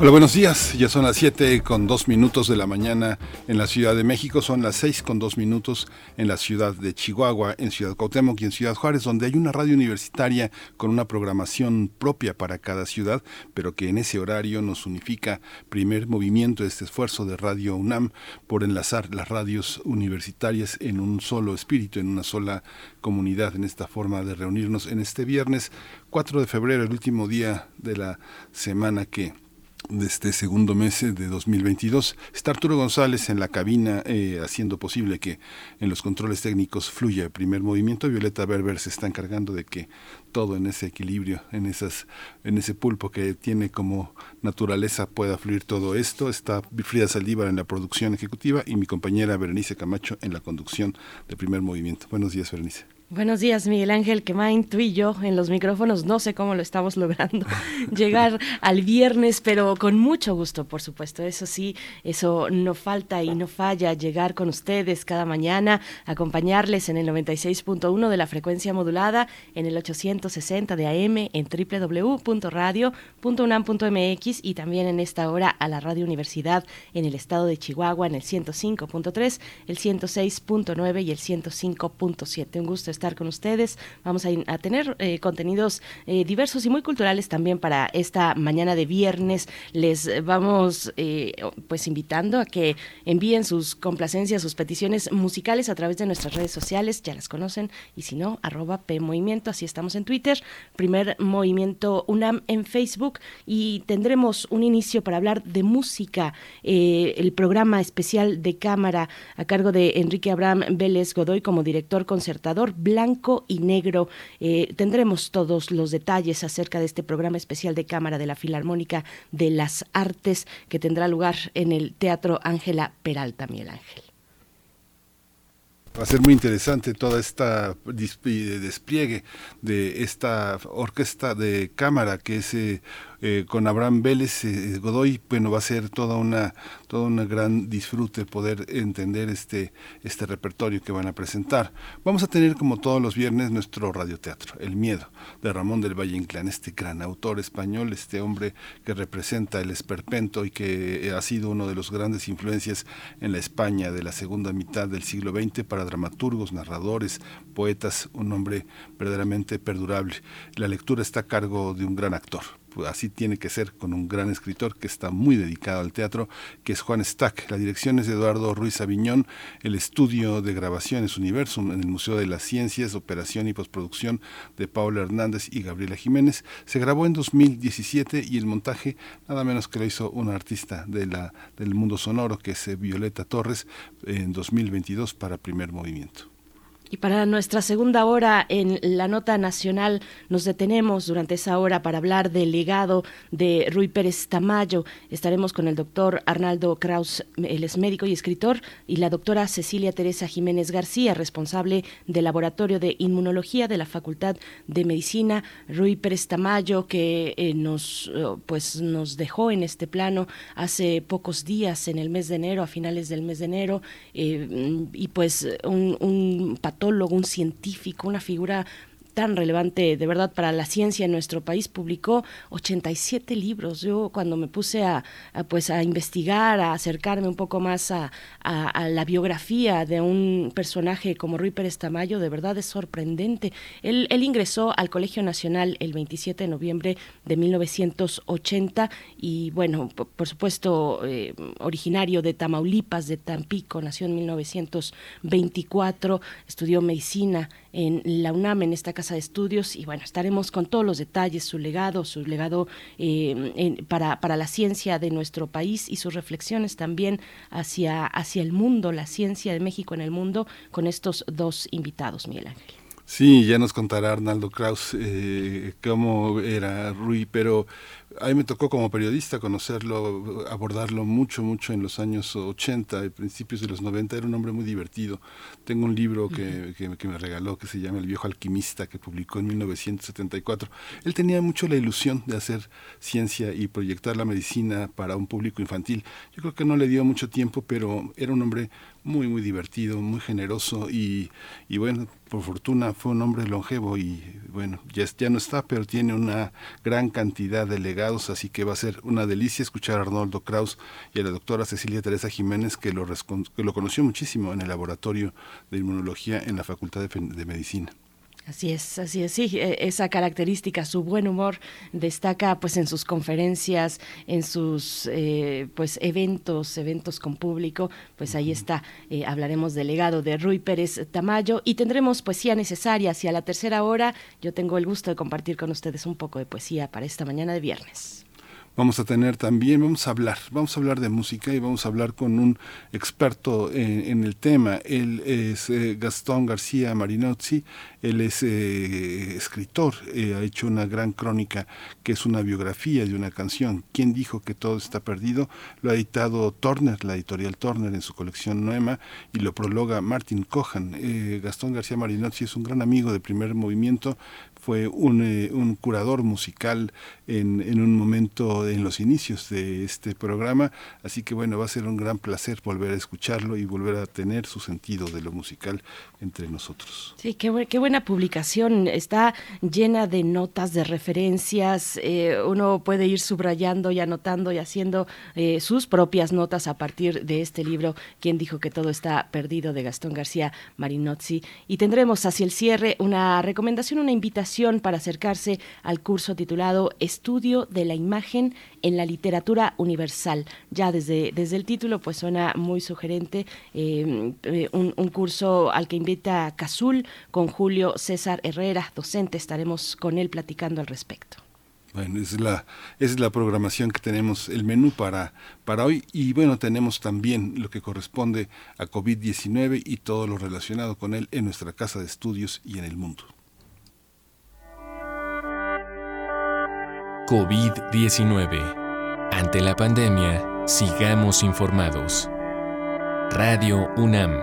Hola, buenos días. Ya son las 7 con 2 minutos de la mañana en la Ciudad de México, son las 6 con 2 minutos en la ciudad de Chihuahua, en Ciudad Cuauhtémoc y en Ciudad Juárez, donde hay una radio universitaria con una programación propia para cada ciudad, pero que en ese horario nos unifica primer movimiento, este esfuerzo de Radio UNAM por enlazar las radios universitarias en un solo espíritu, en una sola comunidad, en esta forma de reunirnos en este viernes 4 de febrero, el último día de la semana que de este segundo mes de 2022. Está Arturo González en la cabina eh, haciendo posible que en los controles técnicos fluya el primer movimiento. Violeta Berber se está encargando de que todo en ese equilibrio, en, esas, en ese pulpo que tiene como naturaleza pueda fluir todo esto. Está Frida Saldívar en la producción ejecutiva y mi compañera Berenice Camacho en la conducción del primer movimiento. Buenos días, Berenice. Buenos días, Miguel Ángel Quemain, tú y yo en los micrófonos. No sé cómo lo estamos logrando llegar al viernes, pero con mucho gusto, por supuesto. Eso sí, eso no falta y no falla llegar con ustedes cada mañana, acompañarles en el 96.1 de la frecuencia modulada, en el 860 de AM, en www.radio.unam.mx y también en esta hora a la Radio Universidad en el estado de Chihuahua en el 105.3, el 106.9 y el 105.7. Un gusto estar con ustedes. Vamos a, tener eh, contenidos eh, diversos y muy culturales también para esta mañana de viernes. Les vamos eh, pues invitando a que envíen sus complacencias, sus peticiones musicales a través de nuestras redes sociales, ya las conocen, y si no, arroba P Movimiento, así estamos en Twitter, primer movimiento UNAM en Facebook, y tendremos un inicio para hablar de música, el programa especial de cámara a cargo de Enrique Abraham Vélez Godoy como director concertador blanco y negro. Eh, tendremos todos los detalles acerca de este programa especial de Cámara de la Filarmónica de las Artes que tendrá lugar en el Teatro Ángela Peralta, Miguel Ángel. Va a ser muy interesante toda esta despliegue de esta orquesta de cámara que es eh, eh, con Abraham Vélez eh, Godoy, bueno, va a ser toda una, toda una gran disfrute poder entender este, este repertorio que van a presentar. Vamos a tener como todos los viernes nuestro radioteatro, El Miedo, de Ramón del Valle Inclán, este gran autor español, este hombre que representa el esperpento y que ha sido uno de los grandes influencias en la España de la segunda mitad del siglo XX para dramaturgos, narradores, poetas, un hombre verdaderamente perdurable. La lectura está a cargo de un gran actor, pues, así tiene que ser con un gran escritor que está muy dedicado al teatro, que es Juan Stack. La dirección es de Eduardo Ruiz Aviñón, el estudio de grabaciones Universum en el Museo de las Ciencias, operación y postproducción de Paula Hernández y Gabriela Jiménez. Se grabó en 2017 y el montaje nada menos que lo hizo una artista del mundo sonoro, que es Violeta Torres, en 2022 para Primer Movimiento. Y para nuestra segunda hora en la nota nacional nos detenemos durante esa hora para hablar del legado de Rui Pérez Tamayo. Estaremos con el doctor Arnaldo Kraus, él es médico y escritor, y la doctora Cecilia Teresa Jiménez García, responsable del Laboratorio de Inmunología de la Facultad de Medicina. Rui Pérez Tamayo, que eh, nos, eh, pues, nos dejó en este plano hace pocos días, en el mes de enero, a finales del mes de enero, eh, y pues un, un un científico, una figura tan relevante de verdad para la ciencia en nuestro país. Publicó 87 libros. Yo cuando me puse a, pues a investigar a acercarme un poco más a, la biografía de un personaje como Rui Pérez Tamayo de verdad es sorprendente. Él, ingresó al Colegio Nacional el 27 de noviembre de 1980 y bueno por, supuesto eh, originario de Tamaulipas de Tampico nació en 1924 estudió medicina en la UNAM, en esta casa de estudios, y bueno, estaremos con todos los detalles, su legado, su legado eh, para, para, la ciencia de nuestro país y sus reflexiones también hacia, hacia el mundo, la ciencia de México en el mundo, con estos dos invitados, Miguel Ángel. Sí, ya nos contará Arnaldo Kraus eh, cómo era Rui, pero a mí me tocó como periodista conocerlo, abordarlo mucho, mucho en los años 80 y principios de los 90. Era un hombre muy divertido. Tengo un libro que, que, me regaló que se llama El viejo alquimista, que publicó en 1974. Él tenía mucho la ilusión de hacer ciencia y proyectar la medicina para un público infantil. Yo creo que no le dio mucho tiempo, pero era un hombre muy, muy divertido, muy generoso y, y, bueno, por fortuna fue un hombre longevo y bueno, ya, ya no está, pero tiene una gran cantidad de legados, así que va a ser una delicia escuchar a Arnoldo Kraus y a la doctora Cecilia Teresa Jiménez, que lo, que lo conoció muchísimo en el laboratorio de inmunología en la Facultad de Medicina. Así es, así es, sí, e, esa característica, su buen humor destaca pues en sus conferencias, en sus eh, pues eventos, eventos con público, pues ahí está, eh, hablaremos del legado de Rui Pérez Tamayo y tendremos poesía necesaria hacia la tercera hora. Yo tengo el gusto de compartir con ustedes un poco de poesía para esta mañana de viernes vamos a tener también, vamos a hablar, vamos a hablar de música y vamos a hablar con un experto en, el tema. Él es eh, Gastón García Marinozzi, él es eh, escritor, eh, ha hecho una gran crónica que es una biografía de una canción. ¿Quién dijo que todo está perdido? Lo ha editado Turner, la editorial Turner en su colección Noema y lo prologa Martin Cohan. Gastón García Marinozzi es un gran amigo de primer movimiento, fue un, eh, un curador musical en, en, un momento en los inicios de este programa, así que bueno, va a ser un gran placer volver a escucharlo y volver a tener su sentido de lo musical entre nosotros. Sí, qué, qué buena publicación, está llena de notas, de referencias, eh, uno puede ir subrayando y anotando y haciendo eh, sus propias notas a partir de este libro, Quien dijo que todo está perdido, de Gastón García Marinozzi, y tendremos hacia el cierre una recomendación, una invitación para acercarse al curso titulado Estudio de la Imagen en la Literatura Universal. Ya desde, desde el título pues suena muy sugerente, em, eh, un, curso al que invita Cazul con Julio César Herrera, docente, estaremos con él platicando al respecto. Bueno, es la, es la programación que tenemos, el menú para, para hoy. Y bueno, tenemos también lo que corresponde a COVID-19 y todo lo relacionado con él en nuestra casa de estudios y en el mundo. COVID-19. Ante la pandemia, sigamos informados. Radio UNAM.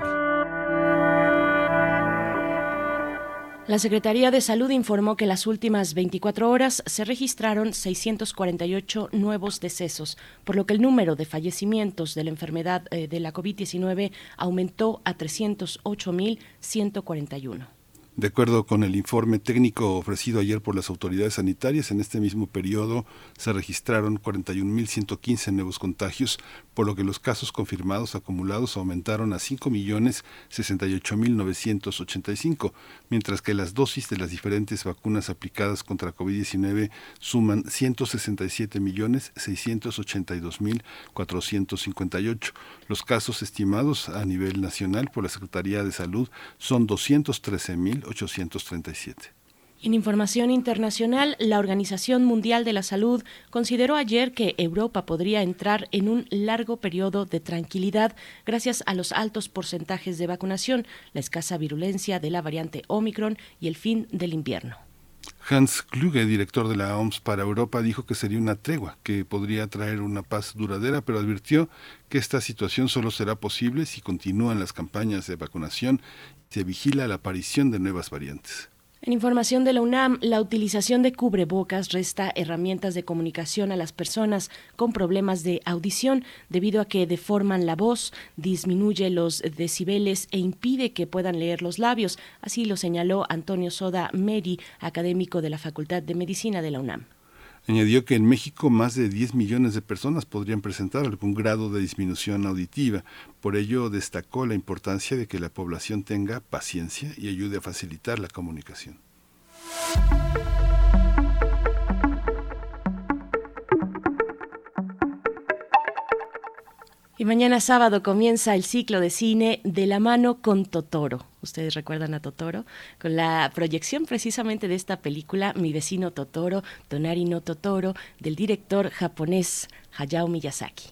La Secretaría de Salud informó que las últimas 24 horas se registraron 648 nuevos decesos, por lo que el número de fallecimientos de la enfermedad eh, de la COVID-19 aumentó a 308.141. De acuerdo con el informe técnico ofrecido ayer por las autoridades sanitarias, en este mismo periodo se registraron 41.115 nuevos contagios, por lo que los casos confirmados acumulados aumentaron a 5.068.985, mientras que las dosis de las diferentes vacunas aplicadas contra COVID-19 suman 167.682.458. Los casos estimados a nivel nacional por la Secretaría de Salud son 213.000 837. En información internacional, la Organización Mundial de la Salud consideró ayer que Europa podría entrar en un largo periodo de tranquilidad gracias a los altos porcentajes de vacunación, la escasa virulencia de la variante Omicron y el fin del invierno. Hans Kluge, director de la OMS para Europa, dijo que sería una tregua, que podría traer una paz duradera, pero advirtió que esta situación solo será posible si continúan las campañas de vacunación se vigila la aparición de nuevas variantes. En información de la UNAM, la utilización de cubrebocas resta herramientas de comunicación a las personas con problemas de audición debido a que deforman la voz, disminuye los decibeles e impide que puedan leer los labios. Así lo señaló Antonio Soda Meri, académico de la Facultad de Medicina de la UNAM. Añadió que en México más de 10 millones de personas podrían presentar algún grado de disminución auditiva. Por ello destacó la importancia de que la población tenga paciencia y ayude a facilitar la comunicación. Y mañana sábado comienza el ciclo de cine de la mano con Totoro. Ustedes recuerdan a Totoro con la proyección precisamente de esta película Mi vecino Totoro, Tonari no Totoro, del director japonés Hayao Miyazaki.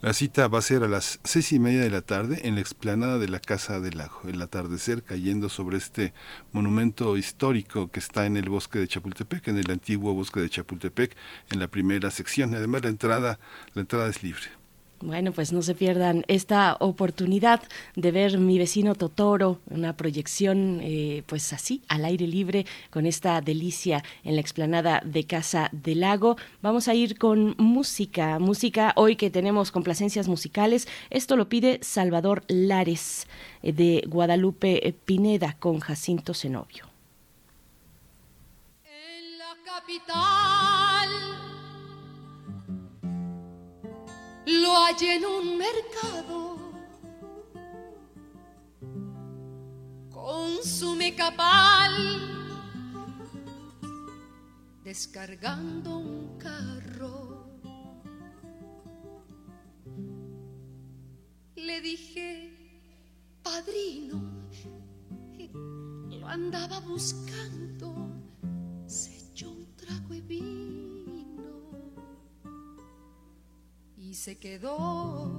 La cita va a ser a las seis y media de la tarde en la explanada de la Casa del Lago. El atardecer cayendo sobre este monumento histórico que está en el bosque de Chapultepec, en el antiguo bosque de Chapultepec, en la primera sección. Además la entrada, la entrada es libre. Bueno, pues no se pierdan esta oportunidad de ver mi vecino Totoro, una proyección eh, pues así, al aire libre, con esta delicia en la explanada de Casa del Lago. Vamos a ir con música, música hoy que tenemos complacencias musicales. Esto lo pide Salvador Lares eh, de Guadalupe Pineda con Jacinto Zenobio. En la capital lo hallé en un mercado con su mecapal descargando un carro. Le dije, padrino, lo andaba buscando, se echó un trago y vino y se quedó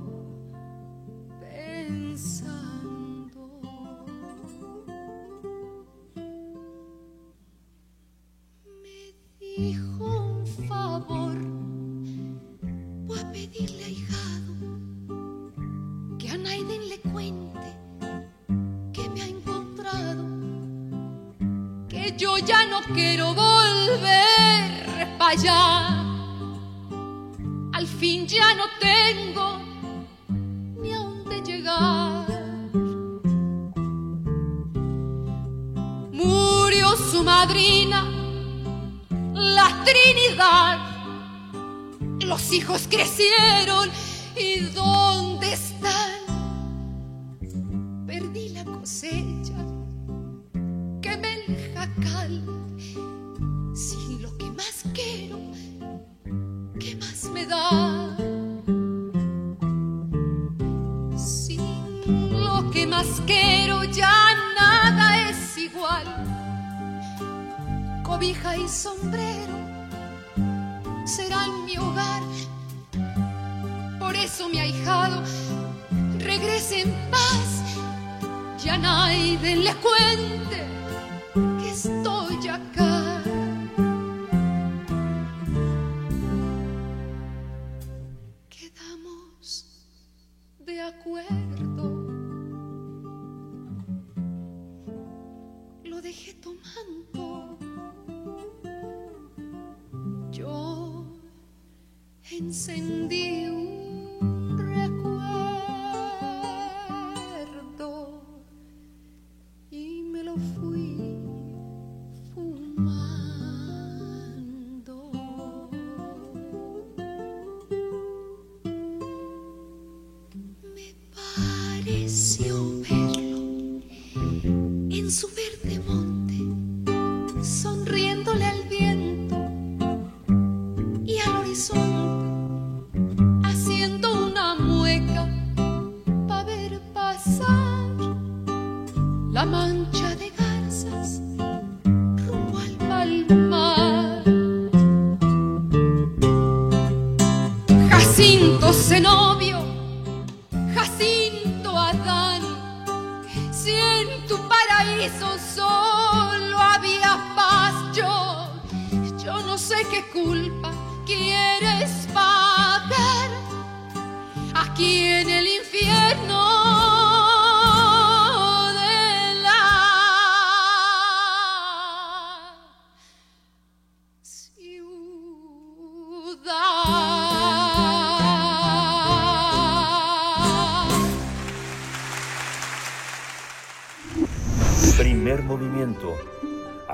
pensando. Me dijo un favor, voy a pedirle a hijado que a Naiden le cuente que me ha encontrado, que yo ya no quiero volver para allá al fin ya no tengo ni a dónde llegar. Murió su madrina, la Trinidad. Los hijos crecieron y ¿dónde nadie le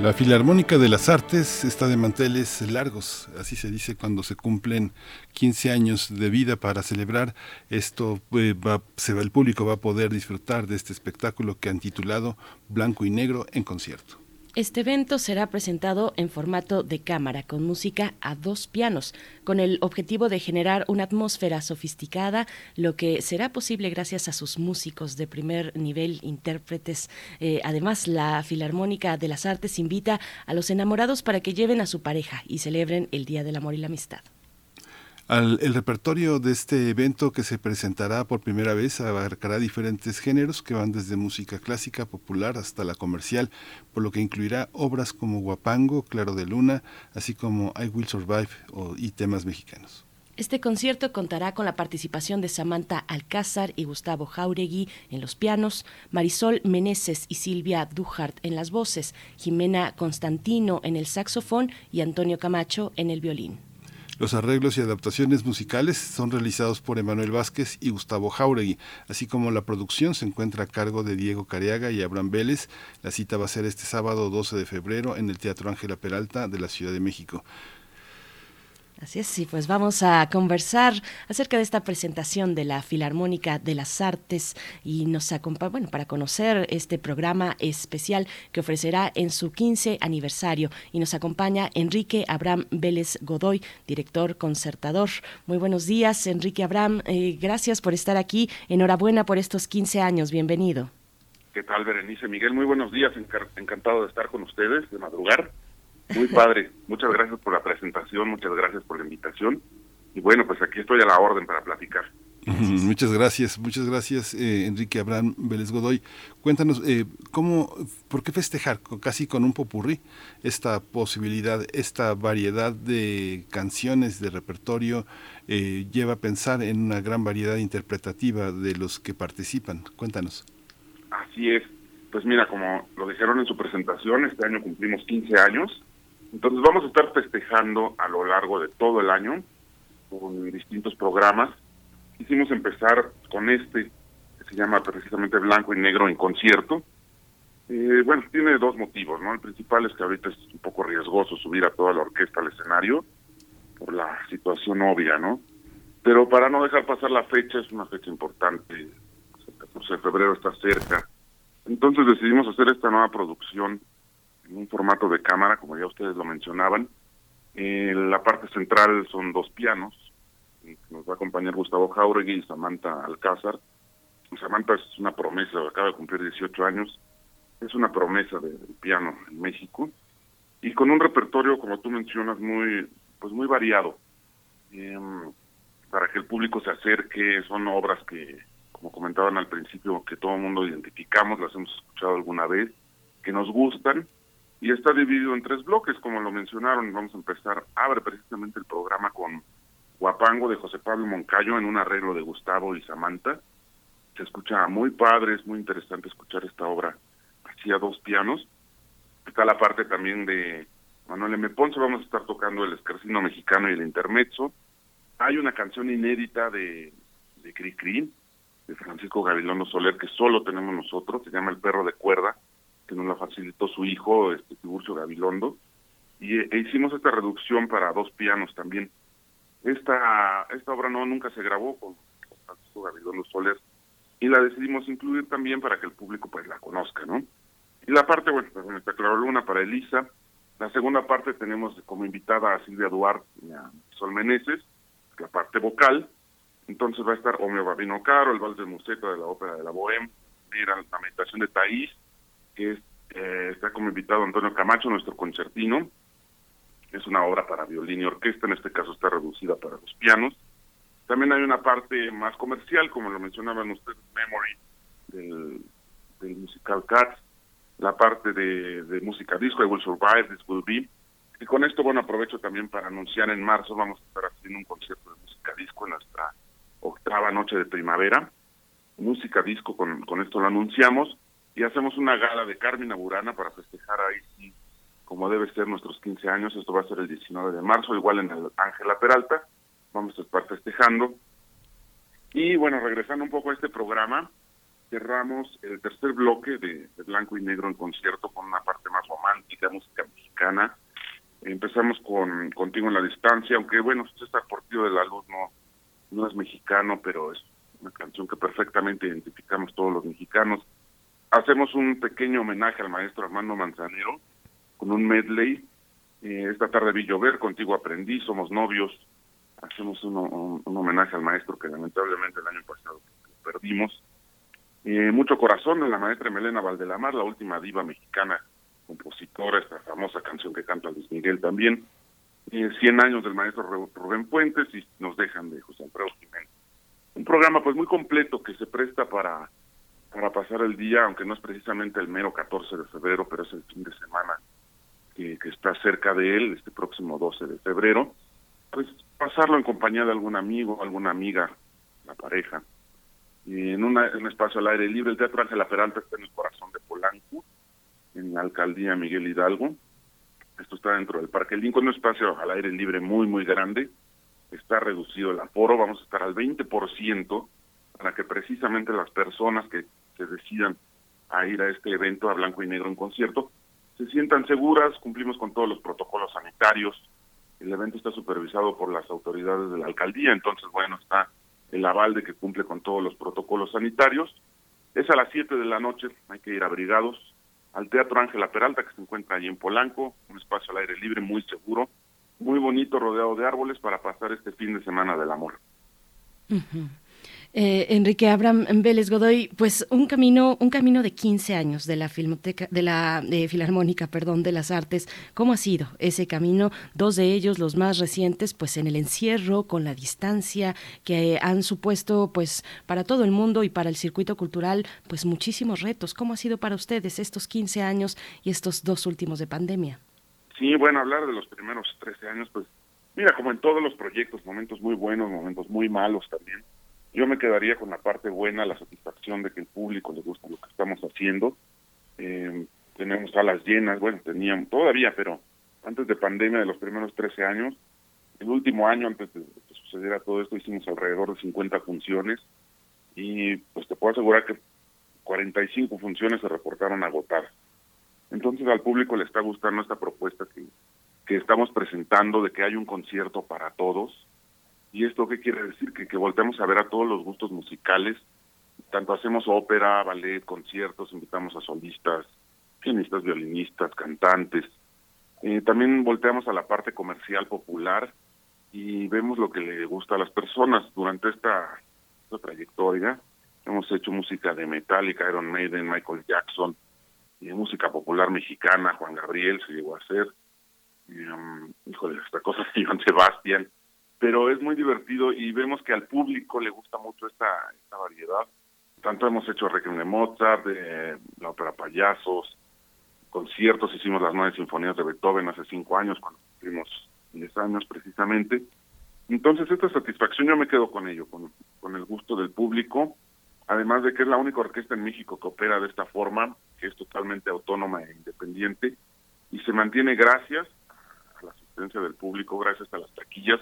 La Filarmónica de las Artes está de manteles largos, así se dice cuando se cumplen 15 años de vida para celebrar esto. Eh, se va, el público va a poder disfrutar de este espectáculo que han titulado Blanco y Negro en concierto. Este evento será presentado en formato de cámara, con música a dos pianos, con el objetivo de generar una atmósfera sofisticada, lo que será posible gracias a sus músicos de primer nivel, intérpretes. Eh, además, la Filarmónica de las Artes invita a los enamorados para que lleven a su pareja y celebren el Día del Amor y la Amistad el repertorio de este evento que se presentará por primera vez abarcará diferentes géneros que van desde música clásica, popular hasta la comercial, por lo que incluirá obras como Guapango, Claro de Luna, así como I Will Survive y temas mexicanos. Este concierto contará con la participación de Samantha Alcázar y Gustavo Jauregui en los pianos, Marisol Meneses y Silvia Duhart en las voces, Jimena Constantino en el saxofón y Antonio Camacho en el violín. Los arreglos y adaptaciones musicales son realizados por Emanuel Vázquez y Gustavo Jauregui, así como la producción se encuentra a cargo de Diego Cariaga y Abraham Vélez. La cita va a ser este sábado 12 de febrero en el Teatro Ángela Peralta de la Ciudad de México. Así es, sí, pues vamos a conversar acerca de esta presentación de la Filarmónica de las Artes y nos acompaña, bueno, para conocer este programa especial que ofrecerá en su 15 aniversario y nos acompaña Enrique Abraham Vélez Godoy, director concertador. Muy buenos días, Enrique Abraham, eh, gracias por estar aquí, enhorabuena por estos 15 años, bienvenido. ¿Qué tal, Berenice? Miguel, muy buenos días, encantado de estar con ustedes, de madrugar. Muy padre. Muchas gracias por la presentación, muchas gracias por la invitación. Y bueno, pues aquí estoy a la orden para platicar. Muchas gracias, muchas gracias eh, Enrique Abraham Vélez Godoy. Cuéntanos, eh, ¿cómo, ¿por qué festejar casi con un popurrí esta posibilidad, esta variedad de canciones, de repertorio, eh, lleva a pensar en una gran variedad interpretativa de los que participan? Cuéntanos. Así es, pues mira, como lo dijeron en su presentación, este año cumplimos 15 años entonces vamos a estar festejando a lo largo de todo el año con distintos programas. Quisimos empezar con este, que se llama precisamente Blanco y Negro en concierto. Eh, bueno, tiene dos motivos, ¿no? El principal es que ahorita es un poco riesgoso subir a toda la orquesta al escenario por la situación obvia, ¿no? Pero para no dejar pasar la fecha, es una fecha importante, el 14 de febrero está cerca. Entonces decidimos hacer esta nueva producción un formato de cámara, como ya ustedes lo mencionaban. En la parte central son dos pianos, nos va a acompañar Gustavo Jauregui y Samantha Alcázar. Samantha es una promesa, acaba de cumplir 18 años, es una promesa del piano en México y con un repertorio, como tú mencionas, muy pues muy variado. Em, para que el público se acerque, son obras que, como comentaban al principio, que todo el mundo identificamos, las hemos escuchado alguna vez, que nos gustan y está dividido en tres bloques, como lo mencionaron. Vamos a empezar, abre precisamente el programa con Guapango de José Pablo Moncayo en un arreglo de Gustavo y Samantha. Se escucha muy padre, es muy interesante escuchar esta obra así a dos pianos. Está la parte también de Manuel M. Ponce, vamos a estar tocando el escarcino mexicano y el intermezzo. Hay una canción inédita de, de Cri Cri, de Francisco Gabilondo Soler, que solo tenemos nosotros, se llama El perro de cuerda que nos la facilitó su hijo, este Tiburcio Gabilondo, y e hicimos esta reducción para dos pianos también. Esta esta obra no nunca se grabó con, Francisco Gabilondo Soler y la decidimos incluir también para que el público pues la conozca, ¿no? Y la parte, bueno, pues está claro Luna para Elisa. La segunda parte tenemos como invitada a Silvia Duarte y a Sol Meneses, la parte vocal. Entonces va a estar Omeo Babino Caro, el Vals de Museta de la Ópera de la Bohème, la meditación de Taís, que eh, está como invitado Antonio Camacho, nuestro concertino. Es una obra para violín y orquesta, en este caso está reducida para los pianos. También hay una parte más comercial, como lo mencionaban ustedes, Memory, del, del musical Cats, la parte de, de música disco, I Will Survive, This Will Be. Y con esto, bueno, aprovecho también para anunciar en marzo vamos a estar haciendo un concierto de música disco en nuestra octava noche de primavera. Música disco, con, con esto lo anunciamos y hacemos una gala de Carmina Burana para festejar ahí sí, como debe ser nuestros 15 años. Esto va a ser el 19 de marzo, igual en el Ángela Peralta. Vamos a estar festejando. Y bueno, regresando un poco a este programa, cerramos el tercer bloque de, Blanco y Negro en concierto con una parte más romántica, música mexicana. Empezamos con Contigo en la Distancia, aunque bueno, César Portillo de la Luz no, no es mexicano, pero es una canción que perfectamente identificamos todos los mexicanos. Hacemos un pequeño homenaje al maestro Armando Manzanero con un medley. Eh, esta tarde vi llover, contigo aprendí, somos novios. Hacemos un, homenaje al maestro que lamentablemente el año pasado perdimos. Eh, mucho corazón de la maestra Melena Valdelamar, la última diva mexicana compositora, esta famosa canción que canta Luis Miguel también. Eh, 100 años del maestro Rubén Puentes y nos dejan de José Alfredo Jiménez. Un programa pues muy completo que se presta para, para pasar el día, aunque no es precisamente el mero 14 de febrero, pero es el fin de semana que, está cerca de él, este próximo 12 de febrero, pues pasarlo en compañía de algún amigo, alguna amiga, la pareja. Y en un espacio al aire libre, el Teatro Ángela Peralta está en el corazón de Polanco, en la alcaldía Miguel Hidalgo. Esto está dentro del Parque Lincoln, un espacio al aire libre muy, muy grande. Está reducido el aforo, vamos a estar al 20% para que precisamente las personas que se decidan a ir a este evento a blanco y negro en concierto se sientan seguras, cumplimos con todos los protocolos sanitarios, el evento está supervisado por las autoridades de la alcaldía, entonces bueno, está el aval de que cumple con todos los protocolos sanitarios. Es a las 7 de la noche, hay que ir abrigados, al Teatro Ángela Peralta, que se encuentra allí en Polanco, un espacio al aire libre muy seguro, muy bonito, rodeado de árboles para pasar este fin de semana del amor. Eh, Enrique Abraham Vélez Godoy, pues un camino, un camino de 15 años de la filmoteca, de la filarmónica, perdón, de las artes. ¿Cómo ha sido ese camino? Dos de ellos, los más recientes, pues en el encierro, con la distancia, que han supuesto, pues, para todo el mundo y para el circuito cultural, pues muchísimos retos. ¿Cómo ha sido para ustedes estos 15 años y estos dos últimos de pandemia? Sí, bueno, hablar de los primeros 13 años, pues, mira, como en todos los proyectos, momentos muy buenos, momentos muy malos también yo me quedaría con la parte buena, la satisfacción de que el público le gusta lo que estamos haciendo. Eh, tenemos salas llenas, bueno, teníamos todavía, pero antes de pandemia, de los primeros 13 años, el último año antes de que sucediera todo esto, hicimos alrededor de 50 funciones y pues te puedo asegurar que 45 funciones se reportaron agotadas. Entonces al público le está gustando esta propuesta que, que estamos presentando de que hay un concierto para todos, ¿Y esto qué quiere decir? Que, volteamos a ver a todos los gustos musicales. Tanto hacemos ópera, ballet, conciertos, invitamos a solistas, pianistas, violinistas, cantantes. Eh, también volteamos a la parte comercial popular y vemos lo que le gusta a las personas. Durante esta, trayectoria hemos hecho música de Metallica, Iron Maiden, Michael Jackson, música popular mexicana, Juan Gabriel se llegó a hacer, um, híjole, esta cosa de Iván Sebastián, pero es muy divertido y vemos que al público le gusta mucho esta, esta variedad. Tanto hemos hecho Requiem de Mozart, de la ópera Payasos, conciertos, hicimos las nueve sinfonías de Beethoven hace cinco años, cuando cumplimos diez años precisamente. Entonces esta satisfacción yo me quedo con ello, con, con el gusto del público, además de que es la única orquesta en México que opera de esta forma, que es totalmente autónoma e independiente, y se mantiene gracias a la asistencia del público, gracias a las taquillas,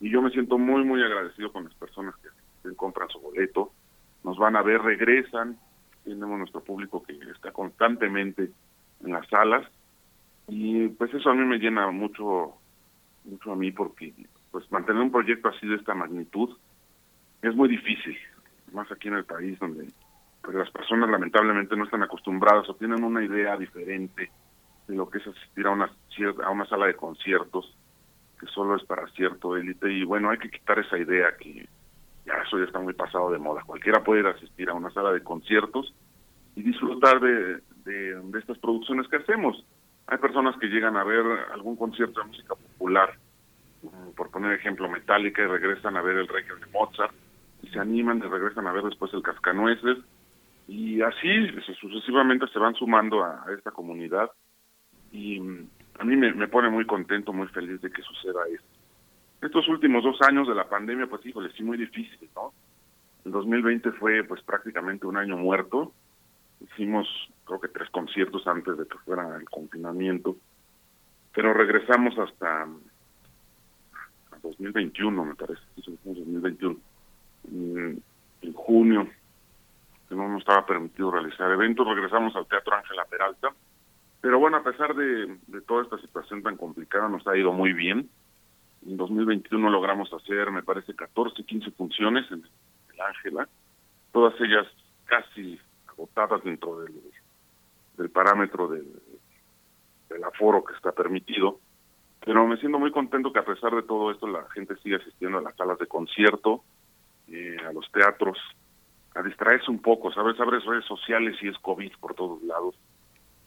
y yo me siento muy, muy agradecido con las personas que, compran su boleto, nos van a ver, regresan, tenemos nuestro público que está constantemente en las salas. Y pues eso a mí me llena mucho, mucho a mí porque pues mantener un proyecto así de esta magnitud es muy difícil, más aquí en el país donde pues las personas lamentablemente no están acostumbradas o tienen una idea diferente de lo que es asistir a una, a una sala de conciertos que solo es para cierto élite y bueno, hay que quitar esa idea que ya eso ya está muy pasado de moda. Cualquiera puede ir a asistir a una sala de conciertos y disfrutar de, de, estas producciones que hacemos. Hay personas que llegan a ver algún concierto de música popular, mm, por poner ejemplo Metallica, y regresan a ver el Requiem de Mozart, y se animan y regresan a ver después el Cascanueces, y así sucesivamente se van sumando a esta comunidad y mm, a mí me, pone muy contento, muy feliz de que suceda esto. Estos últimos dos años de la pandemia, pues híjole, sí muy difícil, ¿no? El 2020 fue pues prácticamente un año muerto. Hicimos creo que tres conciertos antes de que fuera el confinamiento, pero regresamos hasta 2021, me parece, 2021, en, en junio, que no nos estaba permitido realizar eventos, regresamos al Teatro Ángela Peralta, Pero bueno, a pesar de, toda esta situación tan complicada, nos ha ido muy bien. En 2021 logramos hacer, me parece, 14, 15 funciones en el Ángela, todas ellas casi agotadas dentro del, del parámetro del, del aforo que está permitido. Pero me siento muy contento que a pesar de todo esto la gente sigue asistiendo a las salas de concierto, eh, a los teatros, a distraerse un poco, ¿sabes? Abres redes sociales y es COVID por todos lados.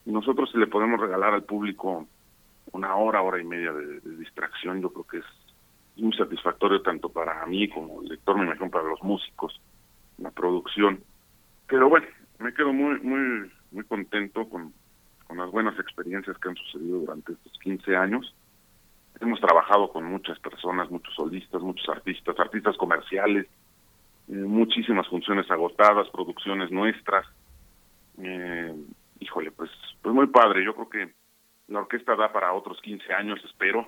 Nosotros si le podemos regalar al público una hora, hora y media de, de distracción, yo creo que es muy satisfactorio tanto para mí como lector, me imagino para los músicos, la producción. Pero bueno, me quedo muy, muy, muy contento con, con las buenas experiencias que han sucedido durante estos 15 años. Hemos trabajado con muchas personas, muchos solistas, muchos artistas, artistas comerciales, eh, muchísimas funciones agotadas, producciones nuestras. Eh, híjole, pues, pues muy padre. Yo creo que la orquesta da para otros 15 años, espero,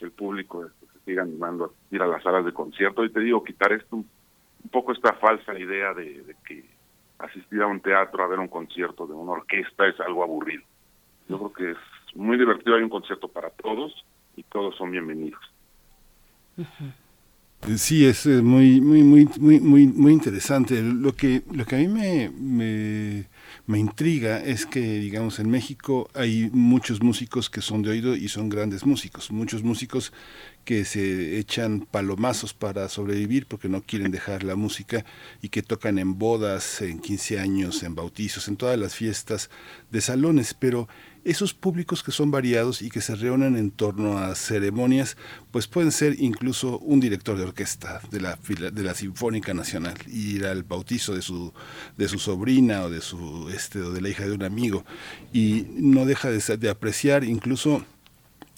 el público se siga animando a ir a las salas de concierto. Y te digo, quitar esto, un, poco esta falsa idea de, que asistir a un teatro, a ver un concierto de una orquesta es algo aburrido. Yo creo que es muy divertido, hay un concierto para todos y todos son bienvenidos. Sí, es eh, muy, muy, muy, muy, muy, muy interesante. Lo que, lo que a mí me, me, me intriga es que, digamos, en México hay muchos músicos que son de oído y son grandes músicos, muchos músicos que se echan palomazos para sobrevivir porque no quieren dejar la música y que tocan en bodas, en 15 años, en bautizos, en todas las fiestas de salones, pero esos públicos que son variados y que se reúnen en torno a ceremonias, pues pueden ser incluso un director de orquesta de la, de la Sinfónica Nacional, ir al bautizo de su, de su sobrina o de, su, este, o de la hija de un amigo, y no deja de, de apreciar incluso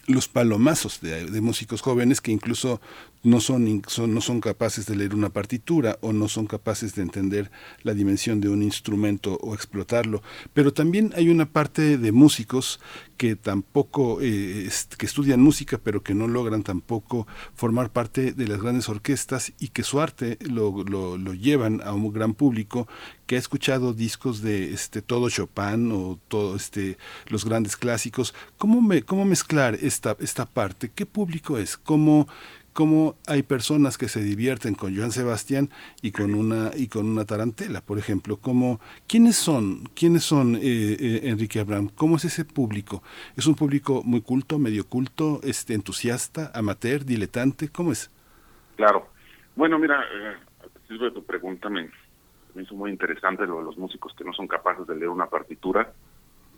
los palomazos de, de, músicos jóvenes que incluso no son, son, no son capaces de leer una partitura o no son capaces de entender la dimensión de un instrumento o explotarlo. Pero también hay una parte de músicos que tampoco, eh, que estudian música, pero que no logran tampoco formar parte de las grandes orquestas y que su arte lo, lo, llevan a un gran público que ha escuchado discos de este todo Chopin o todo este los grandes clásicos. ¿Cómo, cómo mezclar esta, esta parte? ¿Qué público es? ¿Cómo, cómo hay personas que se divierten con Joan Sebastián y con una y con una tarantela, por ejemplo, como quiénes son, quiénes son eh, eh, Enrique Abraham, cómo es ese público, es un público muy culto, medio culto, este entusiasta, amateur, diletante, cómo es. Claro, bueno mira, eh, de tu pregunta me, me hizo muy interesante lo de los músicos que no son capaces de leer una partitura,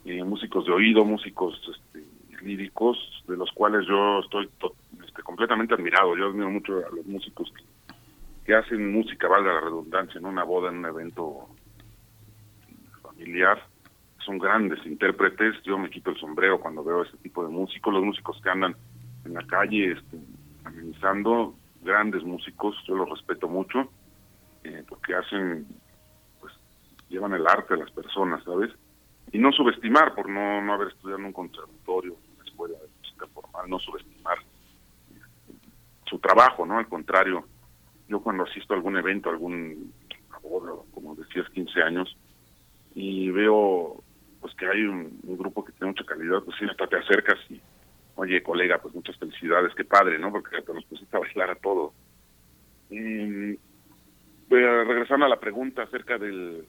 eh, músicos de oído, músicos este, líricos, de los cuales yo estoy este, completamente admirado. Yo admiro mucho a los músicos que, hacen música, valga la redundancia, en una boda, en un evento familiar. Son grandes intérpretes. Yo me quito el sombrero cuando veo ese tipo de músicos. Los músicos que andan en la calle este, amenizando, grandes músicos. Yo los respeto mucho eh, porque hacen, pues, llevan el arte a las personas, ¿sabes? y no subestimar por no, no haber estudiado en un conservatorio, una escuela de música formal, no subestimar su trabajo, ¿no? Al contrario, yo cuando asisto a algún evento, algún boda, como decías, 15 años, y veo pues que hay un, grupo que tiene mucha calidad, pues sí, hasta te acercas y, oye, colega, pues muchas felicidades, qué padre, ¿no? Porque te nos pusiste a bailar a todo. Y, pues, regresando a la pregunta acerca del,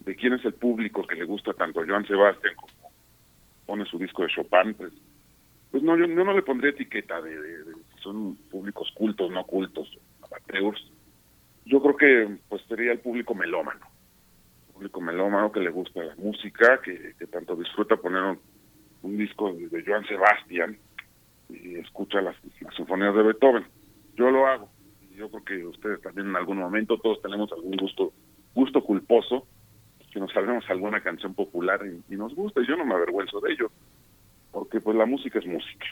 de quién es el público que le gusta tanto a Joan Sebastián como pone su disco de Chopin, pues, pues no, yo, yo no le pondré etiqueta de, de, de, son públicos cultos, no cultos, amateurs. Yo creo que pues sería el público melómano, público melómano que le gusta la música, que, tanto disfruta poner un, disco de, de, Joan Sebastián y escucha las, sinfonías de Beethoven. Yo lo hago. Yo creo que ustedes también en algún momento, todos tenemos algún gusto, gusto culposo, que nos sabemos alguna canción popular y, y, nos gusta, y yo no me avergüenzo de ello, porque pues la música es música,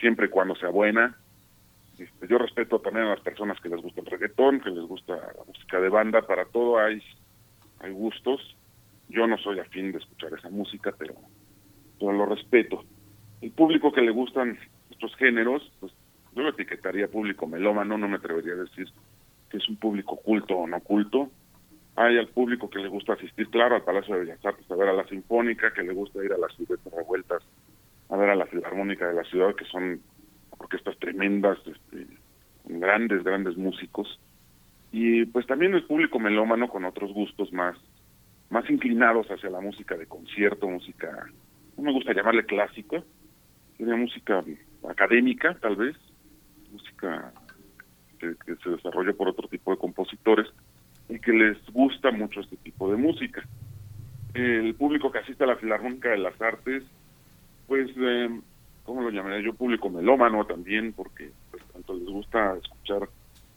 siempre y cuando sea buena. Este, yo respeto también a las personas que les gusta el reggaetón, que les gusta la música de banda, para todo hay, hay gustos. Yo no soy afín de escuchar esa música, pero, lo respeto. El público que le gustan estos géneros, pues yo lo etiquetaría público melómano, no me atrevería a decir que es un público culto o no culto, hay al público que le gusta asistir, claro, al Palacio de Bellas Artes a ver a la Sinfónica, que le gusta ir a las ciudades revueltas a ver a la Filarmónica de la ciudad, que son orquestas tremendas, este, grandes, grandes músicos. Y pues también el público melómano con otros gustos más, más inclinados hacia la música de concierto, música, no me gusta llamarle clásica, sería música académica tal vez, música que, se desarrolla por otro tipo de compositores y que les gusta mucho este tipo de música. El público que asiste a la Filarmónica de las Artes, pues, eh, ¿cómo lo llamaría yo? Público melómano también, porque pues, tanto les gusta escuchar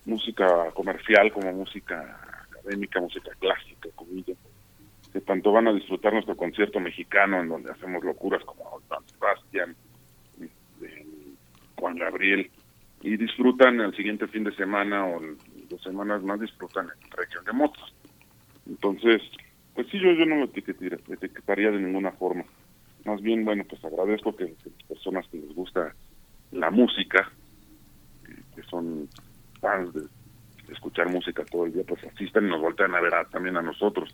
música comercial como música académica, música clásica, comillas, que tanto van a disfrutar nuestro concierto mexicano en donde hacemos locuras como San Sebastián, este, Juan Gabriel, y disfrutan el siguiente fin de semana o dos semanas más disfrutan en región de motos. Entonces, pues sí, yo, yo no lo etiquetaría de ninguna forma. Más bien, bueno, pues agradezco que, las personas que les gusta la música, que, son fans de, escuchar música todo el día, pues asistan y nos voltean a ver también a nosotros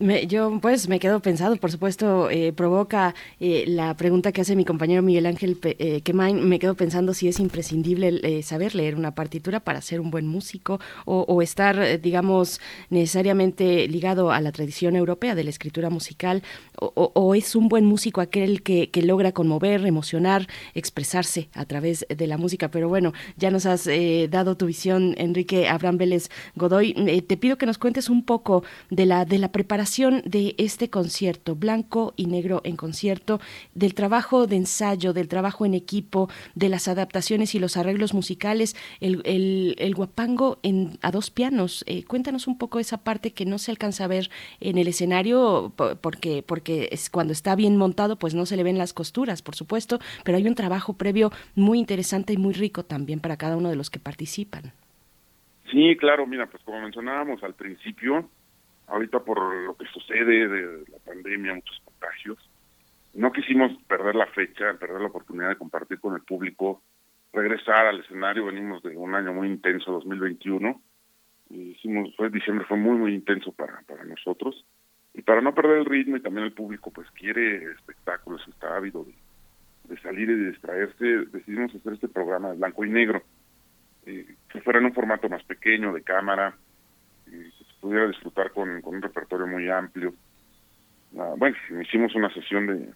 yo pues me quedo pensado, por supuesto, eh, provoca eh, la pregunta que hace mi compañero Miguel Ángel eh, me quedo pensando si es imprescindible eh, saber leer una partitura para ser un buen músico o, estar, digamos, necesariamente ligado a la tradición europea de la escritura musical o, es un buen músico aquel que, que, logra conmover, emocionar, expresarse a través de la música. Pero bueno, ya nos has dado tu visión, Enrique Abraham Vélez Godoy. te pido que nos cuentes un poco de la, de la preparación de este concierto, blanco y negro en concierto, del trabajo de ensayo, del trabajo en equipo, de las adaptaciones y los arreglos musicales, el, el, guapango en, a dos pianos. Eh, cuéntanos un poco esa parte que no se alcanza a ver en el escenario, porque, porque es, cuando está bien montado, pues no se le ven las costuras, por supuesto, pero hay un trabajo previo muy interesante y muy rico también para cada uno de los que participan. Sí, claro, mira, pues como mencionábamos al principio, ahorita por lo que sucede de la pandemia, muchos contagios, no quisimos perder la fecha, perder la oportunidad de compartir con el público, regresar al escenario, venimos de un año muy intenso, 2021, y hicimos, fue diciembre fue muy muy intenso para, para nosotros, y para no perder el ritmo y también el público pues quiere espectáculos, está ávido de, salir y de distraerse, decidimos hacer este programa de blanco y negro, eh, que fuera en un formato más pequeño, de cámara, pudiera disfrutar con, un repertorio muy amplio. Ah, bueno, hicimos una sesión de...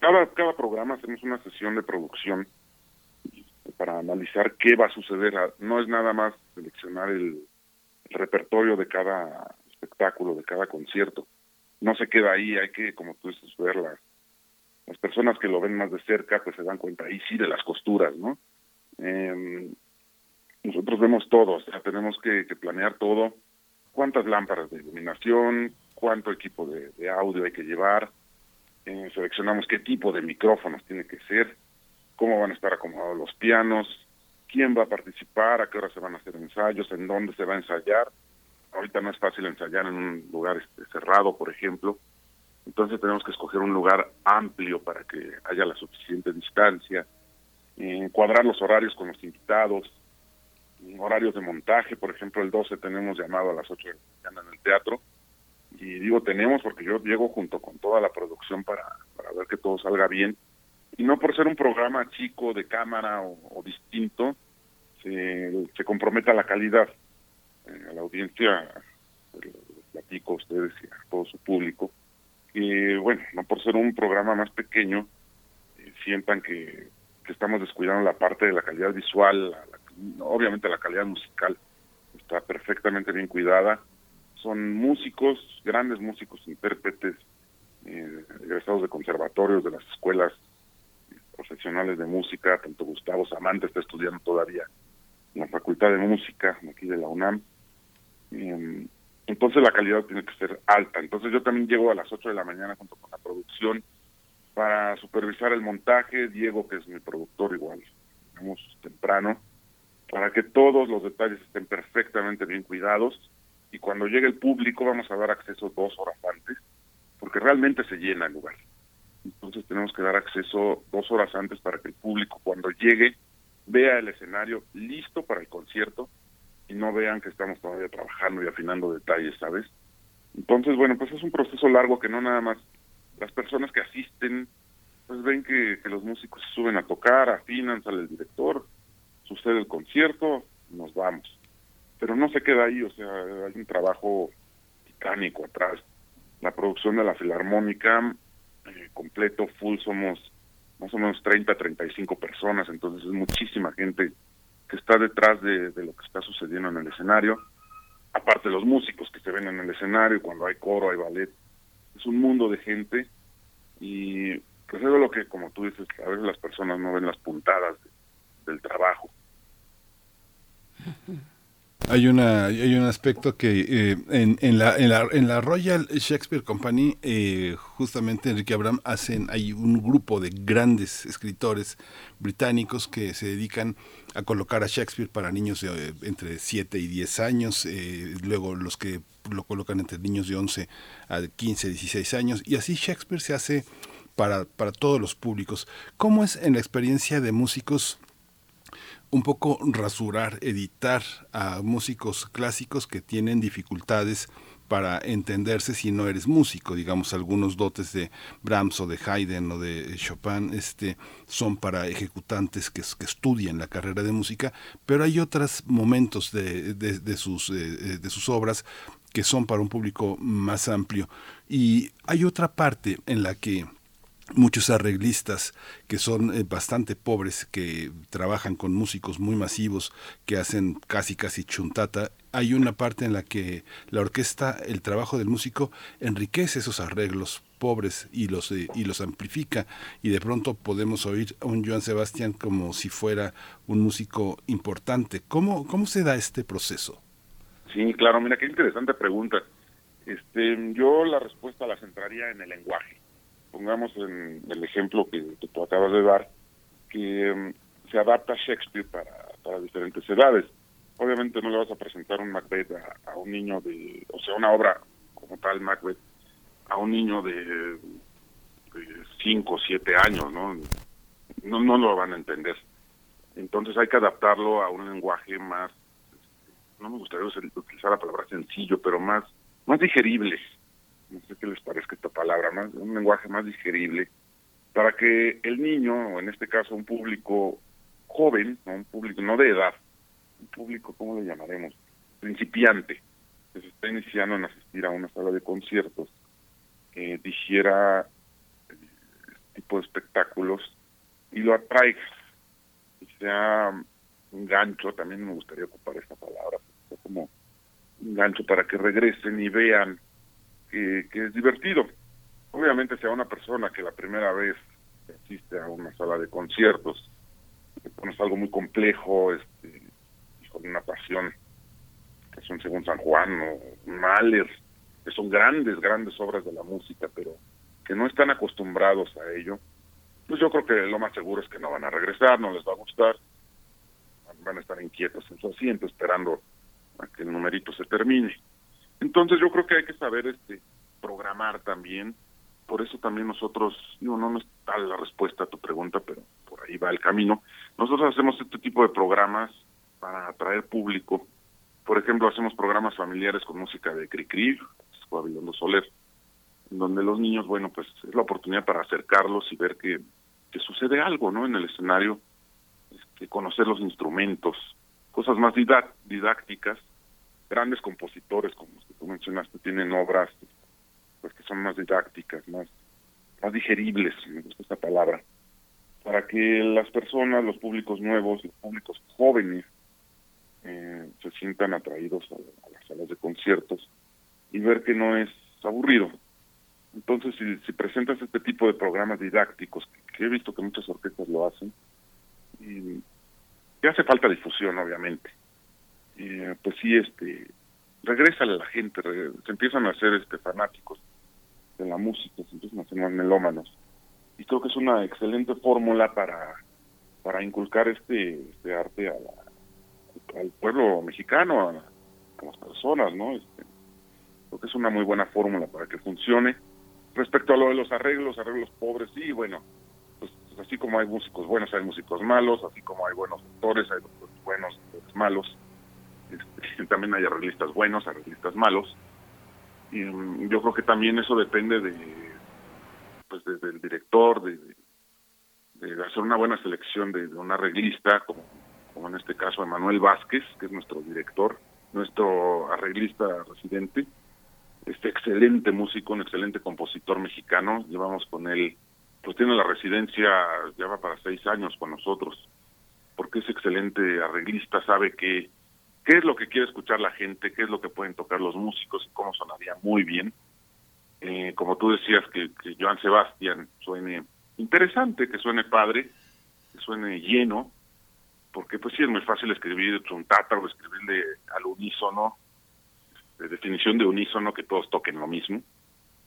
Cada, cada programa hacemos una sesión de producción para analizar qué va a suceder. Ah, no es nada más seleccionar el, repertorio de cada espectáculo, de cada concierto. No se queda ahí, hay que, como tú dices, ver las, personas que lo ven más de cerca, pues se dan cuenta ahí sí de las costuras, ¿no? Em, nosotros vemos todo, o sea, tenemos que planear todo cuántas lámparas de iluminación, cuánto equipo de, audio hay que llevar, eh, seleccionamos qué tipo de micrófonos tiene que ser, cómo van a estar acomodados los pianos, quién va a participar, a qué hora se van a hacer ensayos, en dónde se va a ensayar. Ahorita no es fácil ensayar en un lugar este, cerrado, por ejemplo. Entonces tenemos que escoger un lugar amplio para que haya la suficiente distancia, eh, cuadrar los horarios con los invitados, horarios de montaje, por ejemplo, el 12 tenemos llamado a las 8 de la mañana en el teatro, y digo tenemos porque yo llego junto con toda la producción para, para ver que todo salga bien, y no por ser un programa chico de cámara o, distinto, se, se comprometa la calidad. Eh, a la audiencia, platico a ustedes y a todo su público, y bueno, no por ser un programa más pequeño, eh, sientan que, que estamos descuidando la parte de la calidad visual, obviamente la calidad musical está perfectamente bien cuidada. Son músicos, grandes músicos, intérpretes, eh, egresados de conservatorios, de las escuelas profesionales de música, tanto Gustavo Samante está estudiando todavía en la Facultad de Música aquí de la UNAM. Em, entonces la calidad tiene que ser alta. Entonces yo también llego a las 8 de la mañana junto con la producción para supervisar el montaje. Diego, que es mi productor igual, vamos temprano, para que todos los detalles estén perfectamente bien cuidados y cuando llegue el público vamos a dar acceso dos horas antes, porque realmente se llena el lugar. Entonces tenemos que dar acceso dos horas antes para que el público cuando llegue vea el escenario listo para el concierto no vean que estamos todavía trabajando y afinando detalles, ¿sabes? Entonces, bueno, pues es un proceso largo que no nada más las personas que asisten, pues ven que, los músicos suben a tocar, afinan, sale el director, sucede el concierto, nos vamos. Pero no se queda ahí, o sea, hay un trabajo titánico atrás. La producción de la filarmónica, eh, completo, full, somos más o menos 30, 35 personas, entonces es muchísima gente está detrás de, de lo que está sucediendo en el escenario aparte los músicos que se ven en el escenario, cuando hay coro, hay ballet, es un mundo de gente y pues eso es lo que, como tú dices, a veces las personas no ven las puntadas del trabajo. Hay, una, hay un aspecto que eh, en, en, la, en, la, en la Royal Shakespeare Company, eh, justamente Enrique Abraham hacen, hay un grupo de grandes escritores británicos que se dedican a colocar a Shakespeare para niños de, eh, entre 7 y 10 años, eh, luego los que lo colocan entre niños de 11 a 15, 16 años, y así Shakespeare se hace para, para todos los públicos. ¿Cómo es en la experiencia de músicos? Un poco rasurar, editar a músicos clásicos que tienen dificultades para entenderse si no eres músico, digamos algunos dotes de Brahms o de Haydn o de Chopin este son para ejecutantes que, estudian la carrera de música, pero hay otros momentos de, de, sus, eh, de sus obras que son para un público más amplio. Y hay otra parte en la que muchos arreglistas que son eh, bastante pobres, que trabajan con músicos muy masivos, que hacen casi casi chuntata. Hay una parte en la que la orquesta, el trabajo del músico, enriquece esos arreglos pobres y los, eh, y los amplifica y de pronto podemos oír a un Joan Sebastián como si fuera un músico importante. ¿Cómo, cómo se da este proceso? Sí, claro, mira, qué interesante pregunta. Este, yo la respuesta la centraría en el lenguaje pongamos en el ejemplo que, que tú acabas de dar, que um, se adapta Shakespeare para, diferentes edades. Obviamente no le vas a presentar un Macbeth a, un niño de, o sea, una obra como tal Macbeth, a un niño de 5 o 7 años, ¿no? ¿no? No lo van a entender. Entonces hay que adaptarlo a un lenguaje más, no me gustaría utilizar la palabra sencillo, pero más, más digerible, no sé qué les parezca esta palabra, más, un lenguaje más digerible, para que el niño, o en este caso un público joven, un público no de edad, un público, ¿cómo le llamaremos? Principiante, que se está iniciando en asistir a una sala de conciertos, que dijera este tipo de espectáculos y lo atraiga, y sea un gancho, también me gustaría ocupar esta palabra, como un gancho para que regresen y vean que, es divertido. Obviamente sea una persona que la primera vez asiste a una sala de conciertos, es algo muy complejo, este, con una pasión, que son según San Juan o Mahler, que son grandes, grandes obras de la música, pero que no están acostumbrados a ello, pues yo creo que lo más seguro es que no van a regresar, no les va a gustar, van a estar inquietos en su asiento esperando a que el numerito se termine. Entonces yo creo que hay que saber este programar también. Por eso también nosotros, digo, no, no está la respuesta a tu pregunta, pero por ahí va el camino. Nosotros hacemos este tipo de programas para atraer público. Por ejemplo, hacemos programas familiares con música de Cricri, Babilondo Soler, donde los niños, bueno, pues es la oportunidad para acercarlos y ver que, que sucede algo, ¿no? En el escenario, este, conocer los instrumentos, cosas más didácticas grandes compositores como los que tú mencionaste tienen obras pues que son más didácticas, más más digeribles, me gusta esta palabra, para que las personas, los públicos nuevos, los públicos jóvenes eh, se sientan atraídos a, las salas de conciertos y ver que no es aburrido. Entonces, si, si presentas este tipo de programas didácticos, que, he visto que muchas orquestas lo hacen, y que hace falta difusión, obviamente, eh, pues sí, este, regresa a la gente, se empiezan a hacer este fanáticos de la música, se empiezan a hacer melómanos. Y creo que es una excelente fórmula para, para inculcar este, este arte a la, al pueblo mexicano, a, las personas, ¿no? Este, creo que es una muy buena fórmula para que funcione. Respecto a lo de los arreglos, arreglos pobres, sí, bueno, pues así como hay músicos buenos, hay músicos malos, así como hay buenos actores, hay buenos, buenos malos Este, también hay arreglistas buenos, arreglistas malos. Y mm, yo creo que también eso depende de, pues, del director, de, de, hacer una buena selección de, un arreglista, como, como en este caso Emanuel Vázquez, que es nuestro director, nuestro arreglista residente, este excelente músico, un excelente compositor mexicano, llevamos con él, pues tiene la residencia, ya va para seis años con nosotros, porque es excelente arreglista, sabe que qué es lo que quiere escuchar la gente, qué es lo que pueden tocar los músicos y cómo sonaría muy bien. Eh, como tú decías, que, que Joan Sebastián suene interesante, que suene padre, que suene lleno, porque pues sí es muy fácil escribir un o escribirle al unísono, de definición de unísono, que todos toquen lo mismo.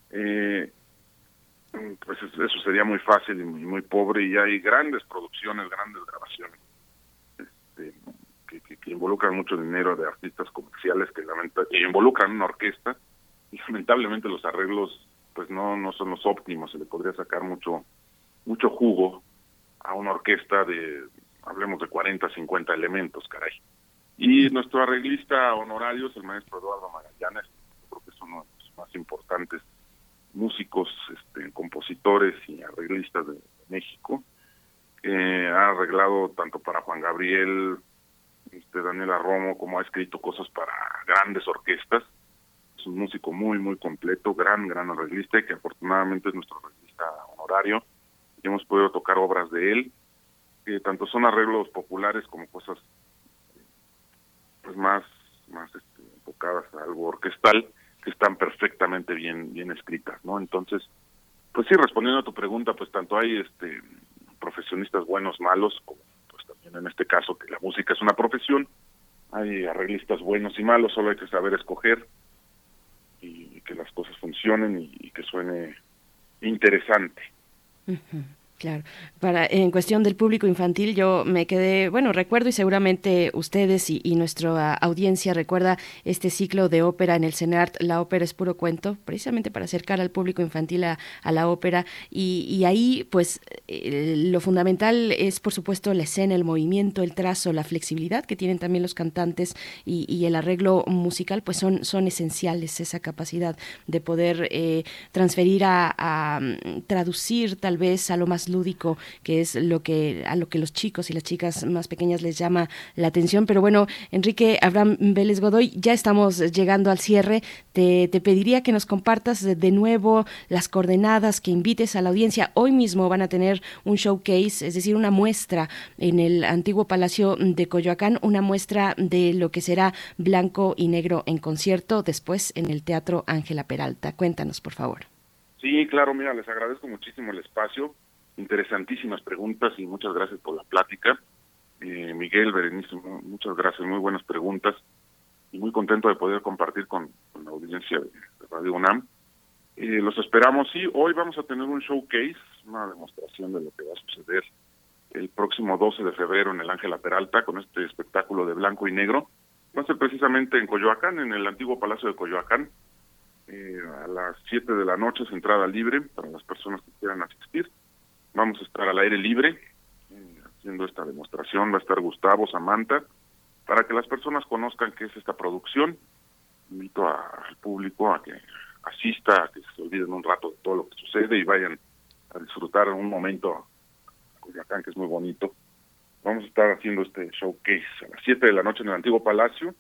Eh, pues eso sería muy fácil y muy, muy pobre y hay grandes producciones, grandes grabaciones que, involucran mucho dinero de artistas comerciales que, lamenta, que involucran una orquesta y lamentablemente los arreglos pues no no son los óptimos. Se le podría sacar mucho mucho jugo a una orquesta de hablemos de 40 50 elementos caray. Y nuestro arreglista honorario es el maestro Eduardo Magallanes creo que es uno de los más importantes músicos este, compositores y arreglistas de México que ha arreglado tanto para Juan Gabriel este, Daniela Romo, como ha escrito cosas para grandes orquestas. Es un músico muy, muy completo, gran, gran arreglista, que afortunadamente es nuestro arreglista honorario. Y hemos podido tocar obras de él, que tanto son arreglos populares como cosas pues más, más este, enfocadas a algo orquestal, que están perfectamente bien, bien escritas, ¿no? Entonces, pues sí, respondiendo a tu pregunta, pues tanto hay este profesionistas buenos, malos, como en este caso que la música es una profesión, hay arreglistas buenos y malos, solo hay que saber escoger y que las cosas funcionen y, que suene interesante. Claro, para en cuestión del público infantil yo me quedé, bueno, recuerdo y seguramente ustedes y, nuestra audiencia recuerda este ciclo de ópera en el CENART, la ópera es puro cuento, precisamente para acercar al público infantil a, la ópera. Y, ahí pues lo fundamental es por supuesto la escena, el movimiento, el trazo, la flexibilidad que tienen también los cantantes y, el arreglo musical pues son, son esenciales, esa capacidad de poder eh, transferir a, a traducir tal vez a lo más lúdico, que es lo que a lo que los chicos y las chicas más pequeñas les llama la atención. Pero bueno, Enrique Abraham Vélez Godoy, ya estamos llegando al cierre. Te, te pediría que nos compartas de, nuevo las coordenadas, que invites a la audiencia. Hoy mismo van a tener un showcase, es decir, una muestra en el antiguo Palacio de Coyoacán, una muestra de lo que será blanco y negro en concierto, después en el Teatro Ángela Peralta. Cuéntanos, por favor. Sí, claro, mira, les agradezco muchísimo el espacio interesantísimas preguntas y muchas gracias por la plática. Eh, Miguel, Berenice, muchas gracias, muy buenas preguntas y muy contento de poder compartir con, la audiencia de, Radio UNAM. Eh, los esperamos, sí, hoy vamos a tener un showcase, una demostración de lo que va a suceder el próximo 12 de febrero en el Ángela Peralta con este espectáculo de blanco y negro. Va a ser precisamente en Coyoacán, en el antiguo Palacio de Coyoacán, eh, a las 7 de la noche es entrada libre para las personas que quieran asistir. Vamos a estar al aire libre eh, haciendo esta demostración. Va a estar Gustavo, Samantha, para que las personas conozcan qué es esta producción. Invito al público a que asista, a que se olviden un rato de todo lo que sucede y vayan a disfrutar un momento a que es muy bonito. Vamos a estar haciendo este showcase a las 7 de la noche en el antiguo Palacio,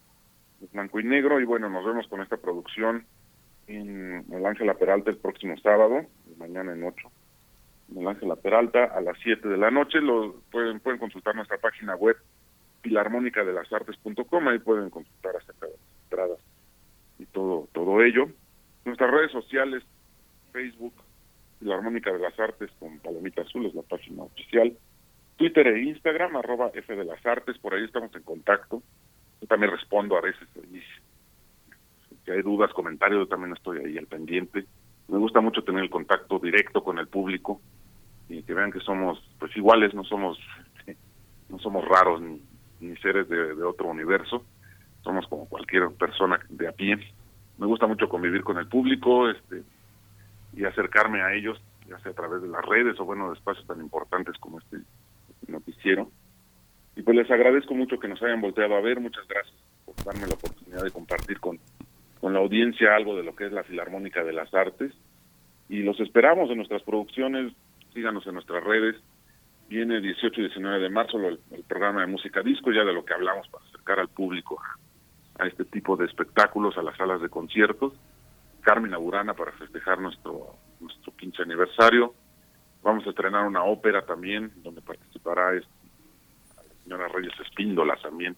blanco y negro, y bueno, nos vemos con esta producción en el Ángela Peralta el próximo sábado, mañana en 8 en Ángela Peralta a las 7 de la noche. Lo pueden pueden consultar nuestra página web filarmónicadelasartes.com, ahí pueden consultar acerca de las entradas y todo todo ello. Nuestras redes sociales, Facebook, Filarmónica de las Artes con Palomita Azul es la página oficial. Twitter e Instagram, arroba F de las Artes, por ahí estamos en contacto. Yo también respondo a veces, si hay dudas, comentarios, yo también estoy ahí al pendiente. Me gusta mucho tener el contacto directo con el público y que vean que somos pues iguales, no somos no somos raros ni, ni seres de, otro universo, somos como cualquier persona de a pie. Me gusta mucho convivir con el público este y acercarme a ellos, ya sea a través de las redes o bueno, de espacios tan importantes como este noticiero. Y pues les agradezco mucho que nos hayan volteado a ver, muchas gracias por darme la oportunidad de compartir con, con la audiencia algo de lo que es la Filarmónica de las Artes. Y los esperamos en nuestras producciones, síganos en nuestras redes. Viene 18 y 19 de marzo el, programa de música disco, ya de lo que hablamos para acercar al público a, este tipo de espectáculos, a las salas de conciertos. Carmen Burana para festejar nuestro, nuestro 15 aniversario. Vamos a estrenar una ópera también, donde participará este, la señora Reyes Espíndola también.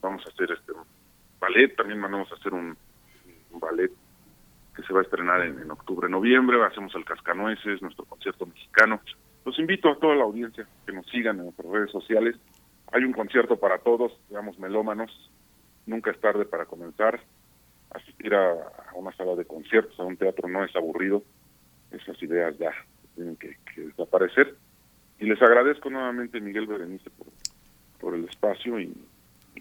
Vamos a hacer este ballet, también vamos a hacer un, ballet que se va a estrenar en, en, octubre, noviembre. Hacemos el Cascanueces, nuestro concierto mexicano. Los invito a toda la audiencia que nos sigan en nuestras redes sociales. Hay un concierto para todos, digamos, melómanos. Nunca es tarde para comenzar asistir a, una sala de conciertos, a un teatro no es aburrido, esas ideas ya tienen que, desaparecer. Y les agradezco nuevamente, Miguel Berenice, por, por el espacio y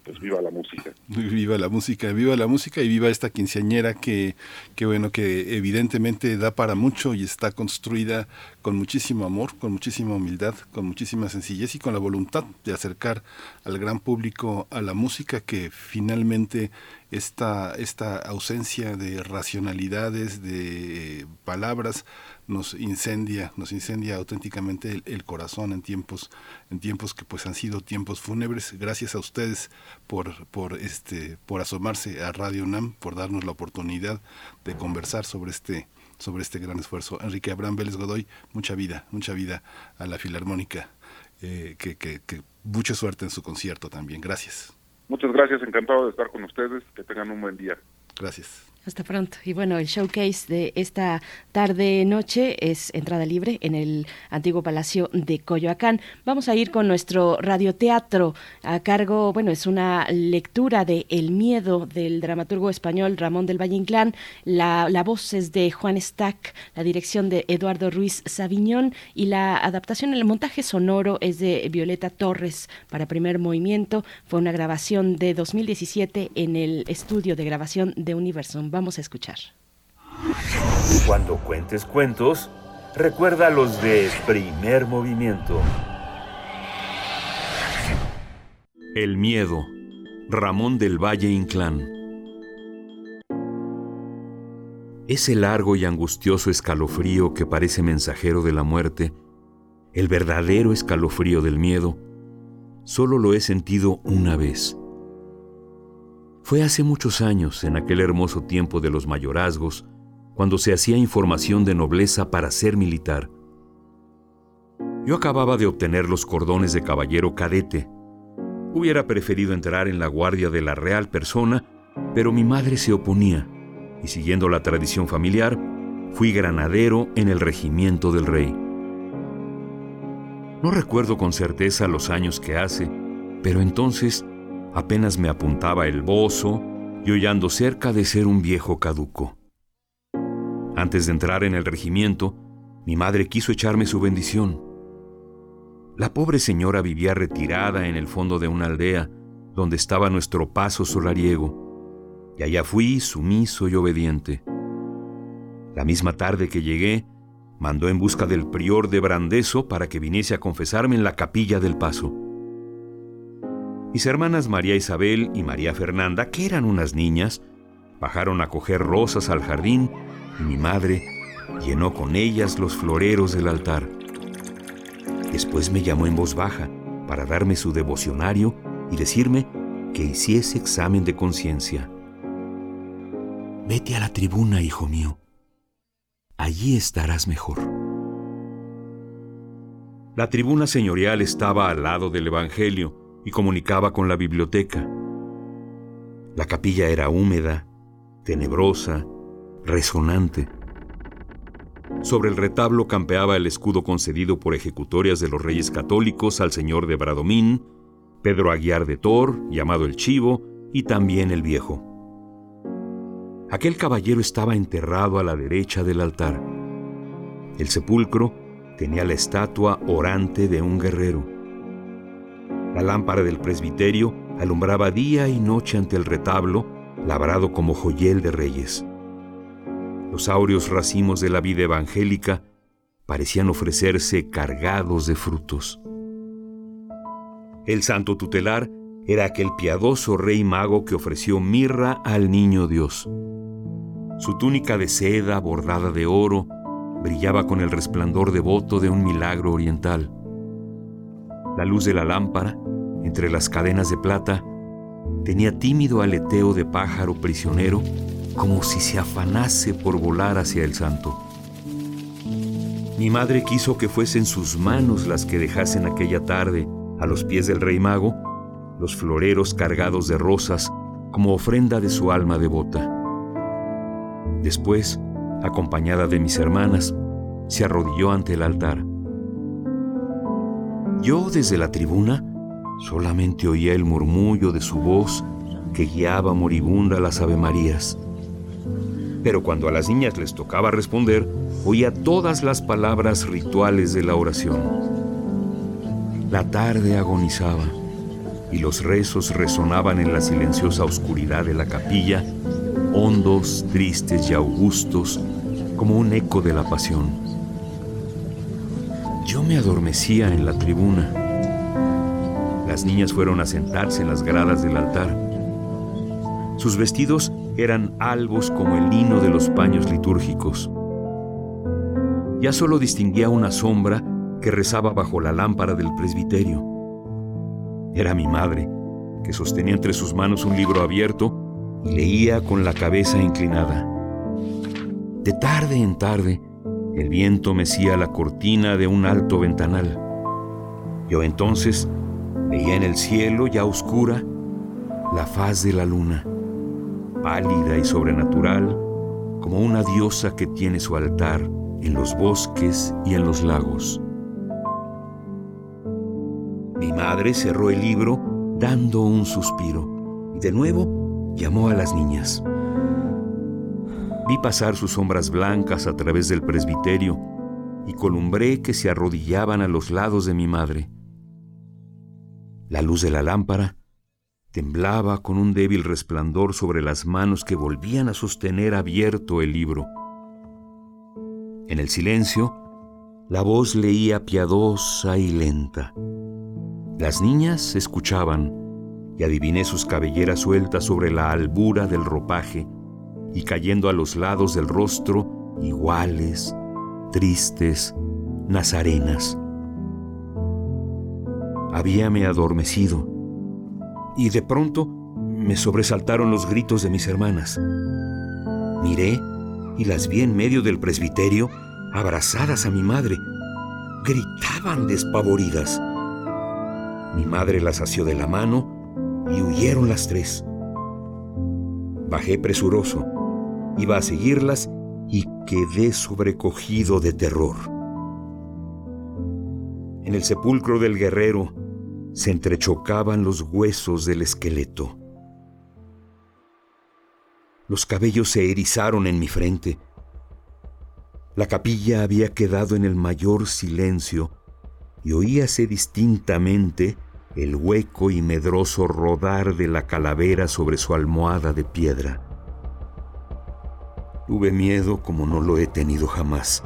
pues viva la música. Viva la música, viva la música y viva esta quinceañera que, que bueno, que evidentemente da para mucho y está construida con muchísimo amor, con muchísima humildad, con muchísima sencillez y con la voluntad de acercar al gran público a la música que finalmente esta, esta ausencia de racionalidades, de palabras, nos incendia, nos incendia auténticamente el, corazón en tiempos, en tiempos que pues han sido tiempos fúnebres. Gracias a ustedes por, por este, por asomarse a Radio UNAM, por darnos la oportunidad de conversar sobre este, sobre este gran esfuerzo. Enrique Abraham Vélez Godoy, mucha vida, mucha vida a la Filarmónica. Eh, que, que, que mucha suerte en su concierto también. Gracias. Muchas gracias, encantado de estar con ustedes. Que tengan un buen día. Gracias. Hasta pronto. Y bueno, el showcase de esta tarde-noche es entrada libre en el antiguo Palacio de Coyoacán. Vamos a ir con nuestro radioteatro a cargo, bueno, es una lectura de El miedo del dramaturgo español Ramón del Valle Inclán. La, la voz es de Juan Stack, la dirección de Eduardo Ruiz Saviñón y la adaptación, el montaje sonoro es de Violeta Torres para primer movimiento. Fue una grabación de 2017 en el estudio de grabación de Universum. Vamos a escuchar. Cuando cuentes cuentos, recuerda los de primer movimiento. El miedo. Ramón del Valle Inclán. Ese largo y angustioso escalofrío que parece mensajero de la muerte, el verdadero escalofrío del miedo, solo lo he sentido una vez fue hace muchos años, en aquel hermoso tiempo de los mayorazgos, cuando se hacía información de nobleza para ser militar. Yo acababa de obtener los cordones de caballero cadete. Hubiera preferido entrar en la guardia de la real persona, pero mi madre se oponía, y siguiendo la tradición familiar, fui granadero en el regimiento del rey. No recuerdo con certeza los años que hace, pero entonces Apenas me apuntaba el bozo y hollando cerca de ser un viejo caduco. Antes de entrar en el regimiento, mi madre quiso echarme su bendición. La pobre señora vivía retirada en el fondo de una aldea donde estaba nuestro paso solariego, y allá fui sumiso y obediente. La misma tarde que llegué, mandó en busca del prior de Brandeso para que viniese a confesarme en la capilla del paso. Mis hermanas María Isabel y María Fernanda, que eran unas niñas, bajaron a coger rosas al jardín y mi madre llenó con ellas los floreros del altar. Después me llamó en voz baja para darme su devocionario y decirme que hiciese examen de conciencia. Vete a la tribuna, hijo mío. Allí estarás mejor. La tribuna señorial estaba al lado del Evangelio y comunicaba con la biblioteca. La capilla era húmeda, tenebrosa, resonante. Sobre el retablo campeaba el escudo concedido por ejecutorias de los reyes católicos al señor de Bradomín, Pedro Aguiar de Tor, llamado el Chivo, y también el Viejo. Aquel caballero estaba enterrado a la derecha del altar. El sepulcro tenía la estatua orante de un guerrero. La lámpara del presbiterio alumbraba día y noche ante el retablo, labrado como joyel de reyes. Los áureos racimos de la vida evangélica parecían ofrecerse cargados de frutos. El santo tutelar era aquel piadoso rey mago que ofreció mirra al niño Dios. Su túnica de seda bordada de oro brillaba con el resplandor devoto de un milagro oriental. La luz de la lámpara, entre las cadenas de plata, tenía tímido aleteo de pájaro prisionero como si se afanase por volar hacia el santo. Mi madre quiso que fuesen sus manos las que dejasen aquella tarde, a los pies del rey mago, los floreros cargados de rosas como ofrenda de su alma devota. Después, acompañada de mis hermanas, se arrodilló ante el altar. Yo desde la tribuna solamente oía el murmullo de su voz que guiaba moribunda las Avemarías. Pero cuando a las niñas les tocaba responder, oía todas las palabras rituales de la oración. La tarde agonizaba y los rezos resonaban en la silenciosa oscuridad de la capilla, hondos, tristes y augustos, como un eco de la pasión. Yo me adormecía en la tribuna. Las niñas fueron a sentarse en las gradas del altar. Sus vestidos eran albos como el lino de los paños litúrgicos. Ya solo distinguía una sombra que rezaba bajo la lámpara del presbiterio. Era mi madre, que sostenía entre sus manos un libro abierto y leía con la cabeza inclinada. De tarde en tarde, el viento mecía la cortina de un alto ventanal. Yo entonces veía en el cielo ya oscura la faz de la luna, pálida y sobrenatural, como una diosa que tiene su altar en los bosques y en los lagos. Mi madre cerró el libro dando un suspiro y de nuevo llamó a las niñas. Vi pasar sus sombras blancas a través del presbiterio y columbré que se arrodillaban a los lados de mi madre. La luz de la lámpara temblaba con un débil resplandor sobre las manos que volvían a sostener abierto el libro. En el silencio, la voz leía piadosa y lenta. Las niñas escuchaban y adiviné sus cabelleras sueltas sobre la albura del ropaje y cayendo a los lados del rostro iguales, tristes, nazarenas. Habíame adormecido y de pronto me sobresaltaron los gritos de mis hermanas. Miré y las vi en medio del presbiterio abrazadas a mi madre. Gritaban despavoridas. Mi madre las asió de la mano y huyeron las tres. Bajé presuroso, iba a seguirlas y quedé sobrecogido de terror. En el sepulcro del guerrero se entrechocaban los huesos del esqueleto. Los cabellos se erizaron en mi frente. La capilla había quedado en el mayor silencio y oíase distintamente el hueco y medroso rodar de la calavera sobre su almohada de piedra. Tuve miedo como no lo he tenido jamás,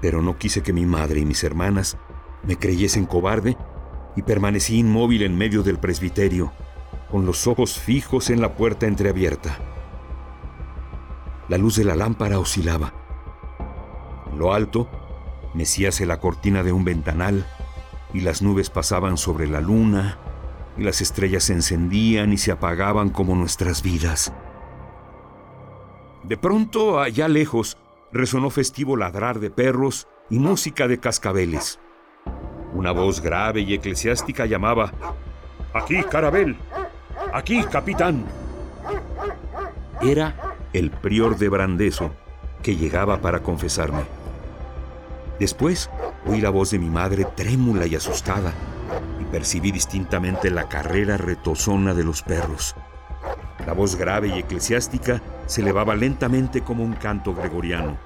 pero no quise que mi madre y mis hermanas me creyesen cobarde y permanecí inmóvil en medio del presbiterio, con los ojos fijos en la puerta entreabierta. La luz de la lámpara oscilaba. En lo alto, mecíase la cortina de un ventanal y las nubes pasaban sobre la luna, y las estrellas se encendían y se apagaban como nuestras vidas. De pronto, allá lejos, resonó festivo ladrar de perros y música de cascabeles. Una voz grave y eclesiástica llamaba, Aquí, Carabel. Aquí, capitán. Era el prior de Brandeso, que llegaba para confesarme. Después oí la voz de mi madre trémula y asustada y percibí distintamente la carrera retozona de los perros. La voz grave y eclesiástica se elevaba lentamente como un canto gregoriano.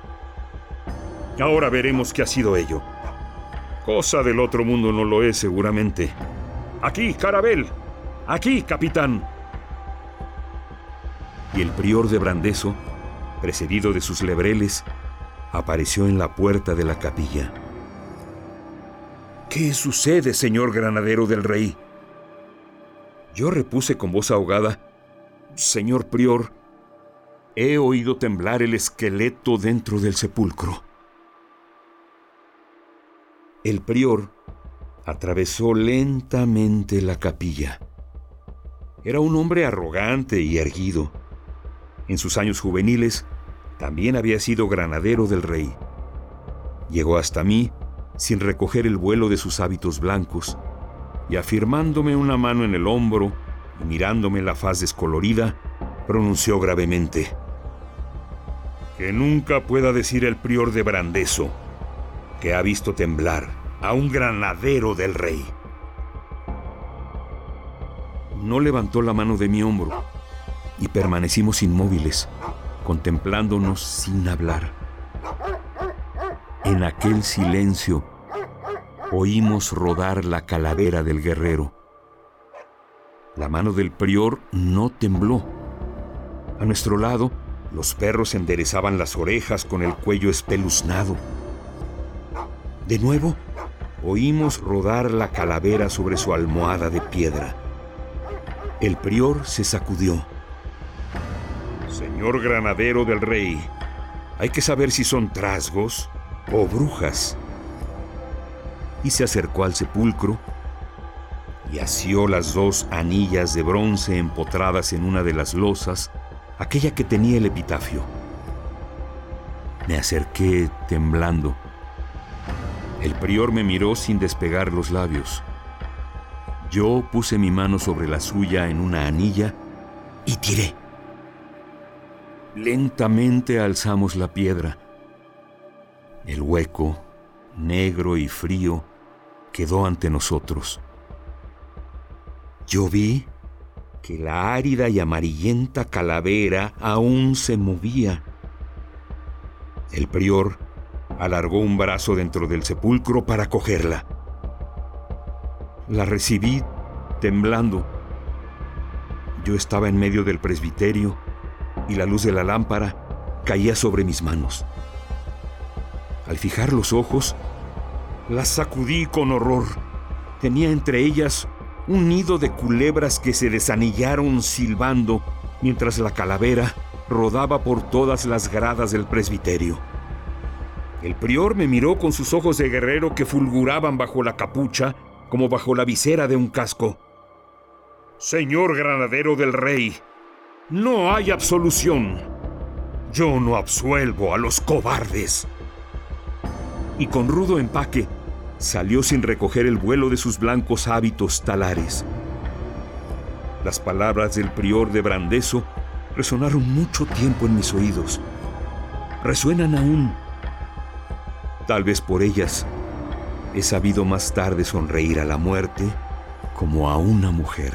Ahora veremos qué ha sido ello. Cosa del otro mundo no lo es seguramente. Aquí, Carabel. Aquí, capitán. Y el prior de Brandeso, precedido de sus lebreles, apareció en la puerta de la capilla. ¿Qué sucede, señor granadero del rey? Yo repuse con voz ahogada, Señor prior, he oído temblar el esqueleto dentro del sepulcro. El prior atravesó lentamente la capilla. Era un hombre arrogante y erguido. En sus años juveniles también había sido granadero del rey. Llegó hasta mí sin recoger el vuelo de sus hábitos blancos y afirmándome una mano en el hombro y mirándome la faz descolorida, pronunció gravemente, Que nunca pueda decir el prior de Brandeso que ha visto temblar a un granadero del rey. No levantó la mano de mi hombro y permanecimos inmóviles, contemplándonos sin hablar. En aquel silencio oímos rodar la calavera del guerrero. La mano del prior no tembló. A nuestro lado, los perros enderezaban las orejas con el cuello espeluznado. De nuevo, oímos rodar la calavera sobre su almohada de piedra. El prior se sacudió. Señor granadero del rey, hay que saber si son trasgos o brujas. Y se acercó al sepulcro y asió las dos anillas de bronce empotradas en una de las losas, aquella que tenía el epitafio. Me acerqué temblando. El prior me miró sin despegar los labios. Yo puse mi mano sobre la suya en una anilla y tiré. Lentamente alzamos la piedra. El hueco, negro y frío, quedó ante nosotros. Yo vi que la árida y amarillenta calavera aún se movía. El prior alargó un brazo dentro del sepulcro para cogerla. La recibí temblando. Yo estaba en medio del presbiterio y la luz de la lámpara caía sobre mis manos. Al fijar los ojos, la sacudí con horror. Tenía entre ellas un nido de culebras que se desanillaron silbando mientras la calavera rodaba por todas las gradas del presbiterio. El prior me miró con sus ojos de guerrero que fulguraban bajo la capucha como bajo la visera de un casco. Señor granadero del rey, no hay absolución. Yo no absuelvo a los cobardes. Y con rudo empaque salió sin recoger el vuelo de sus blancos hábitos talares. Las palabras del prior de Brandeso resonaron mucho tiempo en mis oídos. Resuenan aún Tal vez por ellas he sabido más tarde sonreír a la muerte como a una mujer.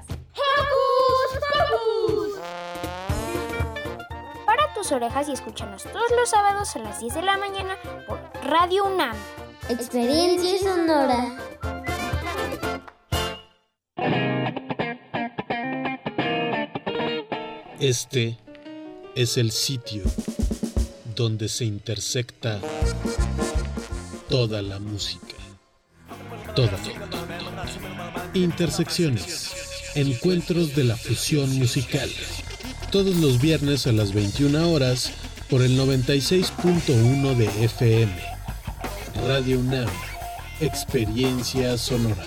¡Hocus Pocus! Para tus orejas y escúchanos todos los sábados a las 10 de la mañana por Radio UNAM. Experiencia sonora. Este es el sitio donde se intersecta toda la música. Toda, Intersecciones. Encuentros de la fusión musical. Todos los viernes a las 21 horas por el 96.1 de FM. Radio UNAM. Experiencia sonora.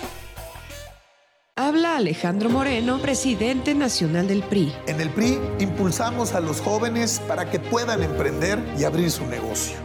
Habla Alejandro Moreno, presidente nacional del PRI. En el PRI impulsamos a los jóvenes para que puedan emprender y abrir su negocio.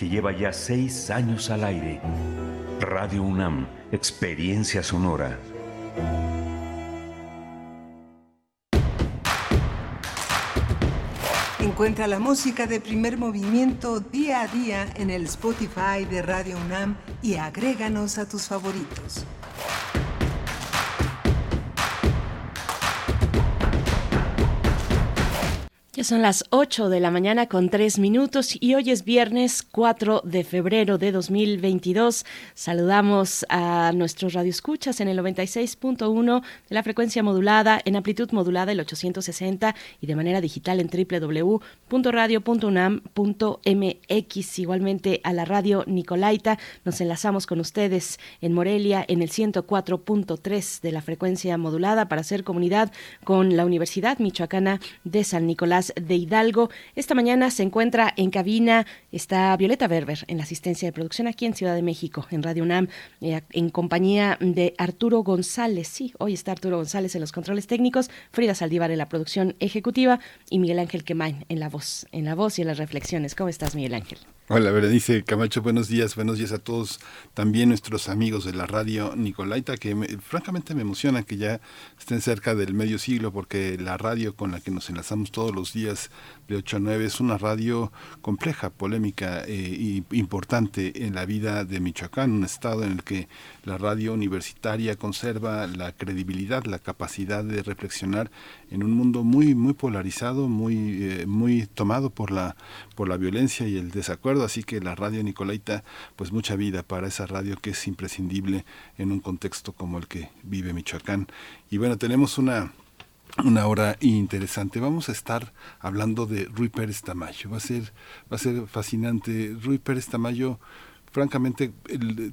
que lleva ya seis años al aire. Radio UNAM, Experiencia Sonora. Encuentra la música de primer movimiento día a día en el Spotify de Radio UNAM y agréganos a tus favoritos. Son las 8 de la mañana con 3 minutos y hoy es viernes 4 de febrero de 2022. Saludamos a nuestros radioescuchas en el 96.1 de la frecuencia modulada, en amplitud modulada el 860 y de manera digital en www.radio.unam.mx. Igualmente a la radio Nicolaita. Nos enlazamos con ustedes en Morelia en el 104.3 de la frecuencia modulada para hacer comunidad con la Universidad Michoacana de San Nicolás de Hidalgo. Esta mañana se encuentra en cabina, está Violeta Berber en la asistencia de producción aquí en Ciudad de México, en Radio UNAM, eh, en compañía de Arturo González. Sí, hoy está Arturo González en los controles técnicos, Frida Saldívar en la producción ejecutiva y Miguel Ángel Quemain en la voz, en la voz y en las reflexiones. ¿Cómo estás, Miguel Ángel? Hola, Berenice Camacho, buenos días, buenos días a todos, también nuestros amigos de la radio Nicolaita, que francamente me emociona que ya estén cerca del medio siglo, porque la radio con la que nos enlazamos todos los días de 8 a 9 es una radio compleja, polémica e importante en la vida de Michoacán, un estado en el que la radio universitaria conserva la credibilidad, la capacidad de reflexionar en un mundo muy muy polarizado, muy eh, muy tomado por la por la violencia y el desacuerdo, así que la radio Nicolaita pues mucha vida para esa radio que es imprescindible en un contexto como el que vive Michoacán. Y bueno, tenemos una una hora interesante. Vamos a estar hablando de Rui Pérez Tamayo. Va a ser, va a ser fascinante. Rui Pérez Tamayo francamente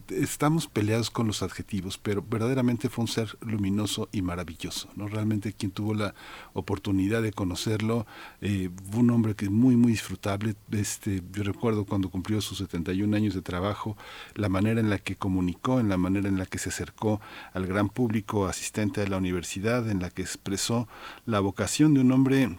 estamos peleados con los adjetivos, pero verdaderamente fue un ser luminoso y maravilloso, ¿no? Realmente quien tuvo la oportunidad de conocerlo, eh, un hombre que es muy, muy disfrutable. Este, yo recuerdo cuando cumplió sus 71 años de trabajo, la manera en la que comunicó, en la manera en la que se acercó al gran público asistente de la universidad, en la que expresó la vocación de un hombre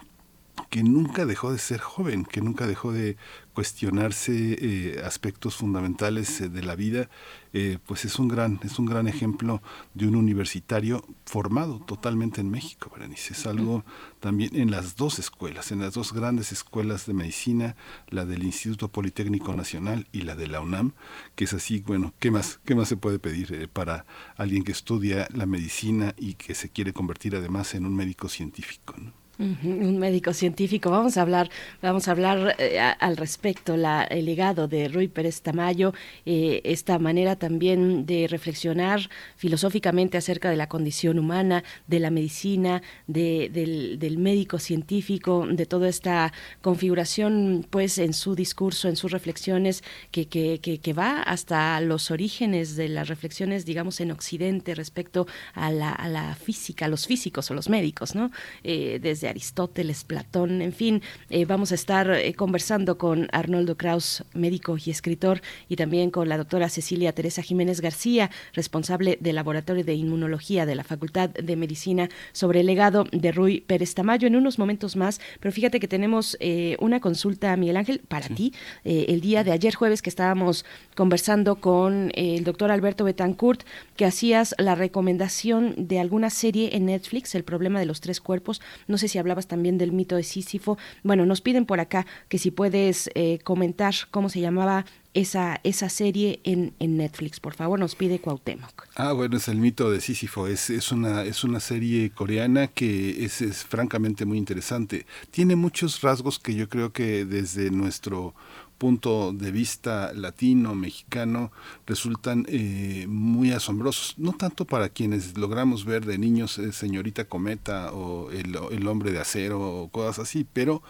que nunca dejó de ser joven, que nunca dejó de cuestionarse eh, aspectos fundamentales eh, de la vida, eh, pues es un gran es un gran ejemplo de un universitario formado totalmente en México, Berenice. Es algo también en las dos escuelas, en las dos grandes escuelas de medicina, la del Instituto Politécnico Nacional y la de la UNAM, que es así, bueno, ¿qué más qué más se puede pedir para alguien que estudia la medicina y que se quiere convertir además en un médico científico? ¿no? Un médico científico. Vamos a hablar, vamos a hablar eh, al respecto, la, el legado de Rui Pérez Tamayo, eh, esta manera también de reflexionar filosóficamente acerca de la condición humana, de la medicina, de, del, médico científico, de toda esta configuración, pues, en su discurso, en sus reflexiones, que, que, que, va hasta los orígenes de las reflexiones, digamos, en Occidente respecto a la, a la física, a los físicos o los médicos, ¿no? Eh, desde Aristóteles, Platón, en fin, eh, vamos a estar eh, conversando con Arnoldo Kraus, médico y escritor, y también con la doctora Cecilia Teresa Jiménez García, responsable del Laboratorio de Inmunología de la Facultad de Medicina, sobre el legado de Rui Pérez Tamayo. En unos momentos más, pero fíjate que tenemos eh, una consulta, Miguel Ángel, para ti, el día de ayer jueves que estábamos conversando con el doctor Alberto Betancourt, que hacías la recomendación de alguna serie en Netflix, El problema de los tres cuerpos, no sé si hablabas también del mito de Sísifo, bueno, nos piden por acá que si puedes eh, comentar cómo se llamaba esa, esa serie en, en, Netflix. Por favor, nos pide Cuauhtémoc. Ah, bueno, es el mito de Sísifo. Es, es, una, es una serie coreana que es, es francamente muy interesante. Tiene muchos rasgos que yo creo que desde nuestro punto de vista latino, mexicano, resultan eh, muy asombrosos. No tanto para quienes logramos ver de niños eh, Señorita Cometa o el, el, Hombre de Acero o cosas así, pero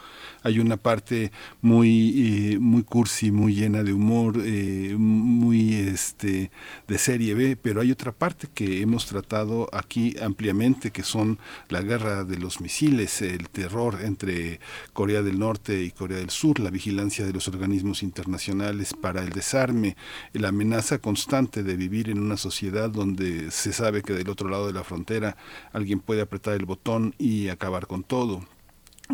hay una parte muy, eh, muy cursi, muy llena de humor, muy este, de serie B, pero hay otra parte que hemos tratado aquí ampliamente, que son la guerra de los misiles, el terror entre Corea del Norte y Corea del Sur, la vigilancia de los organismos internacionales para el desarme, la amenaza constante de vivir en una sociedad donde se sabe que del otro lado de la frontera alguien puede apretar el botón y acabar con todo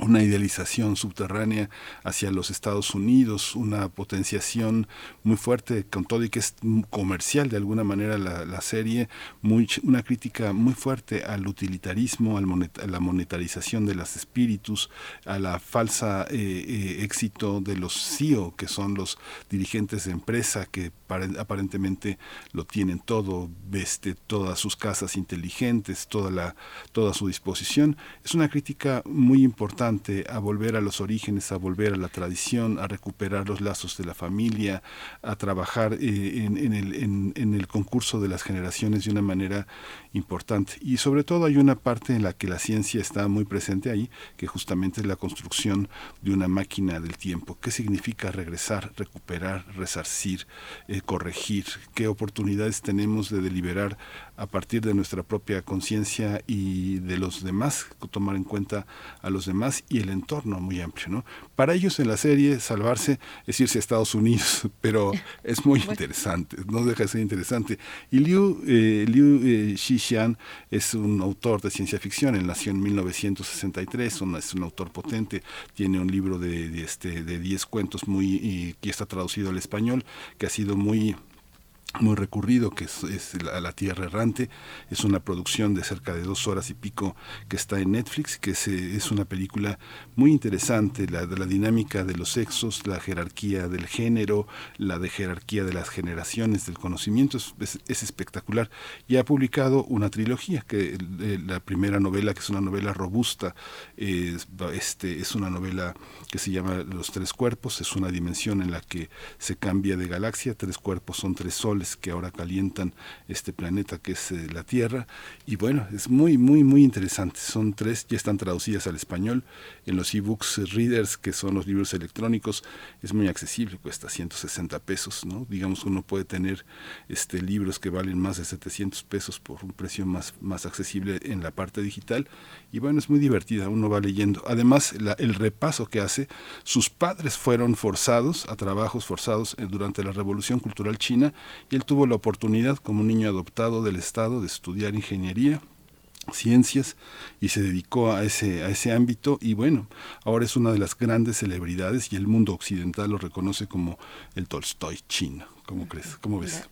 una idealización subterránea hacia los Estados Unidos, una potenciación muy fuerte, con todo y que es comercial de alguna manera la, serie, muy, una crítica muy fuerte al utilitarismo, al a la monetarización de los espíritus, a la falsa eh, eh, éxito de los CEO, que son los dirigentes de empresa que aparentemente lo tienen todo, veste todas sus casas inteligentes, toda, la, toda su disposición. Es una crítica muy importante a volver a los orígenes, a volver a la tradición, a recuperar los lazos de la familia, a trabajar eh, en, el, en, el, concurso de las generaciones de una manera importante. Y sobre todo hay una parte en la que la ciencia está muy presente ahí, que justamente es la construcción de una máquina del tiempo. ¿Qué significa regresar, recuperar, resarcir, eh, corregir? ¿Qué oportunidades tenemos de deliberar a partir de nuestra propia conciencia y de los demás, tomar en cuenta a los demás y el entorno muy amplio. ¿no? Para ellos en la serie salvarse es irse a Estados Unidos, pero es muy interesante, no deja de ser interesante. Y Liu, eh, Liu eh, Xixian es un autor de ciencia ficción, él nació en 1963, es un autor potente, tiene un libro de, de este, de 10 cuentos muy, y, que está traducido al español, que ha sido muy muy recurrido, que es, la, Tierra Errante. Es una producción de cerca de dos horas y pico que está en Netflix, que es, es una película muy interesante, la de la dinámica de los sexos, la jerarquía del género, la de jerarquía de las generaciones del conocimiento, es, espectacular. Y ha publicado una trilogía, que la primera novela, que es una novela robusta, este, es una novela que se llama Los Tres Cuerpos, es una dimensión en la que se cambia de galaxia, tres cuerpos son tres soles, que ahora calientan este planeta que es eh, la Tierra. Y bueno, es muy, muy, muy interesante. Son tres, ya están traducidas al español. En los ebooks readers, que son los libros electrónicos, es muy accesible, cuesta 160 pesos, ¿no? Digamos uno puede tener este, libros que valen más de 700 pesos por un precio más, más accesible en la parte digital. Y bueno, es muy divertida, uno va leyendo. Además, el repaso que hace, sus padres fueron forzados a trabajos forzados eh, durante la Revolución Cultural China él tuvo la oportunidad como niño adoptado del Estado de estudiar ingeniería ciencias y se dedicó a ese, a ese ámbito y bueno, ahora es una de las grandes celebridades y el mundo occidental lo reconoce como el Tolstoy chino. ¿Cómo crees? ¿Cómo ves,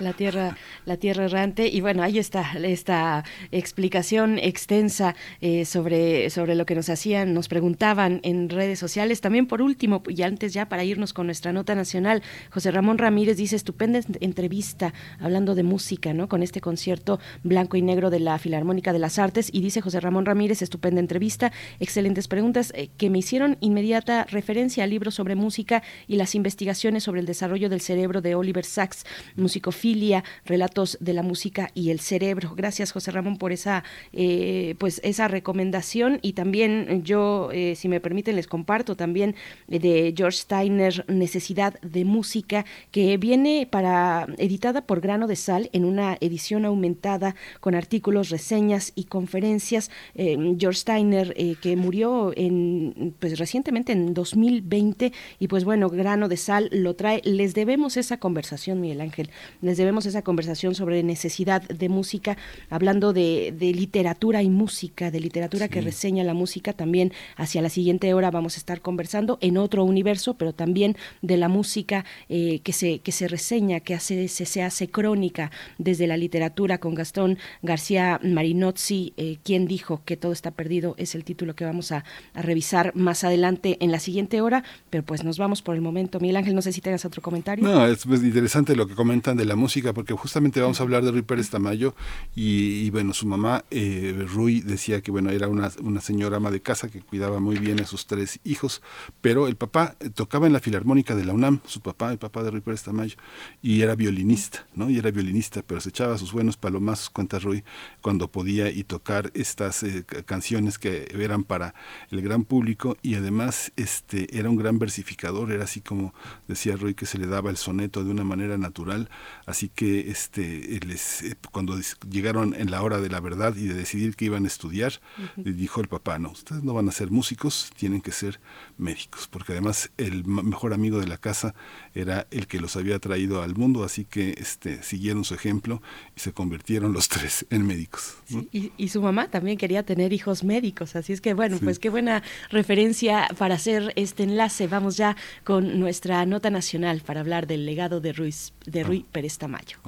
La tierra, la tierra errante. Y bueno, ahí está esta explicación extensa eh, sobre, sobre lo que nos hacían, nos preguntaban en redes sociales. También por último, y antes ya para irnos con nuestra nota nacional, José Ramón Ramírez dice, estupenda entrevista hablando de música, ¿no? Con este concierto blanco y negro de la Filarmónica de las Artes. Y dice José Ramón Ramírez, estupenda entrevista, excelentes preguntas eh, que me hicieron inmediata referencia al libro sobre música y las investigaciones sobre el desarrollo del cerebro de Oliver Sacks, Musicofilia, Relatos de la Música y el Cerebro. Gracias, José Ramón, por esa, eh, pues, esa recomendación. Y también yo, eh, si me permiten, les comparto también de George Steiner, Necesidad de Música, que viene para editada por Grano de Sal en una edición aumentada con artículos, reseñas y conferencias. Eh, George Steiner, que murió en, pues, recientemente en 2020, y pues bueno, Grano de Sal lo trae. Les debemos esa conversación, Miguel Ángel, les debemos esa conversación sobre necesidad de música, hablando de, literatura y música, de literatura que reseña la música. También hacia la siguiente hora vamos a estar conversando en otro universo, pero también de la música eh, que, se, que se reseña, que hace, se, hace crónica desde la literatura con Gastón García Marinozzi, eh, quien dijo que todo está perdido, es el título que vamos a, a revisar más adelante en la siguiente hora, pero pues nos vamos por el momento. Miguel Ángel, no sé si tengas otro comentario. No, es pues, interesante lo que comentan de la música, porque justamente vamos a hablar de Rui Pérez Tamayo y, bueno, su mamá, eh, Rui, decía que bueno, era una, una señora ama de casa que cuidaba muy bien a sus tres hijos, pero el papá tocaba en la filarmónica de la UNAM, su papá, el papá de Rui Pérez Tamayo, y era violinista, ¿no? Y era violinista, pero se echaba sus buenos palomazos, cuenta Rui, cuando podía y tocar estas eh, canciones que eran para el gran público y además este era un gran versificador, era así como decía Roy que se le daba el soneto de una manera natural, así que este les, eh, cuando llegaron en la hora de la verdad y de decidir que iban a estudiar, dijo el papá, no, ustedes no van a ser músicos, tienen que ser médicos, porque además el mejor amigo de la casa era el que los había traído al mundo, así que este siguieron su ejemplo y se convirtieron los tres en médicos. y, su mamá también quería tener hijos médicos, así es que bueno, pues qué buena referencia para hacer este enlace. Vamos ya con nuestra nota nacional para hablar del legado de, Ruiz, de Rui Pérez Tamayo.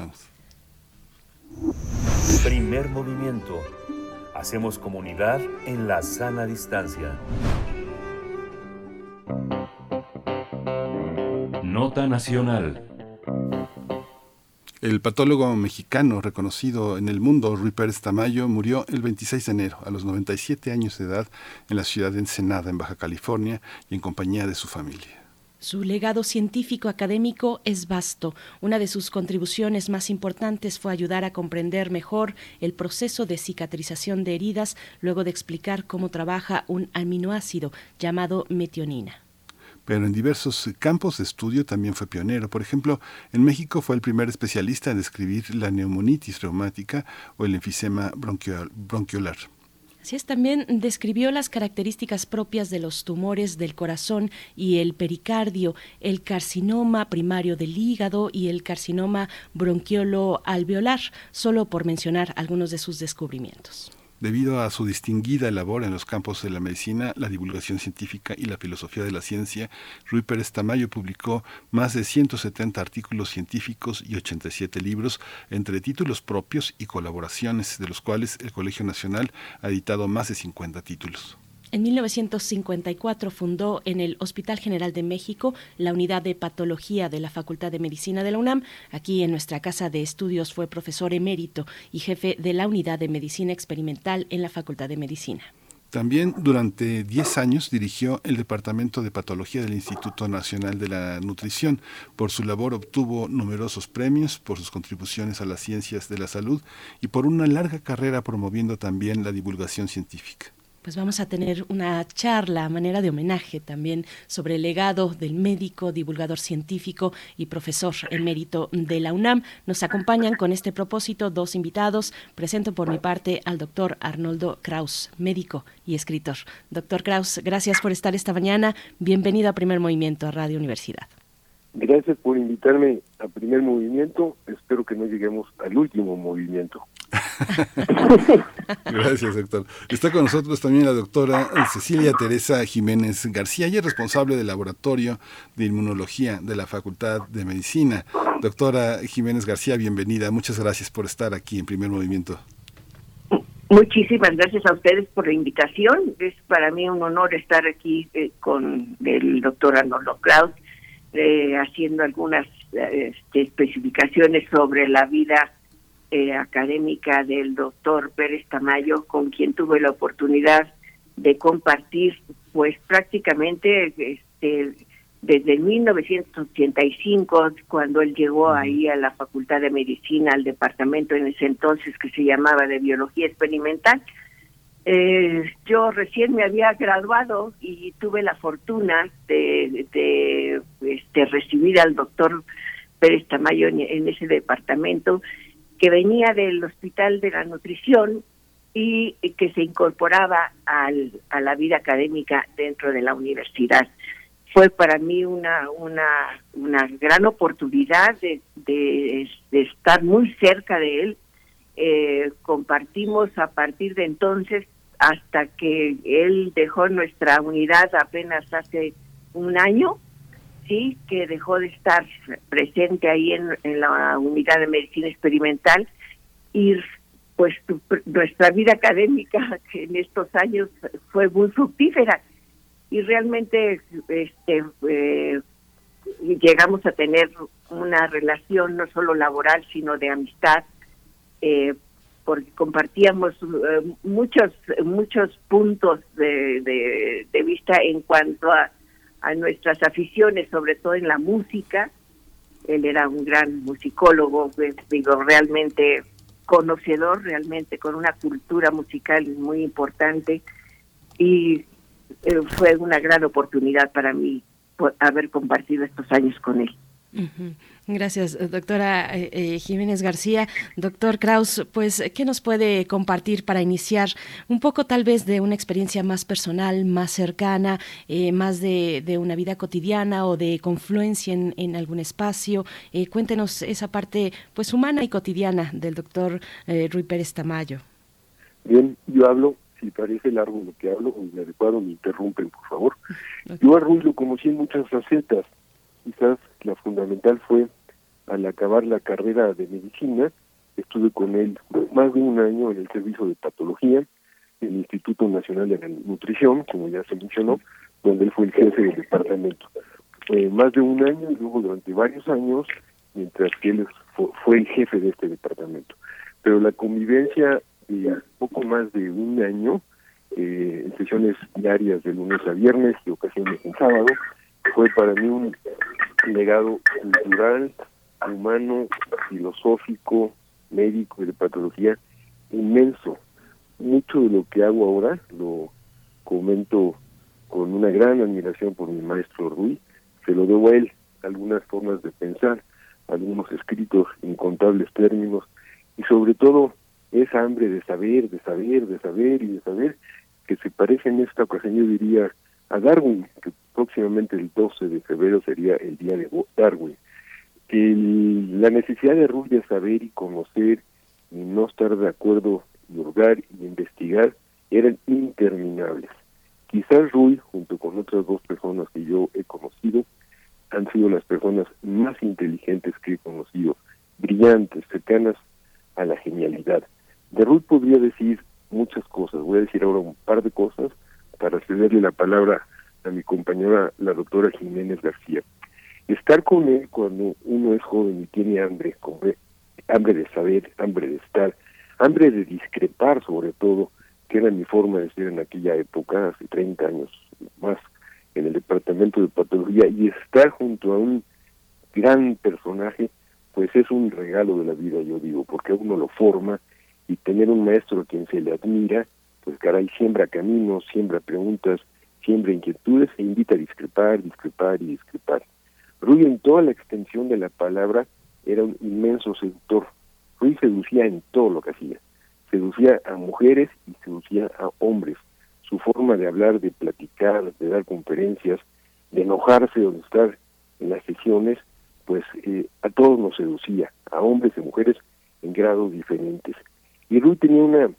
Primer movimiento. Hacemos comunidad en la sana distancia. Nota nacional. El patólogo mexicano reconocido en el mundo, Rui Pérez Tamayo, murió el 26 de enero, a los 97 años de edad, en la ciudad de Ensenada, en Baja California, y en compañía de su familia. Su legado científico académico es vasto. Una de sus contribuciones más importantes fue ayudar a comprender mejor el proceso de cicatrización de heridas luego de explicar cómo trabaja un aminoácido llamado metionina pero en diversos campos de estudio también fue pionero. Por ejemplo, en México fue el primer especialista en describir la neumonitis reumática o el enfisema bronquiolar. Así es, también describió las características propias de los tumores del corazón y el pericardio, el carcinoma primario del hígado y el carcinoma bronquiolo alveolar, solo por mencionar algunos de sus descubrimientos. Debido a su distinguida labor en los campos de la medicina, la divulgación científica y la filosofía de la ciencia, Rui Pérez Tamayo publicó más de 170 artículos científicos y 87 libros, entre títulos propios y colaboraciones, de los cuales el Colegio Nacional ha editado más de 50 títulos. En 1954 fundó en el Hospital General de México la unidad de patología de la Facultad de Medicina de la UNAM. Aquí en nuestra casa de estudios fue profesor emérito y jefe de la unidad de medicina experimental en la Facultad de Medicina. También durante 10 años dirigió el Departamento de Patología del Instituto Nacional de la Nutrición. Por su labor obtuvo numerosos premios por sus contribuciones a las ciencias de la salud y por una larga carrera promoviendo también la divulgación científica pues vamos a tener una charla a manera de homenaje también sobre el legado del médico, divulgador científico y profesor emérito de la UNAM. Nos acompañan con este propósito dos invitados. Presento por mi parte al doctor Arnoldo Kraus, médico y escritor. Doctor Kraus, gracias por estar esta mañana. Bienvenido a Primer Movimiento a Radio Universidad. Gracias por invitarme a primer movimiento. Espero que no lleguemos al último movimiento. Gracias, doctor. Está con nosotros también la doctora Cecilia Teresa Jiménez García, ella es responsable del Laboratorio de Inmunología de la Facultad de Medicina. Doctora Jiménez García, bienvenida. Muchas gracias por estar aquí en Primer Movimiento. Muchísimas gracias a ustedes por la invitación. Es para mí un honor estar aquí eh, con el doctor Arnoldo Kraus, eh, haciendo algunas eh, este, especificaciones sobre la vida eh, académica del doctor Pérez Tamayo, con quien tuve la oportunidad de compartir, pues prácticamente este, desde 1985, cuando él llegó ahí a la Facultad de Medicina, al departamento en ese entonces que se llamaba de Biología Experimental, eh, yo recién me había graduado y tuve la fortuna de, de este, recibir al doctor Pérez Tamayo en, en, ese departamento, que venía del Hospital de la Nutrición y que se incorporaba al, a la vida académica dentro de la universidad. Fue para mí una una una gran oportunidad de, de, de estar muy cerca de él. Eh, compartimos a partir de entonces hasta que él dejó nuestra unidad apenas hace un año sí que dejó de estar presente ahí en, la unidad de medicina experimental y pues tu, nuestra vida académica en estos años fue muy fructífera. Y realmente este eh, llegamos a tener una relación no solo laboral sino de amistad eh, porque compartíamos eh, muchos muchos puntos de, de, vista en cuanto a, a nuestras aficiones sobre todo en la música él era un gran musicólogo digo realmente conocedor realmente con una cultura musical muy importante y eh, fue una gran oportunidad para mí haber compartido estos años con él. Uh -huh. Gracias, doctora eh, eh, Jiménez García. Doctor Kraus, pues, ¿qué nos puede compartir para iniciar un poco tal vez de una experiencia más personal, más cercana, eh, más de, de, una vida cotidiana o de confluencia en, en algún espacio? Eh, cuéntenos esa parte pues humana y cotidiana del doctor eh, Rui Pérez Tamayo. Bien, yo hablo si parece largo lo que hablo, o inadecuado, me interrumpen, por favor. Okay. Yo a Ruiz lo conocí en muchas facetas. Quizás la fundamental fue al acabar la carrera de medicina, estuve con él más de un año en el servicio de patología, en el Instituto Nacional de Nutrición, como ya se mencionó, donde él fue el jefe del departamento. Eh, más de un año y luego durante varios años, mientras que él fue, fue el jefe de este departamento. Pero la convivencia de poco más de un año, eh, en sesiones diarias de lunes a viernes y ocasiones en sábado, fue para mí un legado cultural, humano, filosófico, médico y de patología inmenso. Mucho de lo que hago ahora lo comento con una gran admiración por mi maestro Rui, se lo debo a él, algunas formas de pensar, algunos escritos, incontables términos y sobre todo esa hambre de saber, de saber, de saber y de saber que se parece en esta ocasión, yo diría, a Darwin, que próximamente el 12 de febrero sería el día de Darwin. Que el, la necesidad de Ruth de saber y conocer y no estar de acuerdo y hurgar y investigar eran interminables. Quizás Rui, junto con otras dos personas que yo he conocido, han sido las personas más inteligentes que he conocido, brillantes, cercanas a la genialidad. De Ruth podría decir muchas cosas, voy a decir ahora un par de cosas para cederle la palabra a mi compañera, la doctora Jiménez García. Estar con él cuando uno es joven y tiene hambre, hambre de saber, hambre de estar, hambre de discrepar sobre todo, que era mi forma de ser en aquella época, hace 30 años más, en el departamento de patología, y estar junto a un gran personaje, pues es un regalo de la vida, yo digo, porque uno lo forma y tener un maestro a quien se le admira, pues caray, siembra caminos, siembra preguntas, siembra inquietudes e invita a discrepar, discrepar y discrepar. Rui en toda la extensión de la palabra era un inmenso seductor. Rui seducía en todo lo que hacía. Seducía a mujeres y seducía a hombres. Su forma de hablar, de platicar, de dar conferencias, de enojarse o de estar en las sesiones, pues eh, a todos nos seducía, a hombres y mujeres en grados diferentes. Y Rui tenía una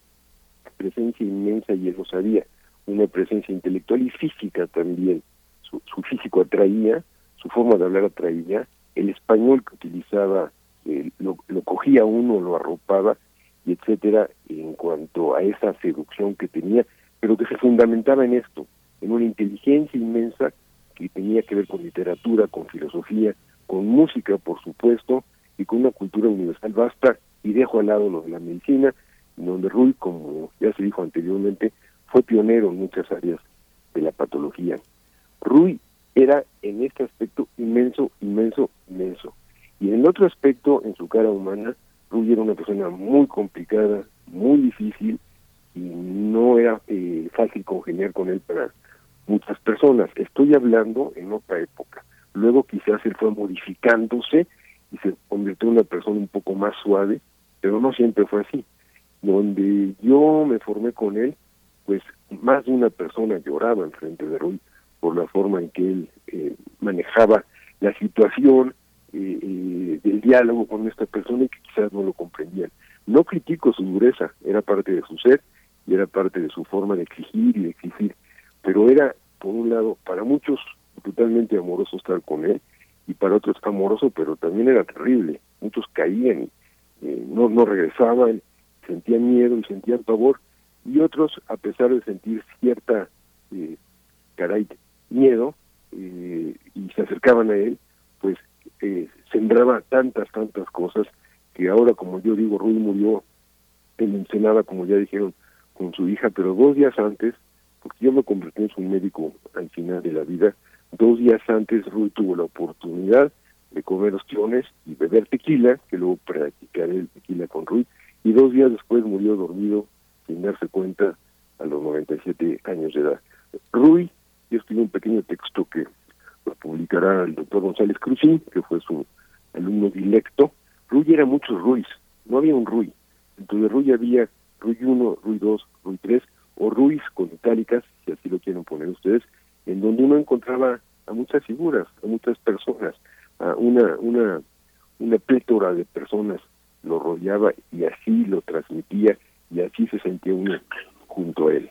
presencia inmensa y él lo sabía, una presencia intelectual y física también. Su, su físico atraía, su forma de hablar atraía, el español que utilizaba eh, lo, lo cogía uno, lo arropaba, y etcétera, en cuanto a esa seducción que tenía, pero que se fundamentaba en esto, en una inteligencia inmensa que tenía que ver con literatura, con filosofía, con música, por supuesto, y con una cultura universal vasta, y dejo al lado lo de la medicina, donde Rui, como ya se dijo anteriormente, fue pionero en muchas áreas de la patología. Rui era en este aspecto inmenso, inmenso, inmenso. Y en otro aspecto, en su cara humana, Rui era una persona muy complicada, muy difícil, y no era eh, fácil congeniar con él para muchas personas. Estoy hablando en otra época. Luego quizás él fue modificándose y se convirtió en una persona un poco más suave, pero no siempre fue así. Donde yo me formé con él, pues más de una persona lloraba en frente de Rui por la forma en que él eh, manejaba la situación eh, eh, del diálogo con esta persona y que quizás no lo comprendían. No critico su dureza, era parte de su ser y era parte de su forma de exigir y de exigir, pero era, por un lado, para muchos totalmente amoroso estar con él y para otros amoroso, pero también era terrible. Muchos caían y no, no regresaban, sentían miedo y sentían pavor, y otros, a pesar de sentir cierta, eh, caray, miedo, eh, y se acercaban a él, pues eh, sembraba tantas, tantas cosas que ahora, como yo digo, Rui murió en Ensenada, como ya dijeron, con su hija, pero dos días antes, porque yo me convertí en su médico al final de la vida, dos días antes Rui tuvo la oportunidad de comer ostiones y beber tequila, que luego practicaré el tequila con Rui, y dos días después murió dormido sin darse cuenta a los 97 años de edad. Rui, yo escribí un pequeño texto que lo publicará el doctor González Cruzín, que fue su alumno directo. Rui era muchos Ruiz, no había un Rui. Entonces Rui había Rui 1, Rui 2, Rui 3, o Ruiz con itálicas, si así lo quieren poner ustedes, en donde uno encontraba a muchas figuras, a muchas personas, a una, una, una plétora de personas lo rodeaba y así lo transmitía y así se sentía uno junto a él.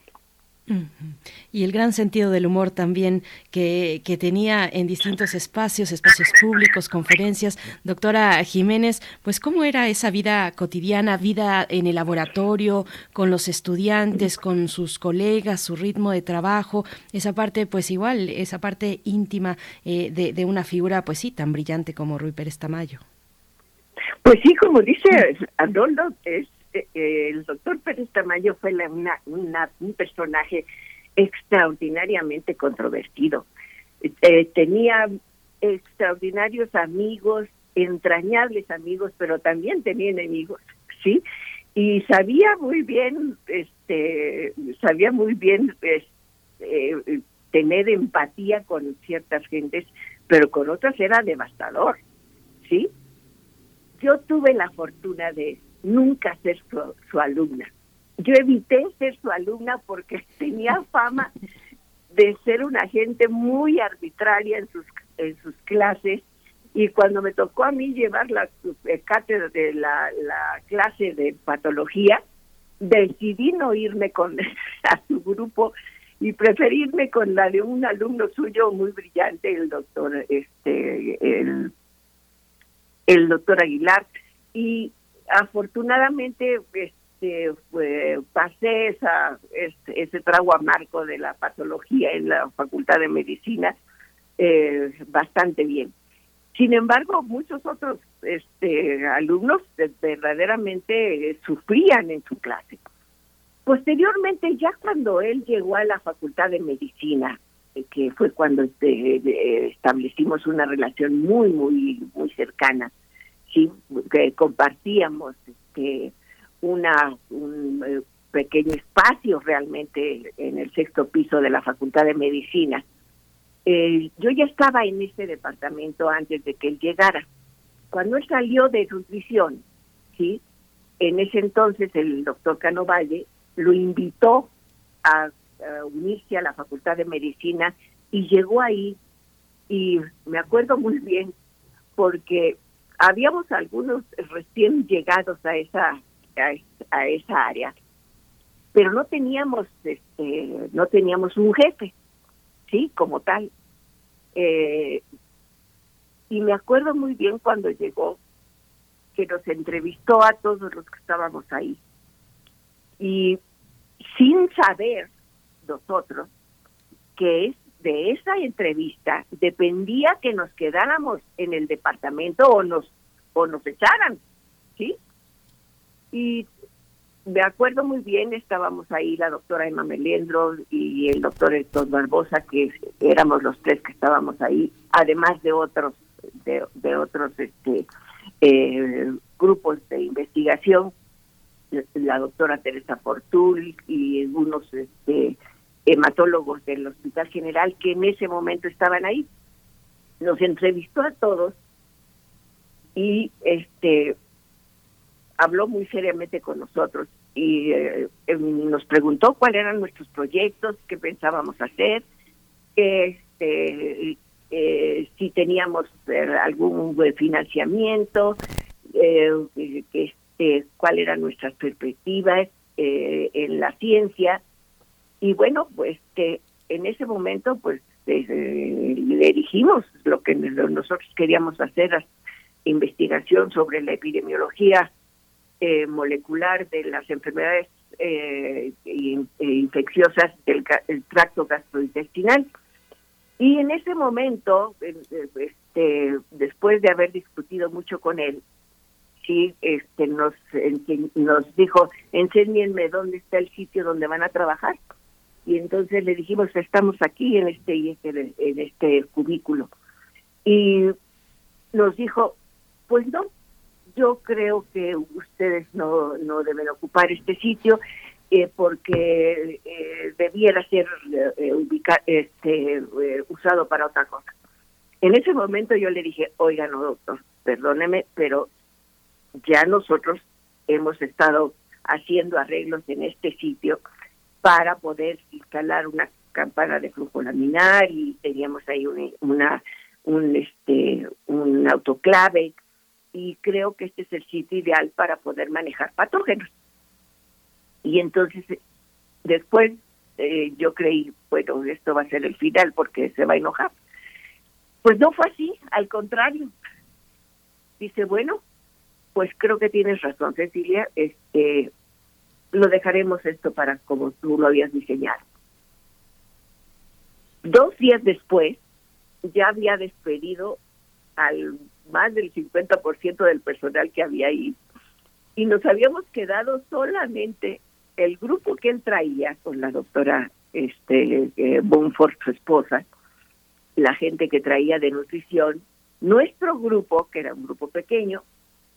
Y el gran sentido del humor también que, que, tenía en distintos espacios, espacios públicos, conferencias. Doctora Jiménez, pues cómo era esa vida cotidiana, vida en el laboratorio, con los estudiantes, con sus colegas, su ritmo de trabajo, esa parte, pues igual, esa parte íntima eh, de, de, una figura, pues sí, tan brillante como Rui Pérez Tamayo. Pues sí, como dice Arnoldo, es el doctor Pérez Tamayo fue una, un personaje extraordinariamente controvertido. Eh, tenía extraordinarios amigos, entrañables amigos, pero también tenía enemigos, ¿sí? Y sabía muy bien, este, sabía muy bien eh, tener empatía con ciertas gentes, pero con otras era devastador, ¿sí? Yo tuve la fortuna de nunca ser su, alumna. Yo evité ser su alumna porque tenía fama de ser una gente muy arbitraria en sus, en sus clases y cuando me tocó a mí llevar la cátedra de la, la clase de patología, decidí no irme con a su grupo y preferirme con la de un alumno suyo muy brillante, el doctor este el, el doctor Aguilar y afortunadamente este pasé esa este, ese trago amargo de la patología en la Facultad de Medicina eh, bastante bien. Sin embargo, muchos otros este, alumnos verdaderamente sufrían en su clase. Posteriormente, ya cuando él llegó a la Facultad de Medicina, eh, que fue cuando este, establecimos una relación muy, muy, muy cercana, que compartíamos este, una un eh, pequeño espacio realmente en el sexto piso de la Facultad de Medicina. Eh, yo ya estaba en ese departamento antes de que él llegara. Cuando él salió de nutrición, sí, en ese entonces el doctor Cano Valle lo invitó a, a unirse a la Facultad de Medicina y llegó ahí y me acuerdo muy bien porque habíamos algunos recién llegados a esa a, esa área pero no teníamos este no teníamos un jefe sí como tal. Eh, y me acuerdo muy bien cuando llegó que nos entrevistó a todos los que estábamos ahí. Y sin saber nosotros que es de esa entrevista dependía que nos quedáramos en el departamento o nos o nos echaran, ¿sí? Y me acuerdo muy bien, estábamos ahí la doctora Emma Melendro y el doctor Héctor Barbosa, que éramos los tres que estábamos ahí, además de otros, de, otros este, eh, grupos de investigación, la doctora Teresa Fortul y algunos este, hematólogos del Hospital General que en ese momento estaban ahí. Nos entrevistó a todos y este habló muy seriamente con nosotros y eh, em, nos preguntó cuáles eran nuestros proyectos, qué pensábamos hacer, este, eh, si teníamos eh, algún financiamiento, que, este, cuál eran nuestras perspectivas en la ciencia. Y bueno, pues que en ese momento pues le dirigimos lo que nosotros queríamos hacer, investigación sobre la epidemiología eh, molecular de las enfermedades eh, eh, infecciosas del tracto gastrointestinal. Y en ese momento, este, después de haber discutido mucho con él, sí, este, nos, nos dijo, enséñenme dónde está el sitio donde van a trabajar. Y entonces le dijimos, estamos aquí en este, este en este cubículo. Y nos dijo, pues no, yo creo que ustedes no, no deben ocupar este sitio eh, porque eh, debiera ser eh, este, usado para otra cosa. En ese momento yo le dije, oiga, no, doctor, perdóneme, pero ya nosotros hemos estado haciendo arreglos en este sitio para poder instalar una campana de flujo laminar y teníamos ahí una, un este un autoclave y creo que este es el sitio ideal para poder manejar patógenos. Y entonces, después eh, yo creí, bueno, esto va a ser el final porque se va a enojar. Pues no fue así, al contrario. Dice, bueno, pues creo que tienes razón, Cecilia, este, lo dejaremos esto para como tú lo habías diseñado. Dos días después, ya había despedido al más del 50% del personal que había ahí. Y nos habíamos quedado solamente el grupo que él traía con la doctora este eh, Bonfort, su esposa, la gente que traía de nutrición, nuestro grupo, que era un grupo pequeño,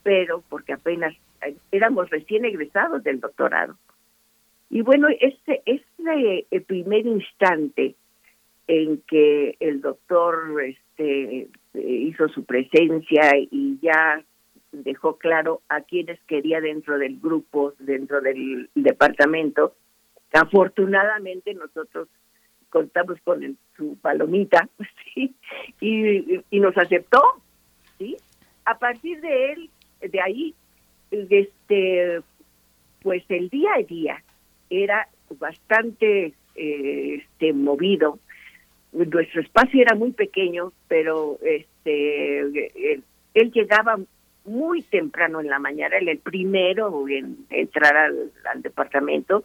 pero porque apenas éramos recién egresados del doctorado. Y bueno, ese, ese el primer instante en que el doctor este, hizo su presencia y ya dejó claro a quienes quería dentro del grupo, dentro del departamento. Afortunadamente nosotros contamos con su palomita y, y, nos aceptó, sí. A partir de él, de ahí, este, pues el día a día era bastante eh, este movido nuestro espacio era muy pequeño, pero este él, llegaba muy temprano en la mañana, él el primero en entrar al, departamento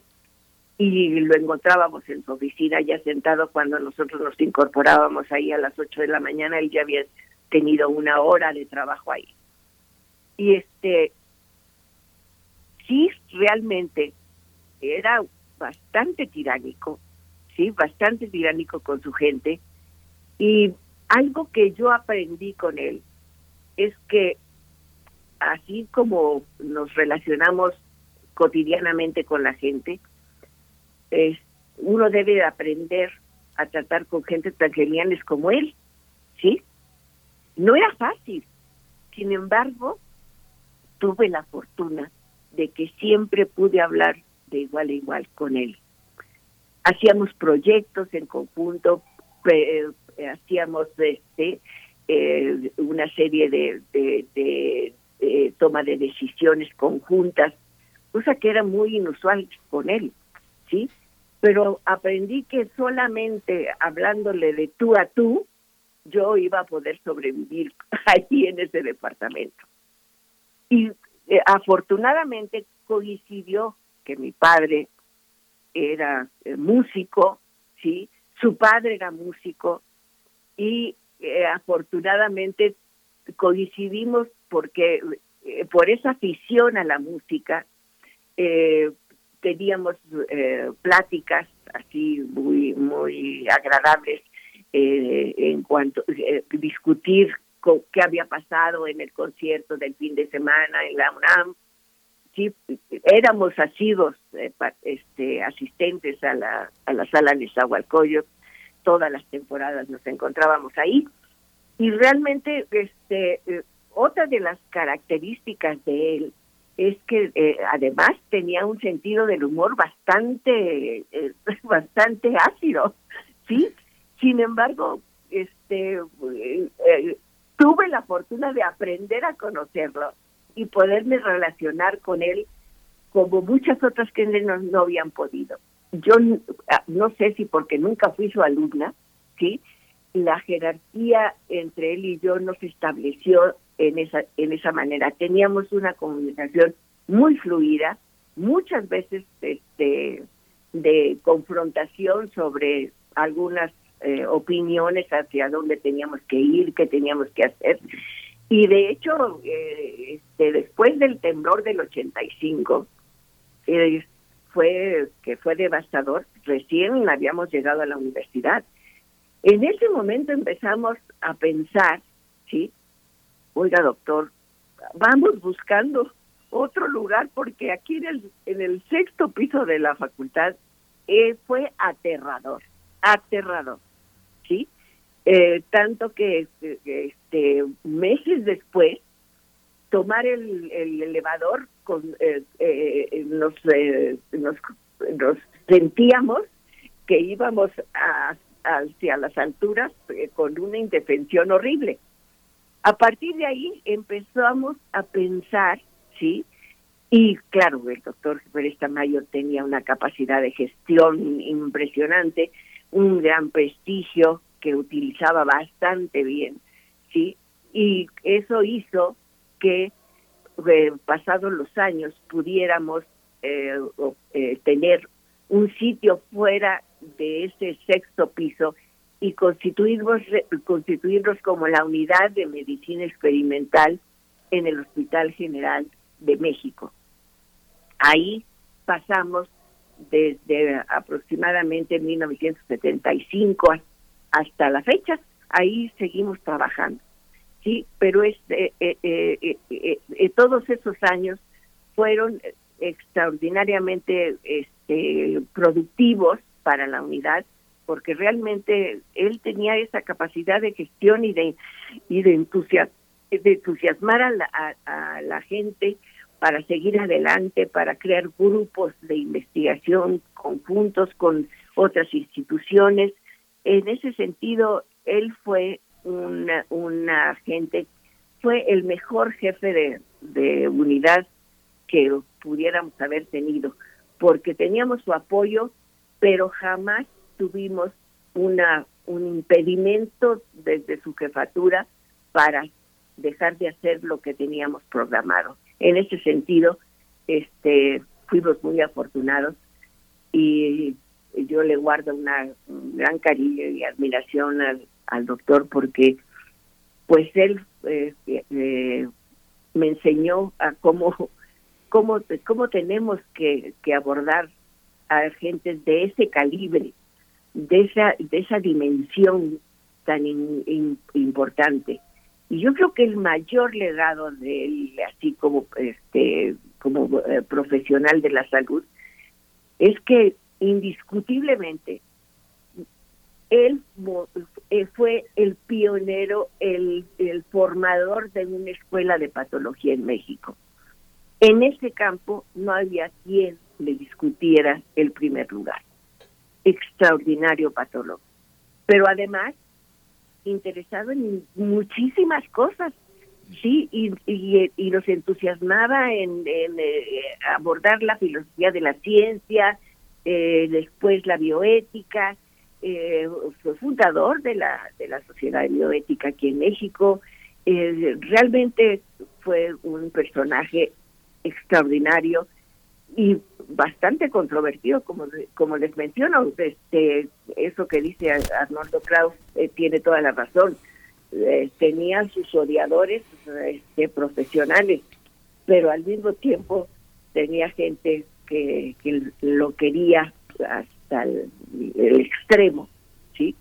y lo encontrábamos en su oficina ya sentado cuando nosotros nos incorporábamos ahí a las 8 de la mañana, él ya había tenido una hora de trabajo ahí. Y este sí realmente era bastante tiránico sí, bastante tiránico con su gente. Y algo que yo aprendí con él es que así como nos relacionamos cotidianamente con la gente, es, uno debe aprender a tratar con gente tan geniales como él, ¿sí? No era fácil. Sin embargo, tuve la fortuna de que siempre pude hablar de igual a igual con él hacíamos proyectos en conjunto, eh, hacíamos este eh, una serie de, de, toma de decisiones conjuntas, cosa que era muy inusual con él, ¿sí? Pero aprendí que solamente hablándole de tú a tú, yo iba a poder sobrevivir allí en ese departamento. Y eh, afortunadamente coincidió que mi padre era eh, músico, ¿sí? Su padre era músico y eh, afortunadamente coincidimos porque eh, por esa afición a la música teníamos pláticas así muy muy agradables en cuanto discutir qué había pasado en el concierto del fin de semana en la UNAM. Sí éramos asidos este asistentes a la a la sala de Zahualcoyo todas las temporadas nos encontrábamos ahí. Y realmente este otra de las características de él es que eh, además tenía un sentido del humor bastante eh, bastante ácido sí sin embargo este eh, tuve la fortuna de aprender a conocerlo y poderme relacionar con él como muchas otras que no, no habían podido. Yo ah, no sé si porque nunca fui su alumna sí la jerarquía entre él y yo no se estableció en esa en esa manera. Teníamos una comunicación muy fluida muchas veces este de confrontación sobre algunas eh, opiniones hacia dónde teníamos que ir qué teníamos que hacer. Y de hecho eh, este después del temblor del 85 eh, fue que fue devastador recién habíamos llegado a la universidad. En ese momento empezamos a pensar sí oiga doctor, vamos buscando otro lugar porque aquí en el, en el sexto piso de la facultad eh, fue aterrador, aterrador, ¿sí? Eh, tanto que este meses después tomar el, el elevador con eh, eh nos, nos, nos sentíamos que íbamos a, hacia las alturas con una indefensión horrible a partir de ahí empezamos a pensar, ¿sí? Y claro, el doctor Pérez Tamayo tenía una capacidad de gestión impresionante, un gran prestigio que utilizaba bastante bien, ¿sí? Y eso hizo que, eh, pasados los años, pudiéramos eh, eh, tener un sitio fuera de ese sexto piso y constituirnos, constituirnos como la unidad de medicina experimental en el Hospital General de México. Ahí pasamos desde aproximadamente 1975 hasta la fecha, ahí seguimos trabajando. Sí, pero es, eh, eh, eh, todos esos años fueron extraordinariamente este, productivos para la unidad porque realmente él tenía esa capacidad de gestión y de y de, entusiasmar a la, a, la gente para seguir adelante, para crear grupos de investigación conjuntos con otras instituciones. En ese sentido, él fue una, una agente, fue el mejor jefe de, de unidad que pudiéramos haber tenido, porque teníamos su apoyo, pero jamás tuvimos una un impedimento desde su jefatura para dejar de hacer lo que teníamos programado. En ese sentido, este fuimos muy afortunados y yo le guardo una un gran cariño y admiración al, al doctor porque pues él eh, eh, me enseñó a cómo cómo cómo tenemos que, que abordar a gente de ese calibre de esa, de esa dimensión tan importante. Y yo creo que el mayor legado de él, así como este como eh, profesional de la salud, es que indiscutiblemente él eh, fue el pionero, el, el formador de una escuela de patología en México. En ese campo no había quien le discutiera el primer lugar extraordinario patólogo, pero además interesado en muchísimas cosas, sí, y, y, nos entusiasmaba en, eh, abordar la filosofía de la ciencia, eh, después la bioética, eh, fue fundador de la, de la Sociedad de Bioética aquí en México, realmente fue un personaje extraordinario y bastante controvertido, como, como les menciono, este, eso que dice Arnoldo Kraus eh, tiene toda la razón. Eh, tenía sus odiadores este, profesionales, pero al mismo tiempo tenía gente que, que lo quería hasta el, el extremo, ¿sí?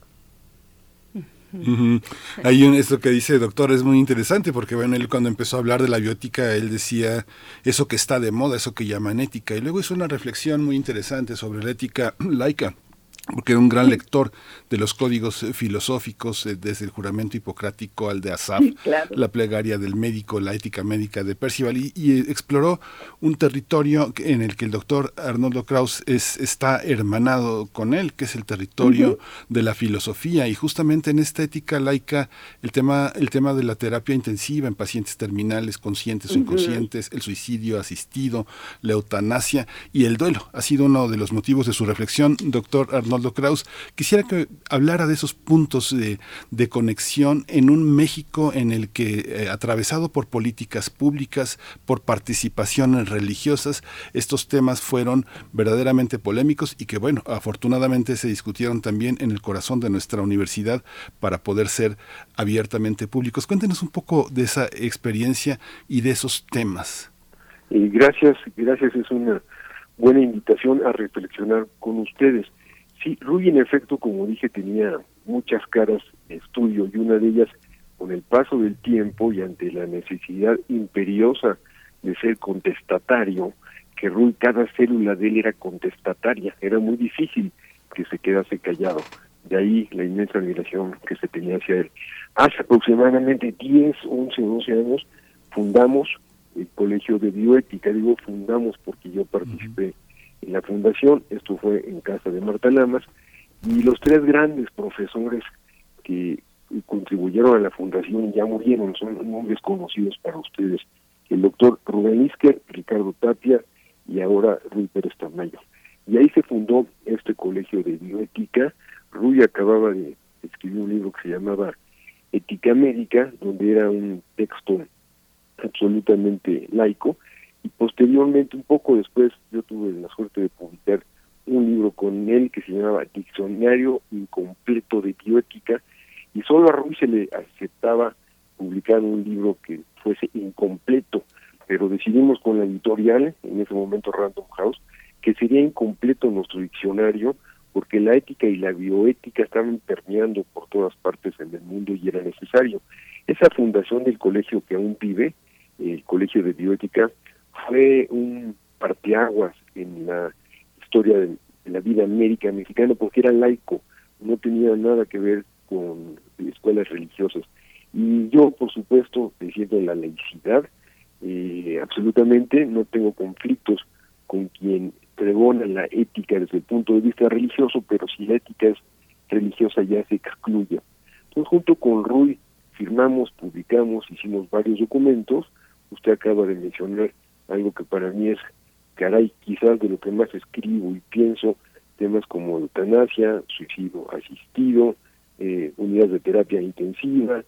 Hay un, esto que dice doctor es muy interesante porque bueno, él cuando empezó a hablar de la biótica, él decía eso que está de moda, eso que llaman ética, y luego hizo una reflexión muy interesante sobre la ética laica porque era un gran lector de los códigos eh, filosóficos, eh, desde el juramento hipocrático al de Asaf, la plegaria del médico, la ética médica de Percival, y, eh, exploró un territorio en el que el doctor Arnoldo Kraus es, está hermanado con él, que es el territorio de la filosofía, y justamente en esta ética laica, el tema, el tema de la terapia intensiva en pacientes terminales, conscientes o inconscientes, el suicidio asistido, la eutanasia y el duelo, ha sido uno de los motivos de su reflexión, doctor Arnoldo Arnoldo Kraus. Quisiera que hablara de esos puntos de, conexión en un México en el que, eh, atravesado por políticas públicas, por participaciones religiosas, estos temas fueron verdaderamente polémicos y que, bueno, afortunadamente se discutieron también en el corazón de nuestra universidad para poder ser abiertamente públicos. Cuéntenos un poco de esa experiencia y de esos temas. gracias, gracias, es una buena invitación a reflexionar con ustedes. Sí, Rui en efecto, como dije, tenía muchas caras de estudio y una de ellas, con el paso del tiempo y ante la necesidad imperiosa de ser contestatario, que Rui cada célula de él era contestataria, era muy difícil que se quedase callado. De ahí la inmensa admiración que se tenía hacia él. Hace aproximadamente 10, 11, 12 años fundamos el Colegio de Bioética, digo fundamos porque yo participé en la fundación, esto fue en casa de Marta Lamas, y los tres grandes profesores que contribuyeron a la fundación ya murieron, son nombres conocidos para ustedes, el doctor Rubén Isker, Ricardo Tapia y ahora Rui Pérez Tamayo. Y ahí se fundó este colegio de bioética. Rui acababa de escribir un libro que se llamaba Ética Médica, donde era un texto absolutamente laico, y posteriormente, un poco después, yo tuve la suerte de publicar un libro con él que se llamaba Diccionario Incompleto de Bioética, y solo a Ruiz se le aceptaba publicar un libro que fuese incompleto, pero decidimos con la editorial, en ese momento Random House, que sería incompleto nuestro diccionario, porque la ética y la bioética estaban permeando por todas partes en el mundo y era necesario. Esa fundación del colegio que aún vive, el Colegio de Bioética, fue un parteaguas en la historia de, la vida médica mexicana porque era laico, no tenía nada que ver con escuelas religiosas. Y yo, por supuesto, defiendo la laicidad, eh, absolutamente no tengo conflictos con quien pregona la ética desde el punto de vista religioso, pero si la ética es religiosa ya se excluye. Entonces, junto con Rui, firmamos, publicamos, hicimos varios documentos, usted acaba de mencionar algo que para mí es, caray, quizás de lo que más escribo y pienso, temas como eutanasia, suicidio asistido, eh, unidades de terapia intensiva,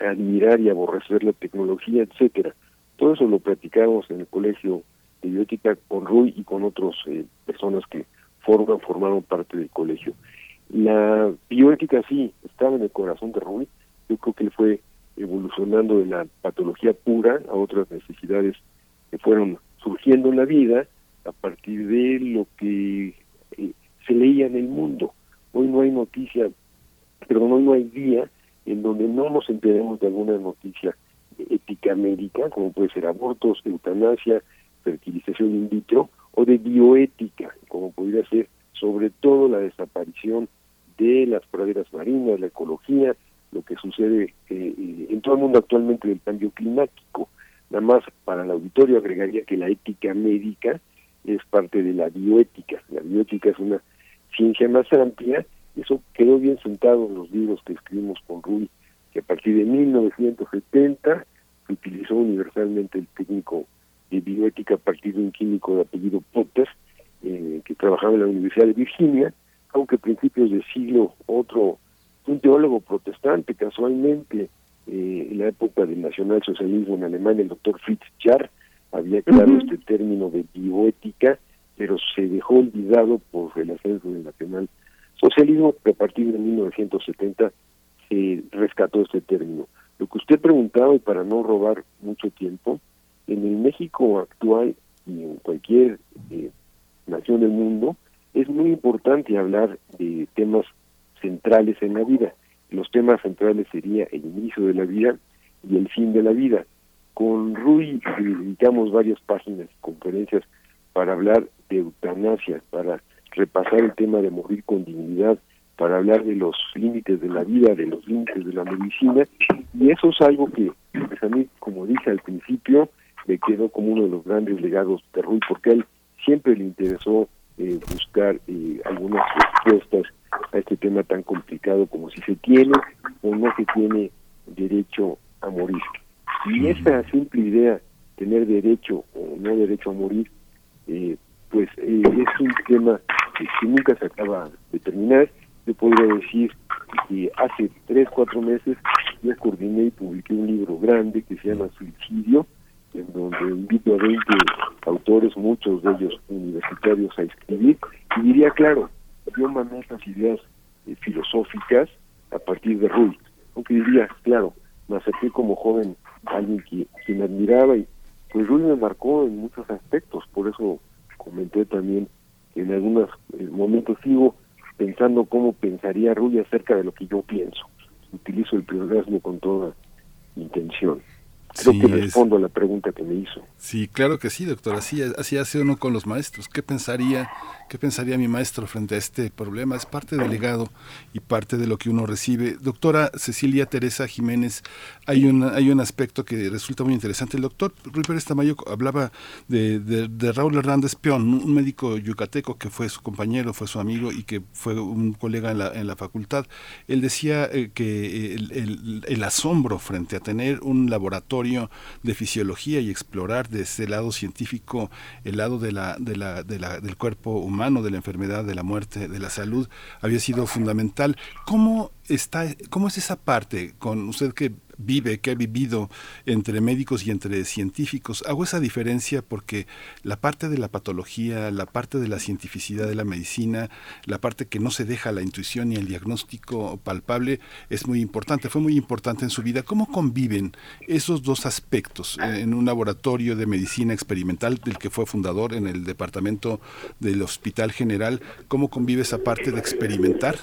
admirar y aborrecer la tecnología, etcétera. Todo eso lo platicamos en el colegio de bioética con Rui y con otras eh, personas que forman, formaron parte del colegio. La bioética sí estaba en el corazón de Rui, yo creo que él fue evolucionando de la patología pura a otras necesidades que fueron surgiendo en la vida a partir de lo que eh, se leía en el mundo. Hoy no hay noticia, perdón, hoy no hay día en donde no nos enteremos de alguna noticia ética médica, como puede ser abortos, eutanasia, fertilización in vitro, o de bioética, como podría ser sobre todo la desaparición de las praderas marinas, la ecología, lo que sucede eh, eh, en todo el mundo actualmente del cambio climático. Nada más para el auditorio agregaría que la ética médica es parte de la bioética. La bioética es una ciencia más amplia. Eso quedó bien sentado en los libros que escribimos con Rui, que a partir de 1970 se utilizó universalmente el técnico de bioética a partir de un químico de apellido Potter, eh, que trabajaba en la Universidad de Virginia, aunque a principios del siglo otro, un teólogo protestante casualmente, eh, en la época del nacionalsocialismo en Alemania, el doctor Fritz Jarr había creado este término de bioética, pero se dejó olvidado por el ascenso del nacionalsocialismo, que a partir de 1970 se rescató este término. Lo que usted preguntaba, y para no robar mucho tiempo, en el México actual y en cualquier eh, nación del mundo, es muy importante hablar de temas centrales en la vida. Los temas centrales sería el inicio de la vida y el fin de la vida. Con Rui dedicamos varias páginas, conferencias para hablar de eutanasia, para repasar el tema de morir con dignidad, para hablar de los límites de la vida, de los límites de la medicina, y eso es algo que, pues a mí, como dije al principio, me quedó como uno de los grandes legados de Rui, porque a él siempre le interesó eh, buscar eh, algunas respuestas a este tema tan complicado como si se tiene o no se tiene derecho a morir. Y esa simple idea, tener derecho o no derecho a morir, eh, pues eh, es un tema que, nunca se acaba de terminar. Yo podría decir que hace tres, cuatro meses yo coordiné y publiqué un libro grande que se llama Suicidio, en donde invito a 20 autores, muchos de ellos universitarios, a escribir. Y diría, claro, yo mandé estas ideas eh, filosóficas a partir de Ruiz. Aunque diría, claro, me acerqué como joven a alguien que, me admiraba y pues Ruiz me marcó en muchos aspectos, por eso comenté también que en algunos eh, momentos sigo pensando cómo pensaría Ruiz acerca de lo que yo pienso. Utilizo el pleonasmo con toda intención. Creo que respondo a la pregunta que me hizo. Sí, claro que sí, doctor. Así, así hace uno con los maestros. ¿Qué pensaría, qué pensaría mi maestro frente a este problema? Es parte del legado y parte de lo que uno recibe. Doctora Cecilia Teresa Jiménez, hay un, hay un aspecto que resulta muy interesante. El doctor Rui Pérez Tamayo hablaba de, de, Raúl Hernández Peón, un médico yucateco que fue su compañero, fue su amigo y que fue un colega en la, en la facultad. Él decía eh, que el, el, el asombro frente a tener un laboratorio de fisiología y explorar desde el lado científico el lado de la, de la, de la, del cuerpo humano, de la enfermedad, de la muerte, de la salud, había sido fundamental. ¿Cómo está, cómo es esa parte con usted que vive, que ha vivido entre médicos y entre científicos. Hago esa diferencia porque la parte de la patología, la parte de la cientificidad de la medicina, la parte que no se deja la intuición y el diagnóstico palpable es muy importante, fue muy importante en su vida. ¿Cómo conviven esos dos aspectos en un laboratorio de medicina experimental del que fue fundador en el departamento del Hospital General? ¿Cómo convive esa parte de experimentar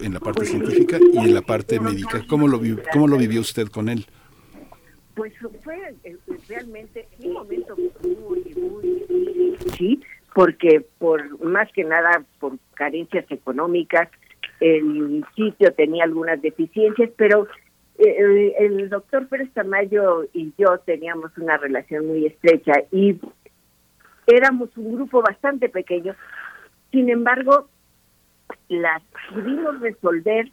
en la parte científica y en la parte médica. ¿Cómo lo, cómo lo vivió usted con él? Pues fue eh, realmente un momento muy, muy difícil, porque por más que nada por carencias económicas, el sitio tenía algunas deficiencias, pero eh, el doctor Pérez Tamayo y yo teníamos una relación muy estrecha y éramos un grupo bastante pequeño. Sin embargo, las pudimos resolver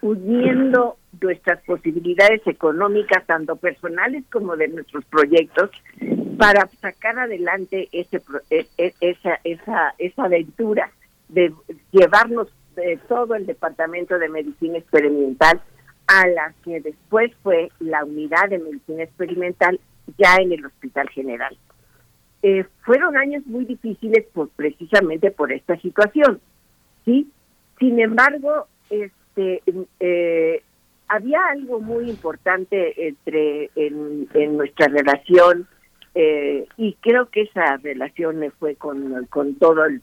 uniendo nuestras posibilidades económicas, tanto personales como de nuestros proyectos, para sacar adelante ese, e, e, esa, esa, esa aventura de llevarnos de todo el Departamento de Medicina Experimental a la que después fue la unidad de medicina experimental ya en el Hospital General. Eh, fueron años muy difíciles por, precisamente por esta situación. ¿Sí? Sin embargo, este, eh, había algo muy importante entre en, nuestra relación eh, y creo que esa relación fue con, con todo el,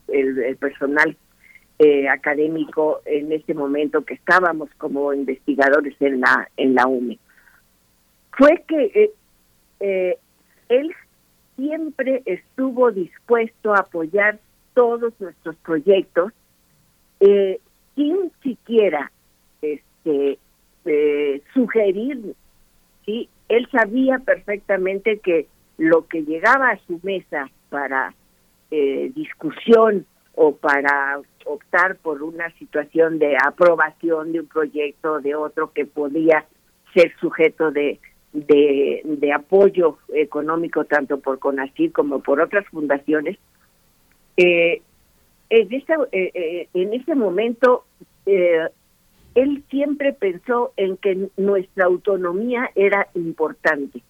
personal eh, académico en ese momento que estábamos como investigadores en la en la UME. Fue que él siempre estuvo dispuesto a apoyar todos nuestros proyectos eh, sin siquiera este, eh, sugerir, ¿sí? él sabía perfectamente que lo que llegaba a su mesa para eh, discusión o para optar por una situación de aprobación de un proyecto de otro que podía ser sujeto de, de, apoyo económico tanto por CONACYT como por otras fundaciones, eh, en ese, eh, eh, en ese momento eh, él siempre pensó en que nuestra autonomía era importante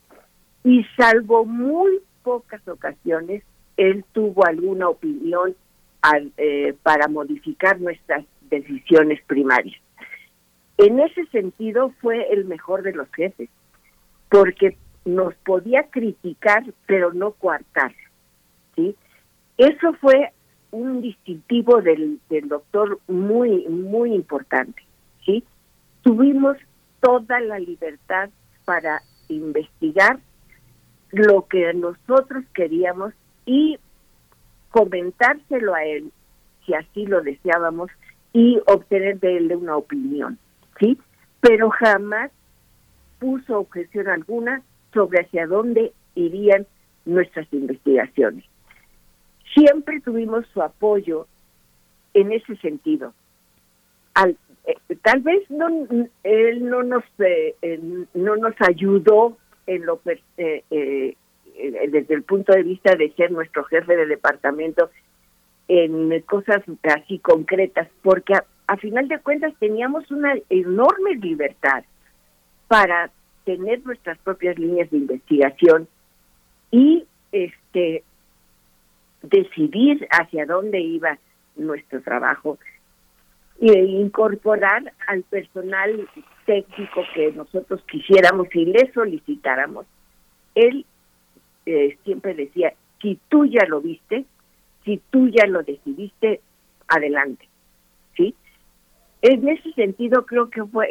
y salvo muy pocas ocasiones él tuvo alguna opinión para modificar nuestras decisiones primarias. En ese sentido fue el mejor de los jefes, porque nos podía criticar pero no coartar. ¿sí? Eso fue un distintivo del, del doctor muy, muy importante, ¿sí? Tuvimos toda la libertad para investigar lo que nosotros queríamos y comentárselo a él, si así lo deseábamos, y obtener de él una opinión, ¿sí? Pero jamás puso objeción alguna sobre hacia dónde irían nuestras investigaciones. Siempre tuvimos su apoyo en ese sentido. Al, eh, tal vez no él no nos eh, no nos ayudó en lo eh, desde el punto de vista de ser nuestro jefe de departamento en cosas así concretas, porque a, final de cuentas teníamos una enorme libertad para tener nuestras propias líneas de investigación y este decidir hacia dónde iba nuestro trabajo e incorporar al personal técnico que nosotros quisiéramos y le solicitáramos. Él eh, siempre decía, si tú ya lo viste, si tú ya lo decidiste, adelante. ¿Sí? En ese sentido creo que fue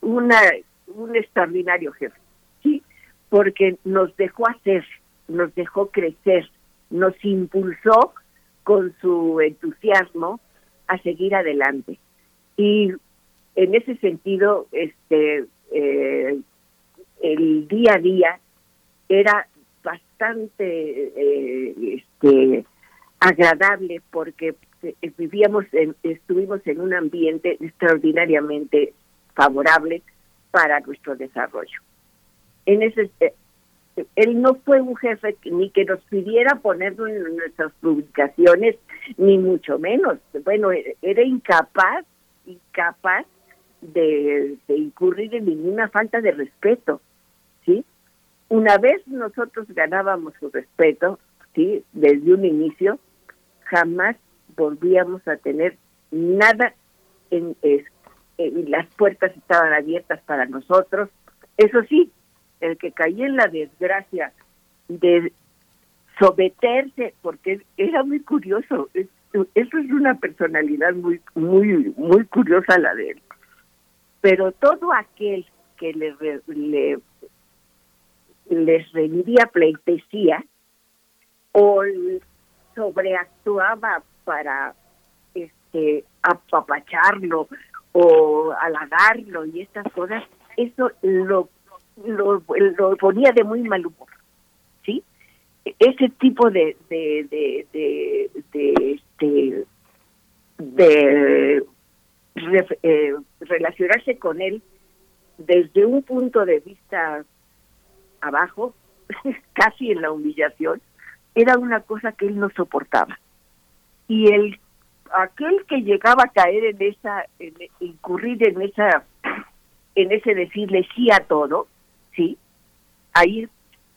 una un extraordinario jefe, ¿sí? Porque nos dejó hacer, nos dejó crecer, nos impulsó con su entusiasmo a seguir adelante. Y en ese sentido, este eh, el día a día era bastante eh, este agradable porque eh, vivíamos en, estuvimos en un ambiente extraordinariamente favorable para nuestro desarrollo. En ese eh, él no fue un jefe ni que nos pidiera ponerlo en nuestras publicaciones, ni mucho menos. Bueno, e, era incapaz, incapaz de, de incurrir en ninguna falta de respeto, ¿sí? Una vez nosotros ganábamos su respeto, ¿sí? Desde un inicio, jamás volvíamos a tener nada en, las puertas estaban abiertas para nosotros. Eso sí, el que caía en la desgracia de someterse, porque era muy curioso, eso es una personalidad muy, muy, muy curiosa la de él. Pero todo aquel que le, le les rendía pleitesía o sobreactuaba para este apapacharlo o halagarlo y estas cosas, eso lo, lo, ponía de muy mal humor, ¿sí? Ese tipo de de de de, de, este, eh, relacionarse con él desde un punto de vista abajo, casi en la humillación, era una cosa que él no soportaba. Y el aquel que llegaba a caer en esa, incurrir en esa, en ese decirle sí a todo, sí, ahí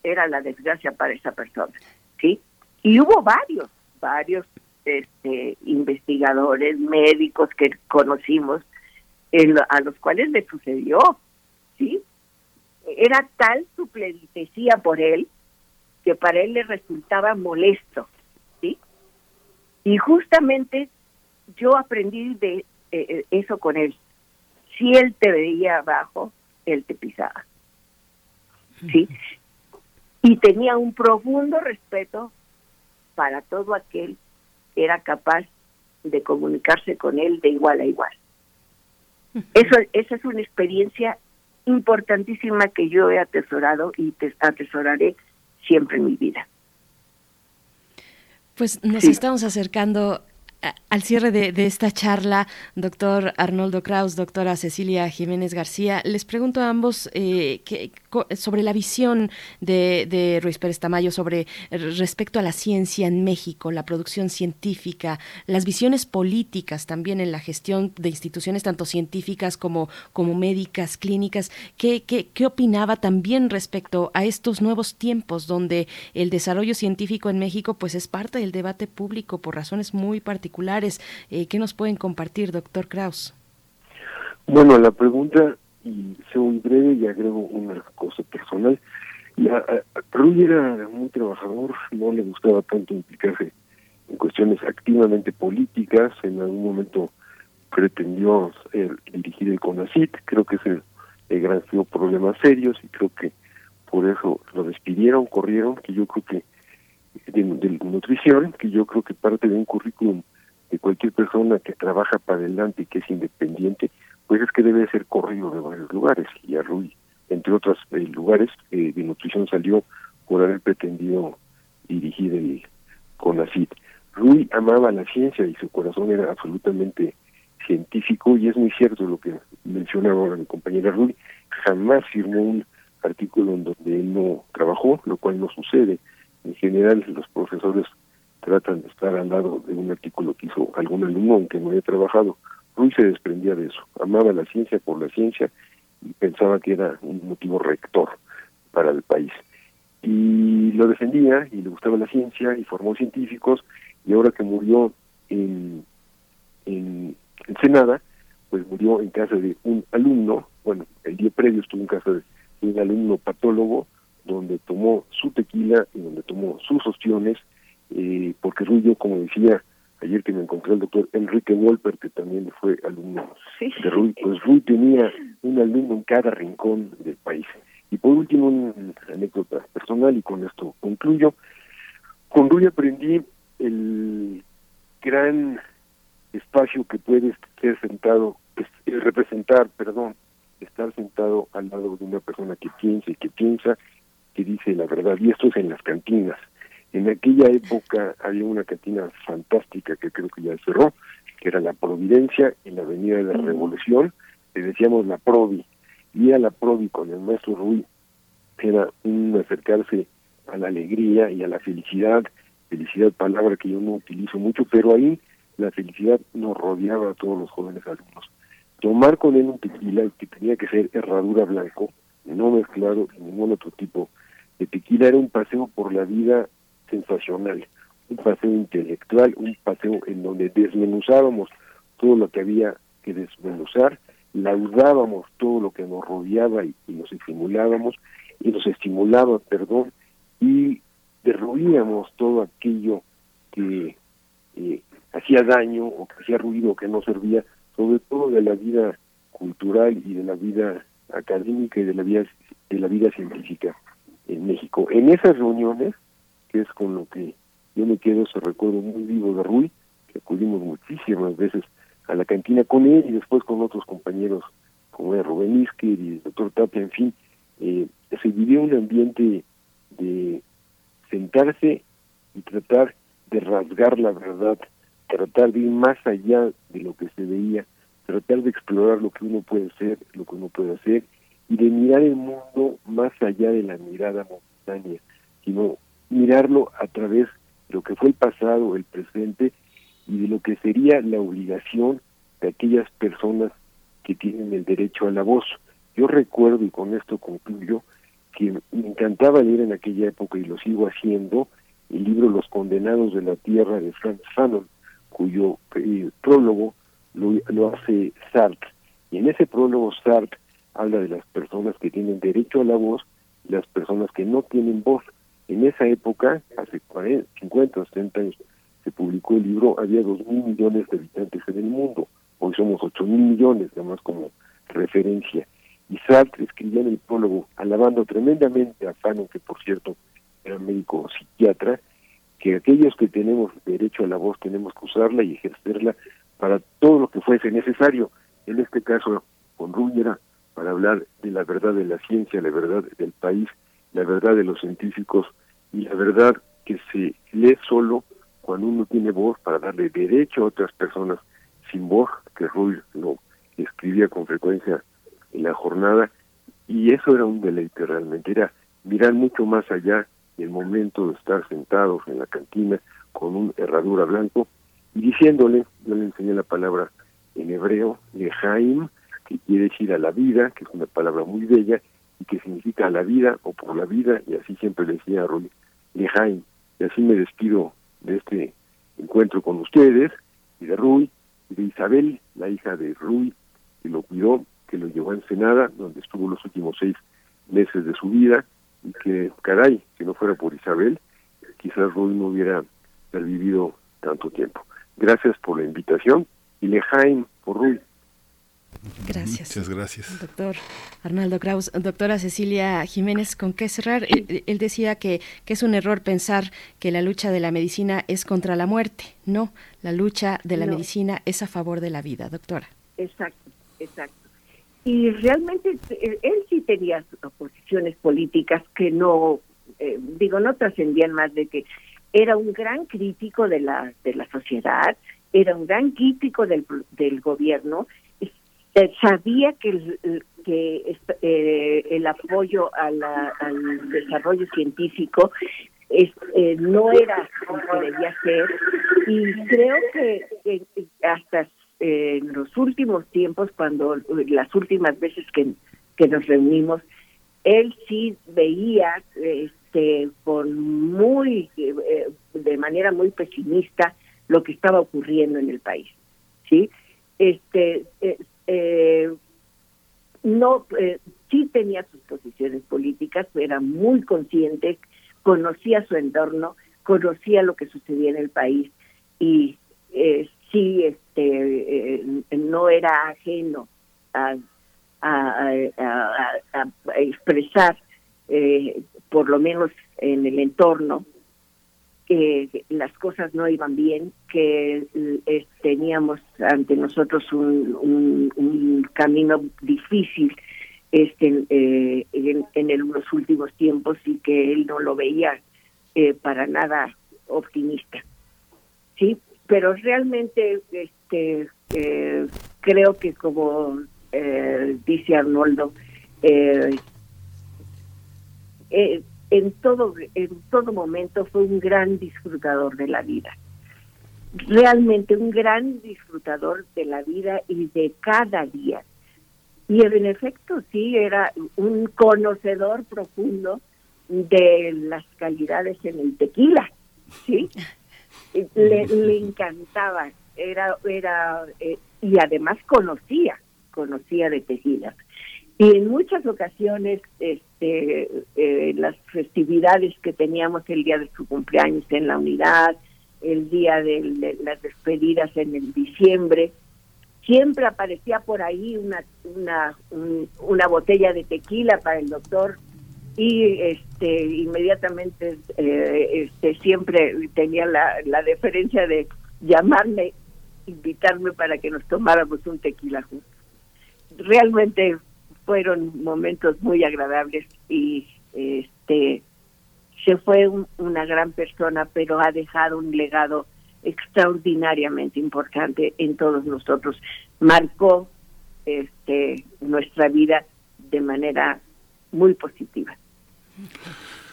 era la desgracia para esa persona, sí. Y hubo varios, varios este, investigadores, médicos que conocimos, a los cuales le sucedió, sí. Era tal su pleitesía por él que para él le resultaba molesto, ¿sí? Y justamente yo aprendí de eh, eh, eso con él. Si él te veía abajo, él te pisaba, ¿sí? Y tenía un profundo respeto para todo aquel que era capaz de comunicarse con él de igual a igual. Eso, esa es una experiencia importantísima que yo he atesorado y te atesoraré siempre en mi vida. Pues nos estamos acercando al cierre de, esta charla, doctor Arnoldo Kraus, doctora Cecilia Jiménez García, les pregunto a ambos eh, sobre la visión de, Ruiz Pérez Tamayo sobre respecto a la ciencia en México, la producción científica, las visiones políticas también en la gestión de instituciones tanto científicas como, como médicas, clínicas. ¿Qué, qué opinaba también respecto a estos nuevos tiempos donde el desarrollo científico en México pues es parte del debate público por razones muy particulares? Eh, ¿Qué nos pueden compartir, doctor Kraus? Bueno, la pregunta, y soy breve y agrego una cosa personal, la, Rui era muy trabajador, no le gustaba tanto implicarse en cuestiones activamente políticas, en algún momento pretendió dirigir el CONACIT, creo que se le granjeó problemas serios y creo que por eso lo despidieron, corrieron, que yo creo que de, nutrición, que yo creo que parte de un currículum de cualquier persona que trabaja para adelante y que es independiente, pues es que debe ser corrido de varios lugares. Y a Rui, entre otros eh, lugares, eh, de nutrición salió por haber pretendido dirigir el CONACIT. Rui amaba la ciencia y su corazón era absolutamente científico y es muy cierto lo que mencionaba ahora mi compañera Rui, jamás firmó un artículo en donde él no trabajó, lo cual no sucede. En general los profesores tratan de estar al lado de un artículo que hizo algún alumno aunque no haya trabajado. Rui se desprendía de eso, amaba la ciencia por la ciencia y pensaba que era un motivo rector para el país. Y lo defendía y le gustaba la ciencia y formó científicos y ahora que murió en, en Ensenada, pues murió en casa de un alumno, bueno, el día previo estuvo en casa de un alumno patólogo, donde tomó su tequila y donde tomó sus ostiones, eh, porque Rullo, como decía ayer que me encontré el doctor Enrique Wolper, que también fue alumno de Rui, pues Rui tenía un alumno en cada rincón del país. Y por último, una anécdota personal, y con esto concluyo. Con Rui aprendí el gran espacio que puede ser sentado, representar, perdón, estar sentado al lado de una persona que piensa y que piensa, que dice la verdad. Y esto es en las cantinas. En aquella época había una cantina fantástica que creo que ya cerró, que era la Providencia en la Avenida de la Revolución, le decíamos la Provi, y a la Provi con el maestro Rui era un acercarse a la alegría y a la felicidad, felicidad palabra que yo no utilizo mucho, pero ahí la felicidad nos rodeaba a todos los jóvenes alumnos. Tomar con él un tequila que tenía que ser herradura blanco, no mezclado en ningún otro tipo de tequila, era un paseo por la vida sensacional, un paseo intelectual, un paseo en donde desmenuzábamos todo lo que había que desmenuzar, laudábamos todo lo que nos rodeaba y, nos estimulábamos, y nos estimulaba, perdón, y derruíamos todo aquello que eh, hacía daño o que hacía ruido, que no servía, sobre todo de la vida cultural y de la vida académica y de la vida de la vida científica en México. En esas reuniones, que es con lo que yo me quedo ese recuerdo muy vivo de Rui, que acudimos muchísimas veces a la cantina con él y después con otros compañeros como el Rubén Isker y el doctor Tapia, en fin, eh, se vivió un ambiente de sentarse y tratar de rasgar la verdad tratar de ir más allá de lo que se veía, tratar de explorar lo que uno puede ser, lo que uno puede hacer, y de mirar el mundo más allá de la mirada momentánea, sino mirarlo a través de lo que fue el pasado, el presente, y de lo que sería la obligación de aquellas personas que tienen el derecho a la voz. Yo recuerdo, y con esto concluyo, que me encantaba leer en aquella época, y lo sigo haciendo, el libro Los Condenados de la Tierra de Franz Fanon, cuyo eh, prólogo lo, hace Sartre. Y en ese prólogo Sartre habla de las personas que tienen derecho a la voz las personas que no tienen voz. En esa época, hace 40, 50 o 60 años, se publicó el libro, había dos mil millones de habitantes en el mundo. Hoy somos ocho mil millones, además como referencia. Y Sartre escribía en el prólogo, alabando tremendamente a Fanon, que por cierto era médico psiquiatra, que aquellos que tenemos derecho a la voz tenemos que usarla y ejercerla para todo lo que fuese necesario. En este caso, con Rúñera, para hablar de la verdad de la ciencia, la verdad del país, la verdad de los científicos y la verdad que se lee solo cuando uno tiene voz para darle derecho a otras personas sin voz, que Ruy lo escribía con frecuencia en la jornada, y eso era un deleite realmente, era mirar mucho más allá el momento de estar sentados en la cantina con un herradura blanco y diciéndole, yo le enseñé la palabra en hebreo, lejaim, que quiere decir a la vida, que es una palabra muy bella y que significa la vida o por la vida, y así siempre decía a Roy, lejaim, y así me despido de este encuentro con ustedes y de Rui y de Isabel, la hija de Rui, que lo cuidó, que lo llevó a Ensenada, donde estuvo los últimos seis meses de su vida, y que, caray, que no fuera por Isabel, quizás Ruy no hubiera vivido tanto tiempo. Gracias por la invitación y Lejaim por Ruy. Gracias. Muchas gracias. Doctor Arnaldo Kraus. Doctora Cecilia Jiménez, ¿con qué cerrar? Él, decía que, que, es un error pensar que la lucha de la medicina es contra la muerte. No, la lucha de la medicina es a favor de la vida, doctora. Exacto, exacto. Y realmente eh, él sí tenía posiciones políticas que no, eh, digo, no trascendían más de que era un gran crítico de la, de la sociedad, era un gran crítico del, del gobierno sabía que el, que eh, el apoyo al desarrollo científico eh, no era lo que debía ser. Y creo que, hasta eh, en los últimos tiempos, cuando las últimas veces que, nos reunimos, él sí veía este, con muy de manera muy pesimista lo que estaba ocurriendo en el país, sí este eh, no eh, sí tenía sus posiciones políticas, era muy consciente, conocía su entorno, conocía lo que sucedía en el país y eh, sí este eh, no era ajeno a, a, expresar por lo menos en el entorno que las cosas no iban bien, que eh, teníamos ante nosotros un, un, camino difícil este eh, en, los últimos tiempos y que él no lo veía eh, para nada optimista. Sí, pero realmente este creo que como dice Arnoldo, eh, en todo, en todo momento fue un gran disfrutador de la vida. Realmente un gran disfrutador de la vida y de cada día. Y en efecto, sí, era un conocedor profundo de las calidades en el tequila, ¿sí? Le, le encantaba, era, era, eh, y además conocía, conocía de tequila. Y en muchas ocasiones, este, eh, las festividades que teníamos el día de su cumpleaños en la unidad, el día de, las despedidas en el diciembre, siempre aparecía por ahí una una, una botella de tequila para el doctor y este inmediatamente eh, este siempre tenía la, la deferencia de llamarme invitarme para que nos tomáramos un tequila juntos. Realmente fueron momentos muy agradables y este se fue una gran persona, pero ha dejado un legado extraordinariamente importante en todos nosotros. Marcó este nuestra vida de manera muy positiva.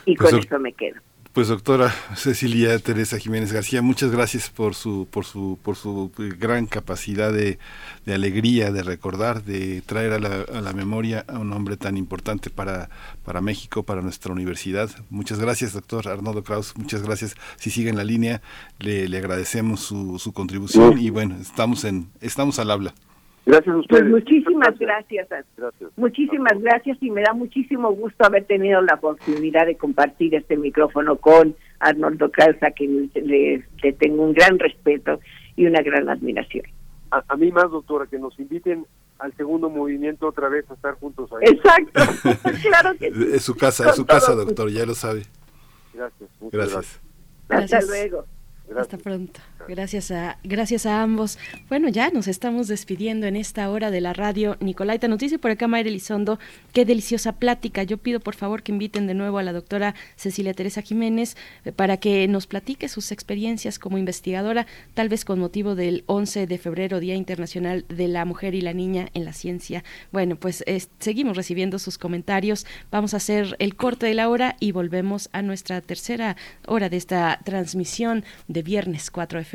Y pues con eso me quedo. Pues doctora Cecilia Teresa Jiménez García, muchas gracias por su por su por su gran capacidad de, alegría, de recordar, de traer a la, a la, memoria a un hombre tan importante para para México, para nuestra universidad. Muchas gracias, doctor Arnoldo Kraus. Muchas gracias. Si sigue en la línea, le, le agradecemos su, su contribución y bueno, estamos en estamos al habla. Gracias a pues ustedes. muchísimas gracias. Muchísimas gracias y me da muchísimo gusto haber tenido la oportunidad de compartir este micrófono con Arnoldo Calza, que le, tengo un gran respeto y una gran admiración. A, mí más, doctora, que nos inviten al segundo movimiento otra vez a estar juntos ahí. Exacto, claro que Es su casa, es su casa, doctor, ya lo sabe. Gracias. gracias. Hasta luego. Hasta pronto. Gracias a, gracias a ambos. Bueno, ya nos estamos despidiendo en esta hora de la radio. Nicolaita nos dice por acá Mayra Elizondo, qué deliciosa plática. Yo pido por favor que inviten de nuevo a la doctora Cecilia Teresa Jiménez eh, para que nos platique sus experiencias como investigadora, tal vez con motivo del 11 de febrero, Día Internacional de la Mujer y la Niña en la Ciencia. Bueno, pues seguimos recibiendo sus comentarios. Vamos a hacer el corte de la hora y volvemos a nuestra tercera hora de esta transmisión de viernes 4 de febrero.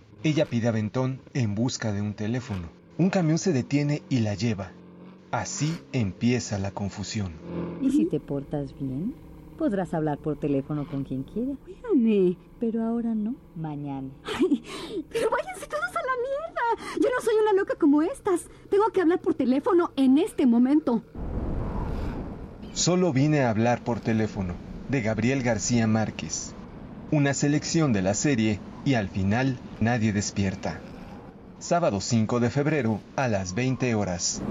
Ella pide aventón en busca de un teléfono. Un camión se detiene y la lleva. Así empieza la confusión. ¿Y si te portas bien? Podrás hablar por teléfono con quien quiera. Cuídame, pero ahora no, mañana. Ay, pero váyanse todos a la mierda. Yo no soy una loca como estas. Tengo que hablar por teléfono en este momento. Solo vine a hablar por teléfono, de Gabriel García Márquez. Una selección de la serie y al final nadie despierta. Sábado 5 de febrero a las 20 horas.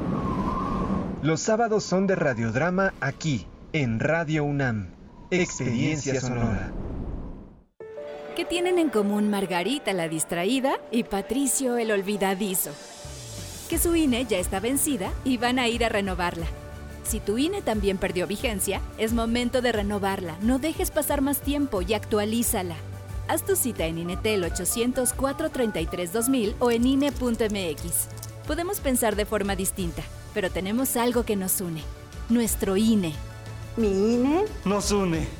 Los sábados son de radiodrama aquí, en Radio UNAM. Experiencia sonora. ¿Qué tienen en común Margarita la distraída y Patricio el olvidadizo? Que su INE ya está vencida y van a ir a renovarla. Si tu INE también perdió vigencia, es momento de renovarla. No dejes pasar más tiempo y actualízala. Haz tu cita en INETEL 800-433-2000 o en INE.mx. Podemos pensar de forma distinta, pero tenemos algo que nos une. Nuestro INE. ¿Mi INE? Nos une.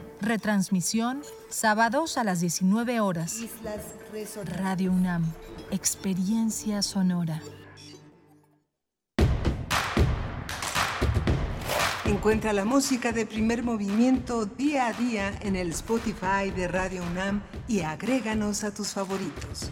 Retransmisión sábados a las 19 horas. Radio UNAM, experiencia sonora. Encuentra la música de primer movimiento día a día en el Spotify de Radio UNAM y agréganos a tus favoritos.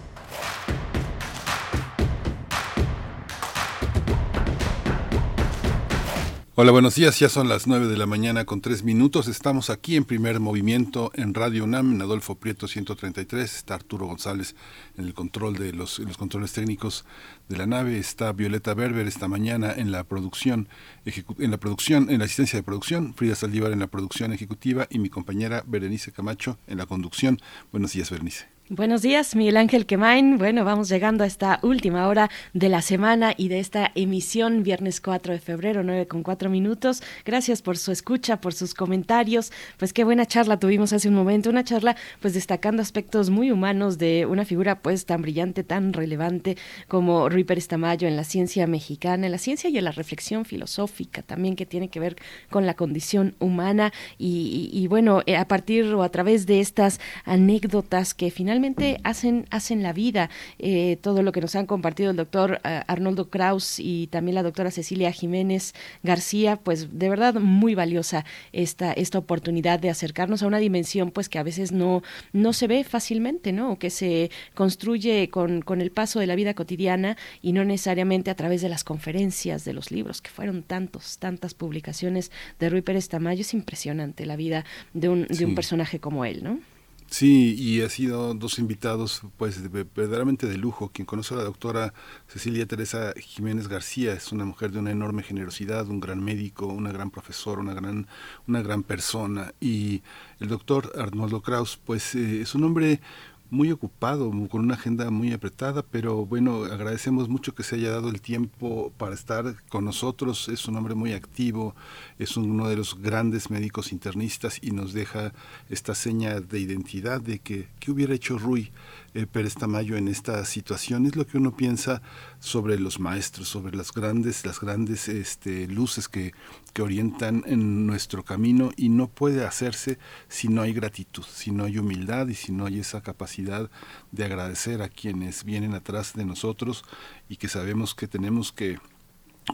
Hola, buenos días. Ya son las 9 de la mañana con 3 minutos. Estamos aquí en primer movimiento en Radio UNAM, en Adolfo Prieto 133. Está Arturo González en el control de los, los controles técnicos de la nave. Está Violeta Berber esta mañana en la producción, en la producción, en la asistencia de producción. Frida Saldívar en la producción ejecutiva y mi compañera Berenice Camacho en la conducción. Buenos días, Berenice. Buenos días, Miguel Ángel Quemain. Bueno, vamos llegando a esta última hora de la semana y de esta emisión, viernes 4 de febrero, 9 con 4 minutos. Gracias por su escucha, por sus comentarios. Pues qué buena charla tuvimos hace un momento, una charla pues destacando aspectos muy humanos de una figura pues tan brillante, tan relevante como Rui Pérez en la ciencia mexicana, en la ciencia y en la reflexión filosófica también que tiene que ver con la condición humana y, y, bueno, a partir o a través de estas anécdotas que finalmente hacen, hacen la vida. Eh, todo lo que nos han compartido el doctor uh, Arnoldo Kraus y también la doctora Cecilia Jiménez García, pues de verdad muy valiosa esta, esta oportunidad de acercarnos a una dimensión pues que a veces no, no se ve fácilmente, ¿no? O que se construye con, con el paso de la vida cotidiana y no necesariamente a través de las conferencias, de los libros, que fueron tantos, tantas publicaciones de Rui Pérez Tamayo. Es impresionante la vida de un, de un personaje como él, ¿no? Sí, y ha sido dos invitados pues de, verdaderamente de lujo. Quien conoce a la doctora Cecilia Teresa Jiménez García es una mujer de una enorme generosidad, un gran médico, una gran profesora, una gran, una gran persona. Y el doctor Arnoldo Kraus pues eh, es un hombre muy ocupado, con una agenda muy apretada, pero bueno, agradecemos mucho que se haya dado el tiempo para estar con nosotros. Es un hombre muy activo, es uno de los grandes médicos internistas y nos deja esta seña de identidad de que qué hubiera hecho Rui eh, Pérez Tamayo en esta situación. Es lo que uno piensa sobre los maestros, sobre las grandes, las grandes este, luces que, que orientan en nuestro camino y no puede hacerse si no hay gratitud, si no hay humildad y si no hay esa capacidad de agradecer a quienes vienen atrás de nosotros y que sabemos que tenemos que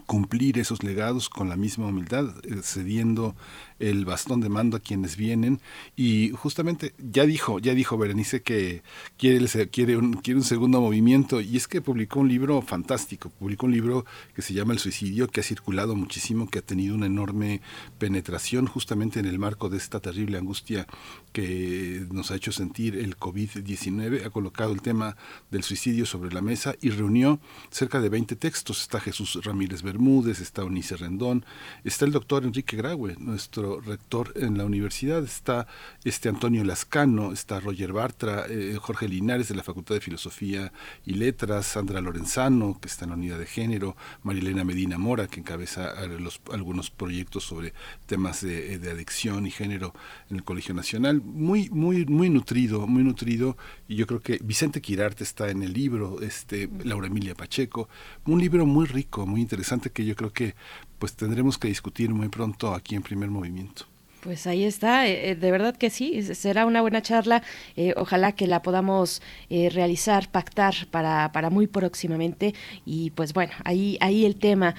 cumplir esos legados con la misma humildad, eh, cediendo el bastón de mando a quienes vienen y justamente ya dijo, ya dijo Berenice que quiere, quiere, un, quiere un segundo movimiento y es que publicó un libro fantástico, publicó un libro que se llama El suicidio, que ha circulado muchísimo, que ha tenido una enorme penetración justamente en el marco de esta terrible angustia que nos ha hecho sentir el COVID-19, ha colocado el tema del suicidio sobre la mesa y reunió cerca de 20 textos. Está Jesús Ramírez Bermúdez, está Unice Rendón, está el doctor Enrique Graue, nuestro rector en la universidad, está este Antonio Lascano, está Roger Bartra, eh, Jorge Linares de la Facultad de Filosofía y Letras, Sandra Lorenzano, que está en la unidad de género, Marilena Medina Mora, que encabeza los, algunos proyectos sobre temas de, de, adicción y género en el Colegio Nacional. Muy, muy, muy nutrido, muy nutrido. Y yo creo que Vicente Quirarte está en el libro, este, Laura Emilia Pacheco, un libro muy rico, muy interesante que yo creo que pues tendremos que discutir muy pronto aquí en primer movimiento. Pues ahí está, eh, eh, de verdad que sí, será una buena charla. Eh, ojalá que la podamos realizar, pactar para, para muy próximamente. Y pues bueno, ahí, ahí el tema,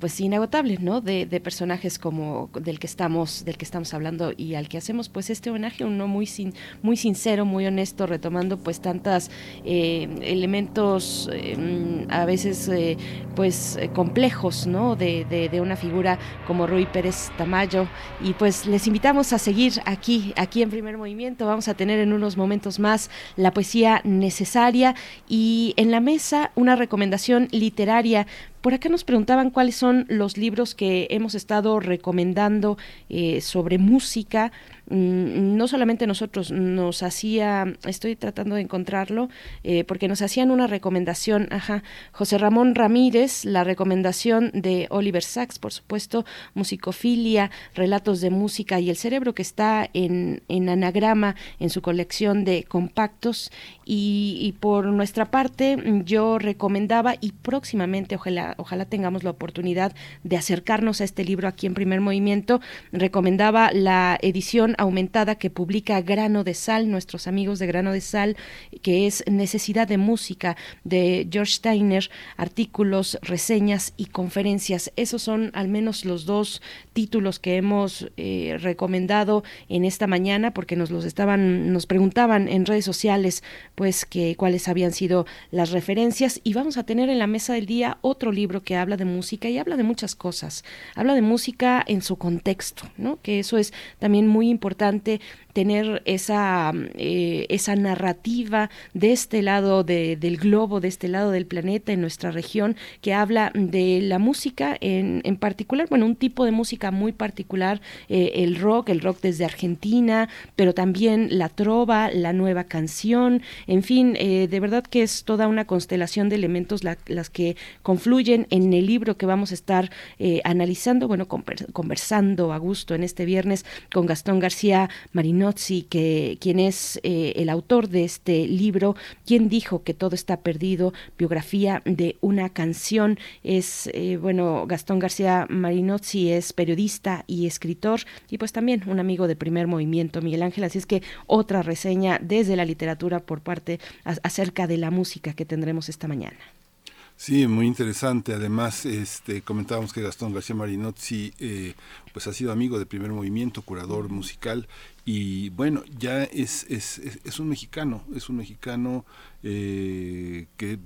pues inagotable, ¿no? De, personajes como del que estamos, del que estamos hablando y al que hacemos, pues este homenaje, uno muy sin, muy sincero, muy honesto, retomando pues tantas elementos mm, a veces pues complejos, ¿no? De, de, de una figura como Rui Pérez Tamayo y pues les invitamos a seguir aquí, aquí en Primer Movimiento. Vamos a tener en unos momentos más la poesía necesaria y en la mesa una recomendación literaria por acá nos preguntaban cuáles son los libros que hemos estado recomendando eh, sobre música. Mm, no solamente nosotros, nos hacía, estoy tratando de encontrarlo, eh, porque nos hacían una recomendación, ajá, José Ramón Ramírez, la recomendación de Oliver Sacks, por supuesto, Musicofilia, Relatos de Música y el Cerebro, que está en, en anagrama en su colección de compactos. Y, por nuestra parte, yo recomendaba, y próximamente, ojalá ojalá tengamos la oportunidad de acercarnos a este libro aquí en primer movimiento. Recomendaba la edición aumentada que publica Grano de Sal, nuestros amigos de Grano de Sal, que es Necesidad de Música de George Steiner, artículos, reseñas y conferencias. Esos son al menos los dos títulos que hemos eh, recomendado en esta mañana porque nos los estaban, nos preguntaban en redes sociales pues que cuáles habían sido las referencias y vamos a tener en la mesa del día otro libro que habla de música y habla de muchas cosas. Habla de música en su contexto, ¿no? Que eso es también muy importante tener esa, eh, esa narrativa de este lado del globo, de este lado del planeta, en nuestra región, que habla de la música en, en particular, bueno, un tipo de música muy particular, eh, el rock, el rock desde Argentina, pero también la trova, la nueva canción, en fin, eh, de verdad que es toda una constelación de elementos las que confluyen en el libro que vamos a estar analizando, bueno, conversando a gusto en este viernes con Gastón García Que, quien es eh, el autor de este libro, quien dijo que todo está perdido, biografía de una canción, es, eh, bueno, Gastón García Marinozzi es periodista y escritor y pues también un amigo de primer movimiento, Miguel Ángel, así es que otra reseña desde la literatura por parte acerca de la música que tendremos esta mañana. Sí, muy interesante. Además, este, comentábamos que Gastón García Marinozzi eh, pues ha sido amigo de Primer Movimiento, curador musical y bueno, ya es, es, es, un mexicano, es un mexicano eh, que,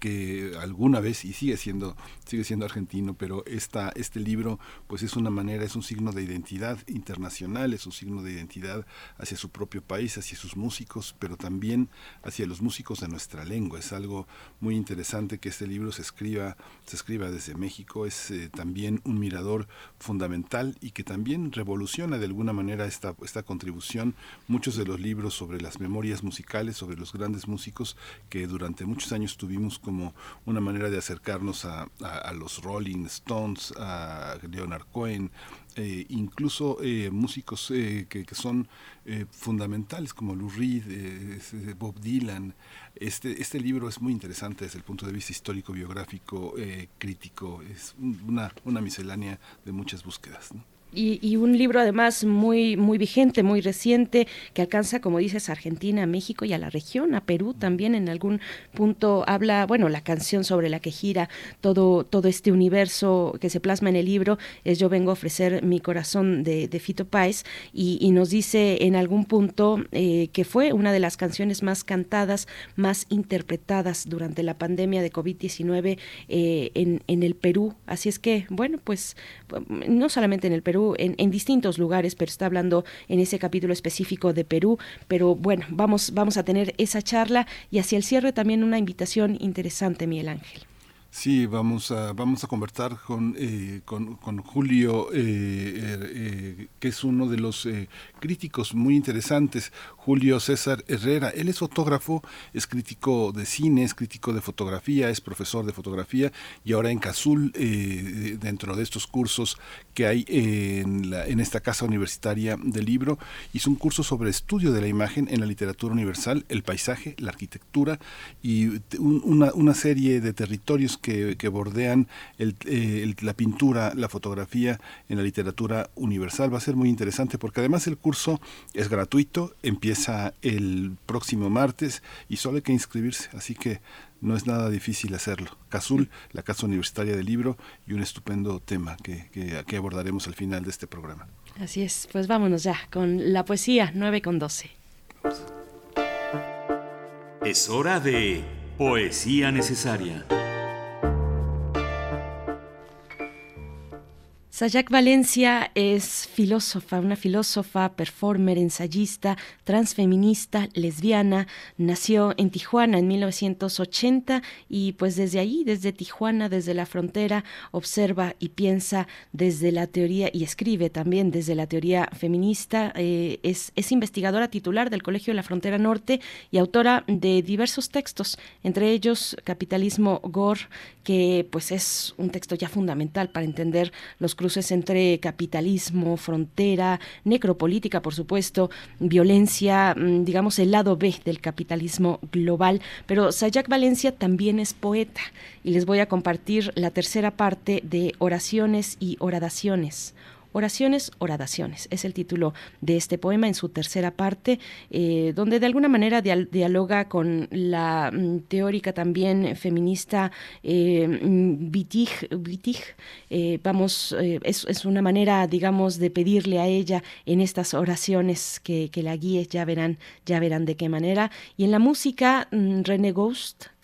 que, alguna vez y sigue siendo sigue siendo argentino pero esta, este libro pues es una manera es un signo de identidad internacional es un signo de identidad hacia su propio país hacia sus músicos pero también hacia los músicos de nuestra lengua. Es algo muy interesante que este libro se escriba se escriba desde México. Es eh, también un mirador fundamental y que también revoluciona de alguna manera esta esta contribución. Muchos de los libros sobre las memorias musicales sobre los grandes músicos que durante muchos años tuvimos como una manera de acercarnos a, los Rolling Stones, a Leonard Cohen, eh, incluso eh, músicos eh, que, son fundamentales como Lou Reed, Bob Dylan. Este, este libro es muy interesante desde el punto de vista histórico, biográfico, crítico. Es una, una miscelánea de muchas búsquedas. Y, un libro además muy muy vigente, muy reciente, que alcanza, como dices, a Argentina, México y a la región, a Perú también en algún punto habla, bueno, la canción sobre la que gira todo, todo este universo que se plasma en el libro es Yo vengo a ofrecer mi corazón de, Fito Páez y, nos dice en algún punto eh, que fue una de las canciones más cantadas, más interpretadas durante la pandemia de COVID-19 eh, en, en el Perú. Así es que, bueno, pues no solamente en el Perú, en, distintos lugares, pero está hablando en ese capítulo específico de Perú. Pero bueno, vamos, vamos a tener esa charla y hacia el cierre también una invitación interesante, Miguel Ángel. Sí, vamos a, vamos a conversar con, eh, con, Julio, eh, eh, que es uno de los críticos muy interesantes, Julio César Herrera. Él es fotógrafo, es crítico de cine, es crítico de fotografía, es profesor de fotografía y ahora en Cazul, dentro de estos cursos que hay en, la, en esta casa universitaria del libro, hizo un curso sobre estudio de la imagen en la literatura universal, el paisaje, la arquitectura y una, una serie de territorios que, bordean eh, la pintura, la fotografía en la literatura universal. Va a ser muy interesante porque además el curso es gratuito, empieza el próximo martes y solo hay que inscribirse, así que no es nada difícil hacerlo. Cazul, la Casa Universitaria del Libro y un estupendo tema que, que, abordaremos al final de este programa. Así es, pues vámonos ya con la poesía 9 con 12. Es hora de Poesía Necesaria. Sayak Valencia es filósofa, una filósofa, performer, ensayista, transfeminista, lesbiana. Nació en Tijuana en 1980 y pues desde ahí, desde Tijuana, desde la frontera, observa y piensa desde la teoría y escribe también desde la teoría feminista. Eh, es, es investigadora titular del Colegio de la Frontera Norte y autora de diversos textos, entre ellos Capitalismo Gore, que pues es un texto ya fundamental para entender los cruces entre capitalismo, frontera, necropolítica, por supuesto, violencia, mm, digamos el lado B del capitalismo global. Pero Sayak Valencia también es poeta y les voy a compartir la tercera parte de Oraciones y Oradaciones Oraciones, oradaciones. Es el título de este poema en su tercera parte, eh, donde de alguna manera dialoga con la mm, teórica también feminista eh, mm, eh vamos, eh, es, una manera, digamos, de pedirle a ella en estas oraciones que, la guíe, ya verán, ya verán de qué manera. Y en la música, mm, René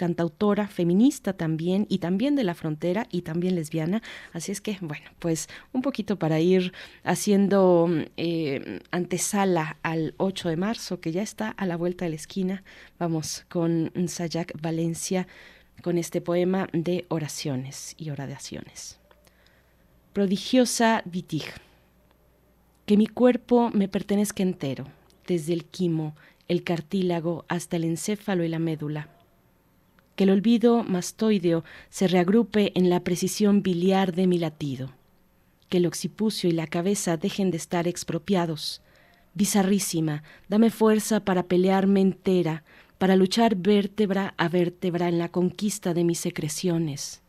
cantautora, feminista también, y también de la frontera, y también lesbiana. Así es que, bueno, pues un poquito para ir haciendo eh, antesala al 8 de marzo, que ya está a la vuelta de la esquina. Vamos con Sayak Valencia con este poema de oraciones y oraciones. Prodigiosa Vitig. Que mi cuerpo me pertenezca entero, desde el quimo, el cartílago hasta el encéfalo y la médula. Que el olvido mastoideo se reagrupe en la precisión biliar de mi latido que el occipucio y la cabeza dejen de estar expropiados. Bizarrísima, dame fuerza para pelearme entera, para luchar vértebra a vértebra en la conquista de mis secreciones.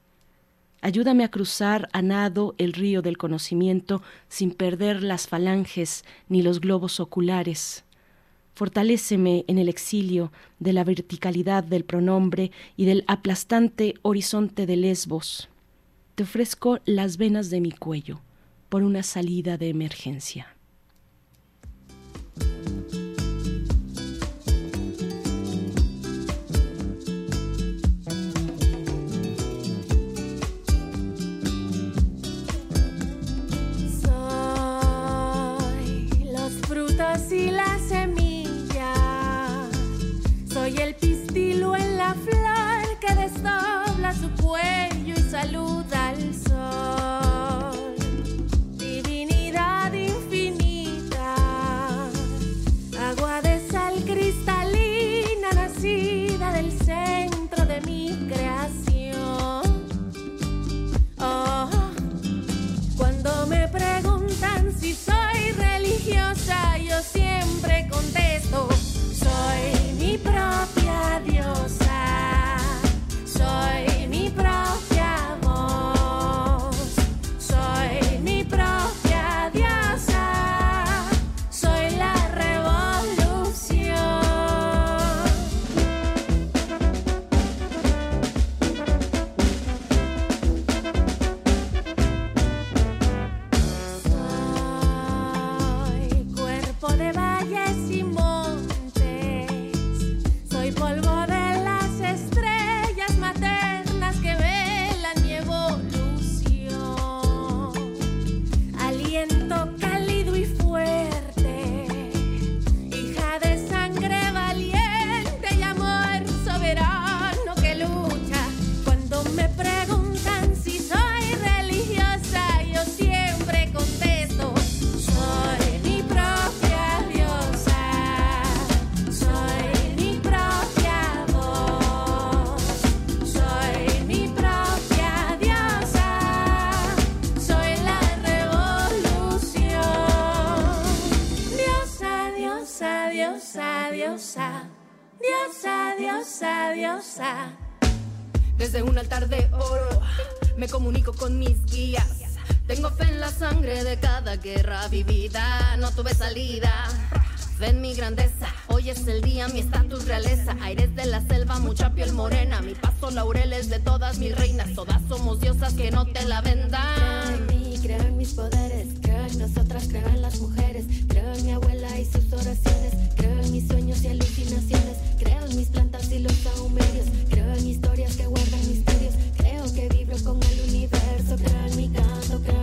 Ayúdame a cruzar a nado el río del conocimiento sin perder las falanges ni los globos oculares. Fortaléceme en el exilio de la verticalidad del pronombre y del aplastante horizonte de lesbos. Te ofrezco las venas de mi cuello por una salida de emergencia. Soy las frutas y las y el pistilo en la flor que desdobla su cuello y saluda al sol. Diosa, diosa. Desde un altar de oro me comunico con mis guías. Tengo fe en la sangre de cada guerra vivida. No tuve salida. Ven mi grandeza, hoy es el día, mi estatus realeza. Aires de la selva, mucha piel morena. Mi paso laureles de todas mis reinas. Todas somos diosas que no te la vendan. Creo en mí, creo en mis poderes. Creo en nosotras, creo en las mujeres. Creo en mi abuela y sus oraciones. Creo en mis sueños y alucinaciones. Creo en mis plantas y los sahumerios. Creo en historias que guardan misterios. Creo que vibro con el universo. Creo en mi canto, creo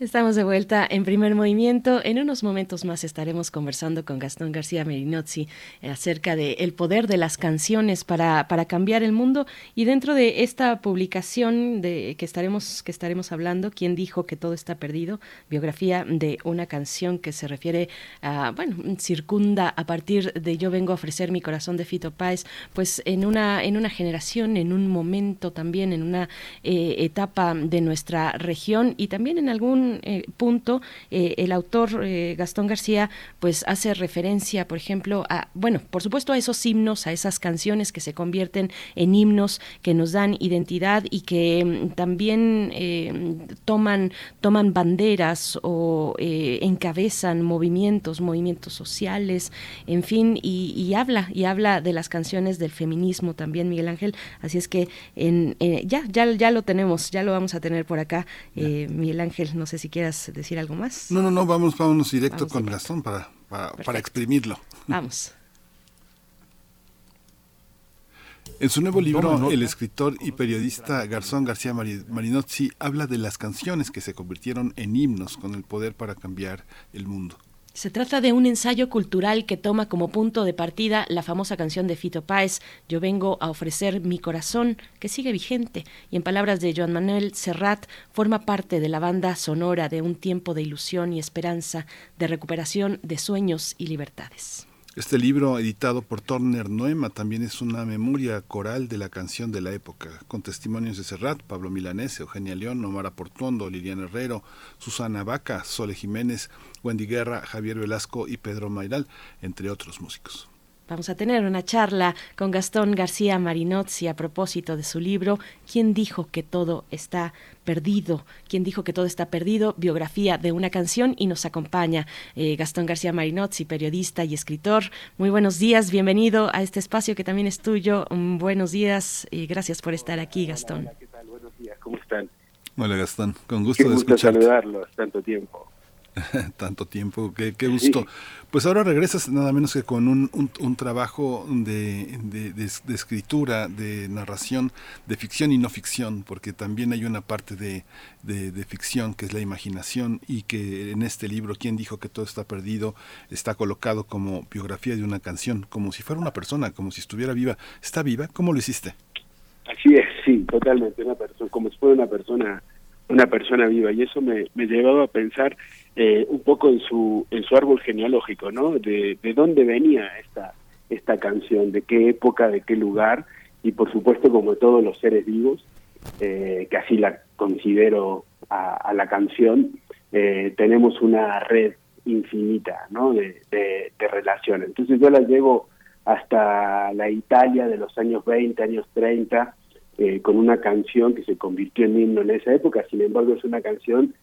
Estamos de vuelta en primer movimiento. En unos momentos más estaremos conversando con Gastón García Merinozzi eh, acerca del el poder de las canciones para, para cambiar el mundo. Y dentro de esta publicación de que estaremos, que estaremos hablando, ¿Quién dijo que todo está perdido? Biografía de una canción que se refiere a, bueno, circunda a partir de Yo vengo a ofrecer mi corazón de Fito Páez, pues en una, en una generación, en un momento también, en una eh, etapa de nuestra región y también en algún eh, punto eh, el autor eh, Gastón García pues hace referencia por ejemplo a bueno por supuesto a esos himnos a esas canciones que se convierten en himnos que nos dan identidad y que mm, también eh, toman toman banderas o eh, encabezan movimientos movimientos sociales en fin y, y habla y habla de las canciones del feminismo también Miguel Ángel. Así es que en, ya ya ya lo tenemos ya lo vamos a tener por acá eh, Miguel Ángel no sé si quieras decir algo más. No, no, no, vamos, vámonos directo Vamos con directo. Gastón para, para, para exprimirlo. Vamos. En su nuevo libro, el escritor y periodista Garzón García Mari- Marinozzi habla de las canciones que se convirtieron en himnos con el poder para cambiar el mundo. Se trata de un ensayo cultural que toma como punto de partida la famosa canción de Fito Páez, Yo vengo a ofrecer mi corazón, que sigue vigente, y en palabras de Joan Manuel Serrat, forma parte de la banda sonora de un tiempo de ilusión y esperanza, de recuperación de sueños y libertades. Este libro, editado por Turner Noema, también es una memoria coral de la canción de la época, con testimonios de Serrat, Pablo Milanés, Eugenia León, Omar Portuondo, Liliana Herrero, Susana Vaca, Sole Jiménez, Wendy Guerra, Javier Velasco y Pedro Mairal, entre otros músicos. Vamos a tener una charla con Gastón García Marinozzi a propósito de su libro ¿Quién dijo que todo está perdido? ¿Quién dijo que todo está perdido? Biografía de una canción y nos acompaña eh, Gastón García Marinozzi, periodista y escritor. Muy buenos días, bienvenido a este espacio que también es tuyo. Mm, buenos días y gracias por estar aquí, Gastón. ¿Qué tal? Buenos días, ¿cómo están? Hola Gastón, con Qué gusto de gusto escucharte. saludarlos, tanto tiempo. Tanto tiempo, qué, qué gusto. Pues ahora regresas nada menos que con un, un, un trabajo de, de- de- de escritura, de narración, de ficción y no ficción, porque también hay una parte de, ficción que es la imaginación y que en este libro, ¿Quién dijo que todo está perdido? está colocado como biografía de una canción, como si fuera una persona, como si estuviera viva. ¿Está viva? ¿Cómo lo hiciste? Así es, sí, totalmente, una persona, como si fuera una persona, una persona viva, y eso me, me llevaba a pensar eh, un poco en su, en su árbol genealógico, ¿no? De, de dónde venía esta, esta canción, de qué época, de qué lugar, y por supuesto, como todos los seres vivos, eh, que así la considero a, a la canción, eh, tenemos una red infinita, ¿no? De, de, relaciones. Entonces yo la llevo hasta la Italia de los años 20, años 30, eh, con una canción que se convirtió en himno en esa época, sin embargo es una canción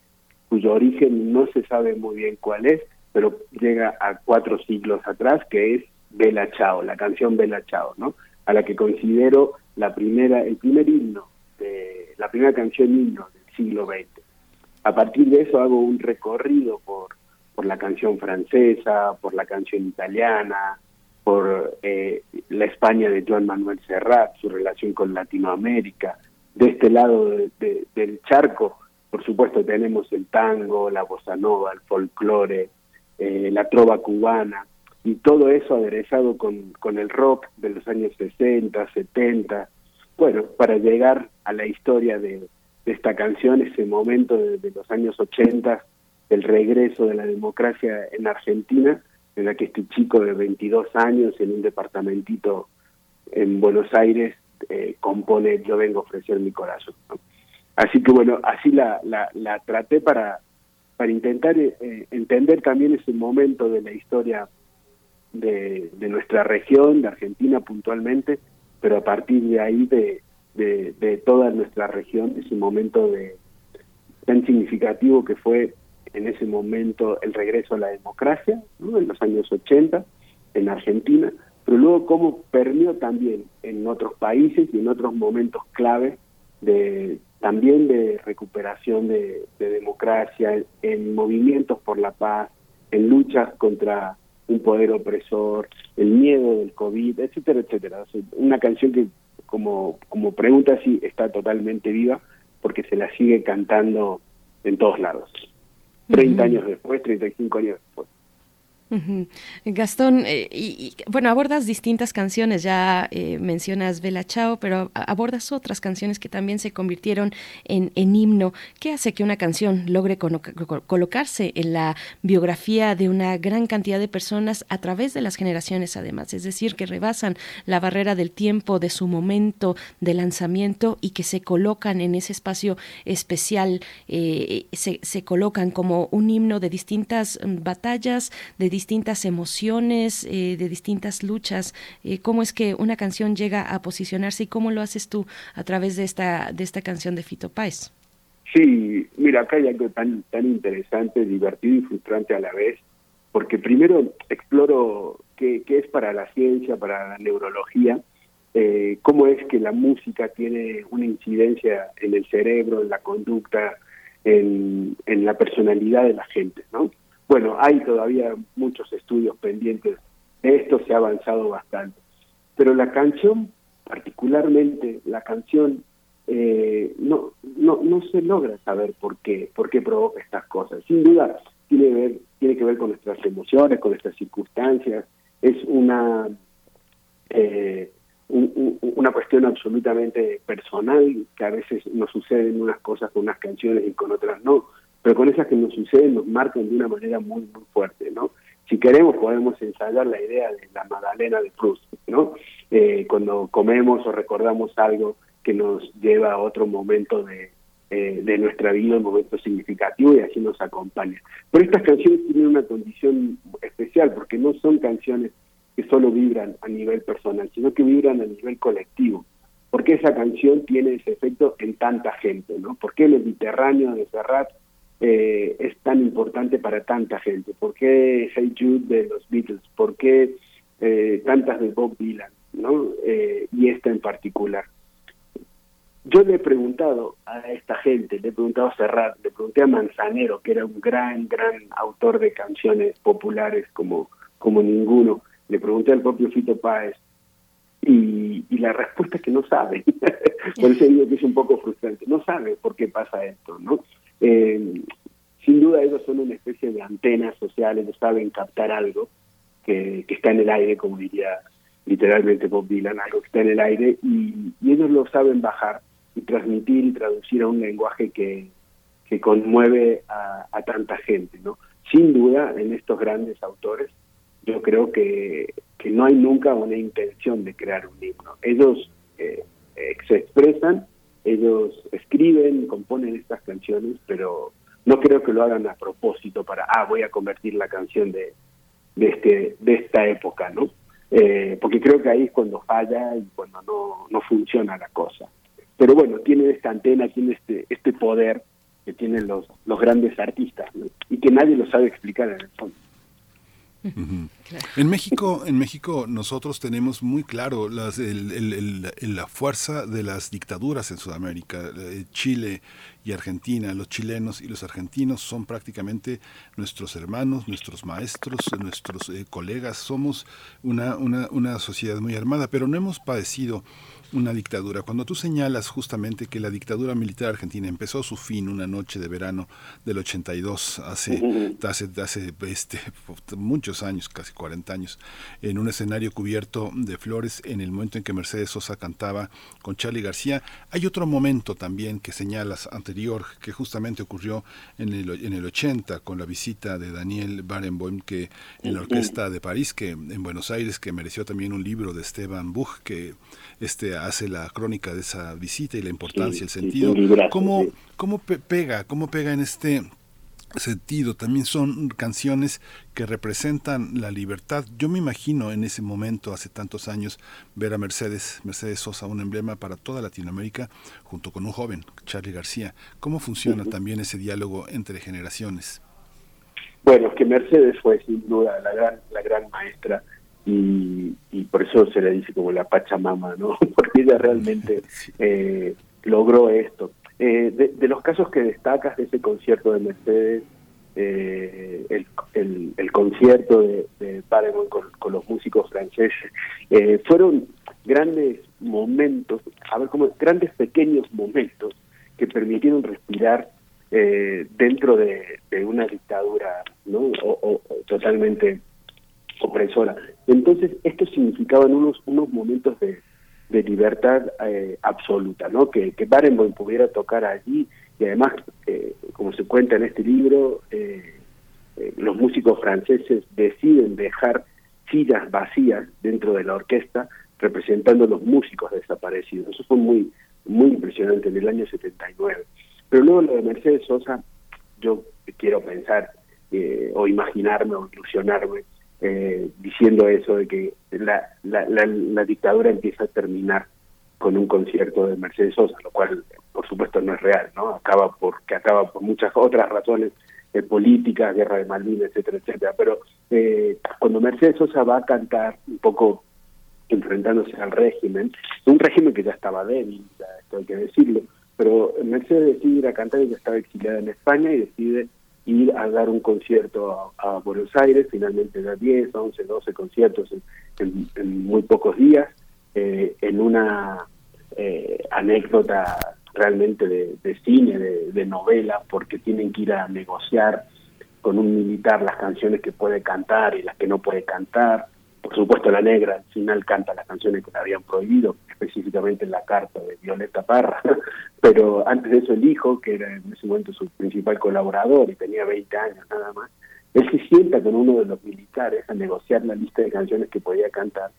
cuyo origen no se sabe muy bien cuál es, pero llega a cuatro siglos atrás, que es Bella Chao, la canción Bella Chao, ¿no? A la que considero la primera, el primer himno, de, la primera canción himno del siglo XX. A partir de eso hago un recorrido por, por la canción francesa, por la canción italiana, por eh, la España de Joan Manuel Serrat, su relación con Latinoamérica. De este lado del charco, por supuesto, tenemos el tango, la bossa nova, el folclore, eh, la trova cubana, y todo eso aderezado con, con el rock de los años 60, 70, bueno, para llegar a la historia de, esta canción, ese momento de, de los años 80, el regreso de la democracia en Argentina, en la que este chico de 22 años en un departamentito en Buenos Aires eh, compone Yo vengo a ofrecer mi corazón. Así que bueno, así la, la, la traté para, para intentar eh, entender también ese momento de la historia de, nuestra región, de Argentina puntualmente, pero a partir de ahí de, de, de toda nuestra región, ese momento de tan significativo que fue en ese momento el regreso a la democracia, en los años 80, en Argentina, pero luego cómo permeó también en otros países y en otros momentos clave de también de recuperación de, democracia, en movimientos por la paz, en luchas contra un poder opresor, el miedo del COVID, etcétera, etcétera. una canción que, como, como pregunta, sí está totalmente viva porque se la sigue cantando en todos lados. 30 años después, 35 años después. Gastón, eh, y, bueno, abordas distintas canciones, ya eh, mencionas Bella Chao, pero abordas otras canciones que también se convirtieron en, himno. ¿Qué hace que una canción logre colocarse en la biografía de una gran cantidad de personas a través de las generaciones además? Es decir, que rebasan la barrera del tiempo, de su momento de lanzamiento y que se colocan en ese espacio especial, eh, se, se colocan como un himno de distintas mm, batallas, de distintas distintas emociones, eh, de distintas luchas. Eh, ¿Cómo es que una canción llega a posicionarse y cómo lo haces tú a través de esta, de esta canción de Fito Páez? Sí, mira, acá hay algo tan, tan interesante, divertido y frustrante a la vez, porque primero exploro qué, qué es para la ciencia, para la neurología, eh, cómo es que la música tiene una incidencia en el cerebro, en la conducta, en, en la personalidad de la gente, ¿no? Bueno, hay todavía muchos estudios pendientes de esto, se ha avanzado bastante. Pero la canción, particularmente la canción, eh, no, no, no se logra saber por qué, por qué provoca estas cosas. Sin duda, tiene, que ver, tiene que ver con nuestras emociones, con nuestras circunstancias. Es una, eh, una cuestión absolutamente personal, que a veces nos suceden unas cosas con unas canciones y con otras no pero con esas que nos suceden nos marcan de una manera muy, muy fuerte, ¿no? Si queremos podemos ensayar la idea de la Magdalena de Proust, ¿no? Eh, cuando comemos o recordamos algo que nos lleva a otro momento de, eh, de nuestra vida, un momento significativo y así nos acompaña. Pero estas canciones tienen una condición especial porque no son canciones que solo vibran a nivel personal, sino que vibran a nivel colectivo. Porque esa canción tiene ese efecto en tanta gente, ¿no? Porque el Mediterráneo de Serrat eh, es tan importante para tanta gente? ¿Por qué Hey Jude de los Beatles? ¿Por qué eh, tantas de Bob Dylan? ¿no? Eh, y esta en particular. Yo le he preguntado a esta gente, le he preguntado a Serrat, le pregunté a Manzanero, que era un gran, gran autor de canciones populares como, como ninguno, le pregunté al propio Fito Páez, y, y, la respuesta es que no sabe. Por eso digo que es un poco frustrante. No sabe por qué pasa esto, ¿no? Eh, sin duda ellos son una especie de antenas sociales, no saben captar algo que, está en el aire, como diría literalmente Bob Dylan, algo que está en el aire, y, ellos lo saben bajar y transmitir y traducir a un lenguaje que, que conmueve a, tanta gente. ¿no? Sin duda, en estos grandes autores, yo creo que, que no hay nunca una intención de crear un himno. Ellos eh, se expresan ellos escriben, componen estas canciones, pero no creo que lo hagan a propósito para, ah, voy a convertir la canción de, de, este, de esta época, ¿no? Eh, porque creo que ahí es cuando falla y cuando no, no funciona la cosa. Pero bueno, tiene esta antena, tiene este, este poder que tienen los, los grandes artistas y que nadie lo sabe explicar en el fondo. En México, en México nosotros tenemos muy claro la fuerza de las dictaduras en Sudamérica. Chile y Argentina, los chilenos y los argentinos son prácticamente nuestros hermanos, nuestros maestros, nuestros eh, colegas. Somos una, una sociedad muy armada, pero no hemos padecido una dictadura. Cuando tú señalas justamente que la dictadura militar argentina empezó su fin una noche de verano del 82, hace, hace, hace este, muchos años, casi 40 años, en un escenario cubierto de flores, en el momento en que Mercedes Sosa cantaba con Charlie García, hay otro momento también que señalas anterior, que justamente ocurrió en el, en el 80 con la visita de Daniel Barenboim que en la Orquesta de París, que en Buenos Aires, que mereció también un libro de Esteban Buch, que este hace la crónica de esa visita y la importancia, el sentido. ¿Cómo, ¿Cómo pega, cómo pega en este sentido? También son canciones que representan la libertad. Yo me imagino en ese momento, hace tantos años, ver a Mercedes, Mercedes Sosa, un emblema para toda Latinoamérica, junto con un joven, Charlie García. ¿Cómo funciona también ese diálogo entre generaciones? Bueno, que Mercedes fue sin duda la gran, la gran maestra y, por eso se le dice como la Pachamama, ¿no? Porque ella realmente eh, logró esto. Eh, de, los casos que destacas de ese concierto de Mercedes, eh, el, el, concierto de, de con, los músicos franceses, fueron grandes momentos, a ver, como grandes pequeños momentos que permitieron respirar dentro de, una dictadura, ¿no? o totalmente opresora. Entonces, esto significaban unos, unos momentos de, de libertad eh, absoluta, ¿no? Que, que Barenboim pudiera tocar allí y además, eh, como se cuenta en este libro, eh, los músicos franceses deciden dejar sillas vacías dentro de la orquesta representando a los músicos desaparecidos. Eso fue muy, muy impresionante en el año 79. Pero luego lo de Mercedes Sosa, yo quiero pensar o imaginarme o ilusionarme eh, diciendo eso de que la, la, la, dictadura empieza a terminar con un concierto de Mercedes Sosa, lo cual por supuesto no es real, ¿no? Acaba porque acaba por muchas otras razones eh, políticas, guerra de Malvinas, etcétera, etcétera. Pero eh, cuando Mercedes Sosa va a cantar un poco enfrentándose al régimen, un régimen que ya estaba débil, esto hay que decirlo, pero Mercedes decide ir a cantar y ya estaba exiliada en España y decide ir a dar un concierto a, Buenos Aires, finalmente da 10, 11, 12 conciertos en, muy pocos días, eh, en una eh, anécdota realmente de, cine, de, de, novela, porque tienen que ir a negociar con un militar las canciones que puede cantar y las que no puede cantar, por supuesto, la negra al final canta las canciones que le habían prohibido, específicamente en la carta de Violeta Parra, pero antes de eso el hijo, que era en ese momento su principal colaborador y tenía 20 años nada más, él se sienta con uno de los militares a negociar la lista de canciones que podía cantar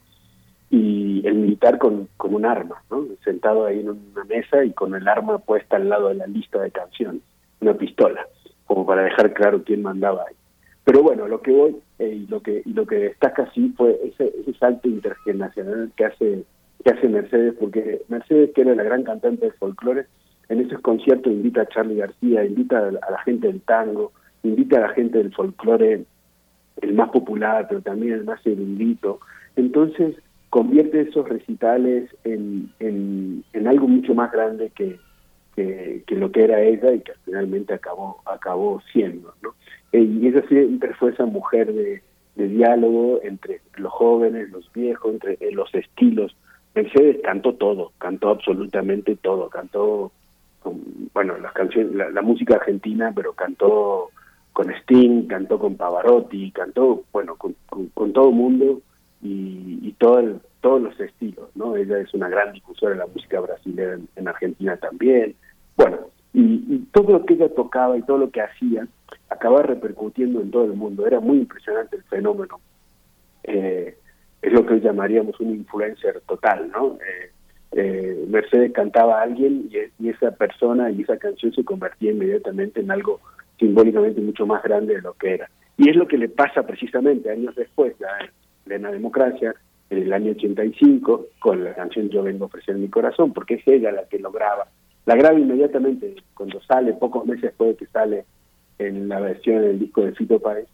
y el militar con, con un arma, ¿no? sentado ahí en una mesa y con el arma puesta al lado de la lista de canciones, una pistola, como para dejar claro quién mandaba ahí. Pero bueno, lo que voy eh, y lo que lo que destaca sí fue ese, ese salto intergeneracional que hace que hace Mercedes, porque Mercedes, que era la gran cantante de folclore, en esos conciertos invita a Charlie García, invita a la gente del tango, invita a la gente del folclore, el más popular, pero también el más erudito. Entonces, convierte esos recitales en, en, en algo mucho más grande que, que, que, lo que era ella y que finalmente acabó, acabó siendo. ¿no? Y ella siempre fue esa mujer de, diálogo entre los jóvenes, los viejos, entre eh, los estilos. Mercedes cantó todo, cantó absolutamente todo, cantó, bueno, las canciones, la, música argentina, pero cantó con Sting, cantó con Pavarotti, cantó, bueno, con, con, todo el mundo y, y todo todos los estilos, ¿no? Ella es una gran difusora de la música brasileña en, Argentina también. Bueno, y, todo lo que ella tocaba y todo lo que hacía acaba repercutiendo en todo el mundo. Era muy impresionante el fenómeno. Eh, es lo que llamaríamos un influencer total, ¿no? Eh, eh, Mercedes cantaba a alguien y, esa persona y esa canción se convertía inmediatamente en algo simbólicamente mucho más grande de lo que era. Y es lo que le pasa precisamente años después, la plena democracia, en el año 85, con la canción Yo vengo a ofrecer mi corazón, porque es ella la que lo graba. La graba inmediatamente cuando sale, pocos meses después de que sale en la versión del disco de Fito Páez,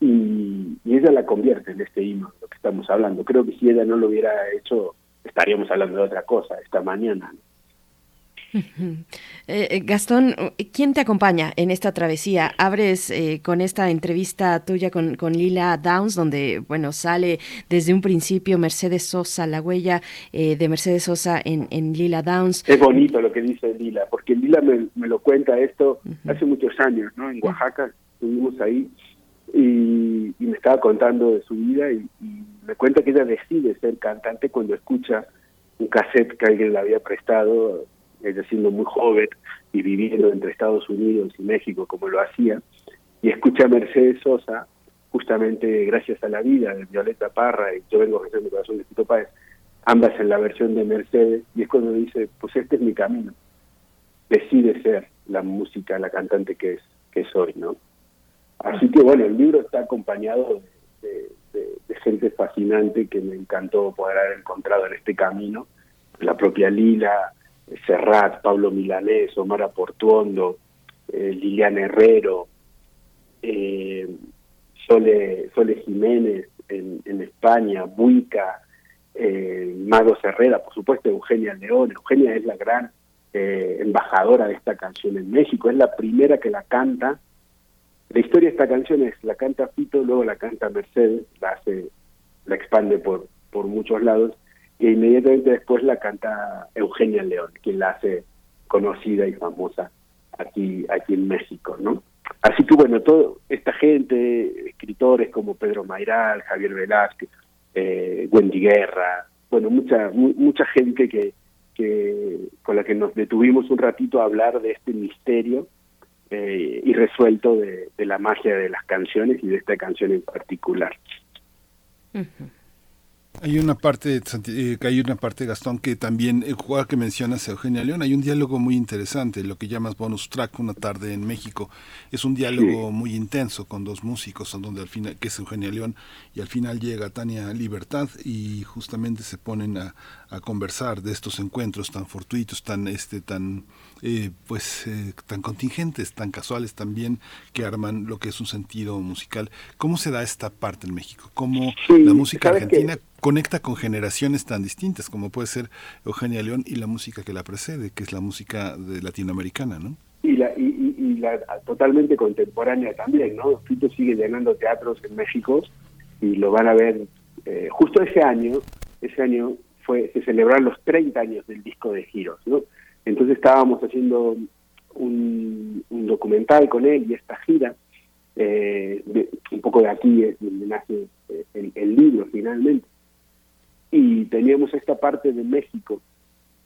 y, y ella la convierte en este himno, lo que estamos hablando. Creo que si ella no lo hubiera hecho, estaríamos hablando de otra cosa esta mañana. Eh, Gastón, ¿quién te acompaña en esta travesía? Abres eh, con esta entrevista tuya con, con, Lila Downs, donde bueno sale desde un principio Mercedes Sosa, la huella de Mercedes Sosa en, en, Lila Downs. Es bonito lo que dice Lila, porque Lila me, me lo cuenta esto hace muchos años, ¿no? En Oaxaca estuvimos ahí y, y, me estaba contando de su vida y, y me cuenta que ella decide ser cantante cuando escucha un cassette que alguien le había prestado ella siendo muy joven y viviendo entre Estados Unidos y México como lo hacía, y escucha a Mercedes Sosa, justamente gracias a la vida de Violeta Parra y Yo vengo a mi corazón de Tito Páez, ambas en la versión de Mercedes, y es cuando dice, pues este es mi camino, decide ser la música, la cantante que es que soy, ¿no? Así que bueno, el libro está acompañado de, de gente fascinante que me encantó poder haber encontrado en este camino, la propia Lila, Serrat, Pablo Milanés, Omar Portuondo, eh, Liliana Herrero, eh, Sole, Sole Jiménez en, en España, Buica, eh, Mago Herrera, por supuesto Eugenia León. Eugenia es la gran eh, embajadora de esta canción en México, es la primera que la canta. La historia de esta canción es, la canta Fito, luego la canta Mercedes, la hace, la expande por, por muchos lados, y inmediatamente después la canta Eugenia León, quien la hace conocida y famosa aquí, aquí en México, ¿no? Así que bueno, toda esta gente, escritores como Pedro Mairal, Javier Velázquez, eh, Wendy Guerra, bueno, mucha mucha gente que, con la que nos detuvimos un ratito a hablar de este misterio eh, irresuelto de, de, la magia de las canciones y de esta canción en particular. Uh. Hay una parte, eh, hay una parte, Gastón, que también, el jugador que mencionas, Eugenia León, hay un diálogo muy interesante, lo que llamas bonus track, una tarde en México. Es un diálogo sí. muy intenso con dos músicos, donde al final, que es Eugenia León, y al final llega Tania Libertad y justamente se ponen a, a conversar de estos encuentros tan fortuitos, tan, este, tan, eh, pues, eh, tan contingentes, tan casuales también, que arman lo que es un sentido musical. ¿Cómo se da esta parte en México? ¿Cómo sí, la música argentina que conecta con generaciones tan distintas como puede ser Eugenia León y la música que la precede, que es la música de latinoamericana, ¿no? Y la, y, y, y la totalmente contemporánea también, ¿no? Fito sigue llenando teatros en México y lo van a ver eh, justo ese año, ese año fue se celebraron los 30 años del disco de Giros, ¿no? Entonces estábamos haciendo un, documental con él y esta gira, eh, de, un poco de aquí es donde nace eh, el, el libro finalmente y teníamos esta parte de México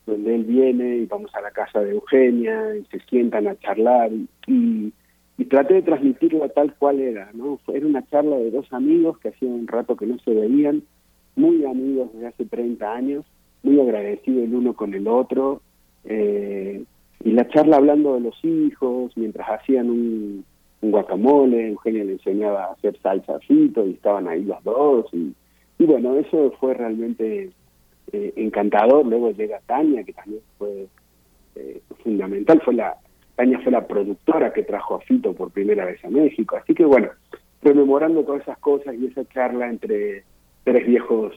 donde él viene y vamos a la casa de Eugenia y se sientan a charlar y, y traté de transmitirlo tal cual era, ¿no? Era una charla de dos amigos que hacía un rato que no se veían, muy amigos desde hace 30 años, muy agradecidos el uno con el otro, eh, y la charla hablando de los hijos, mientras hacían un, guacamole, Eugenia le enseñaba a hacer salsa frito y estaban ahí los dos y y bueno, eso fue realmente eh, encantador. Luego llega Tania, que también fue eh, fundamental. Fue la Tania fue la productora que trajo a Fito por primera vez a México. Así que bueno, rememorando todas esas cosas y esa charla entre tres viejos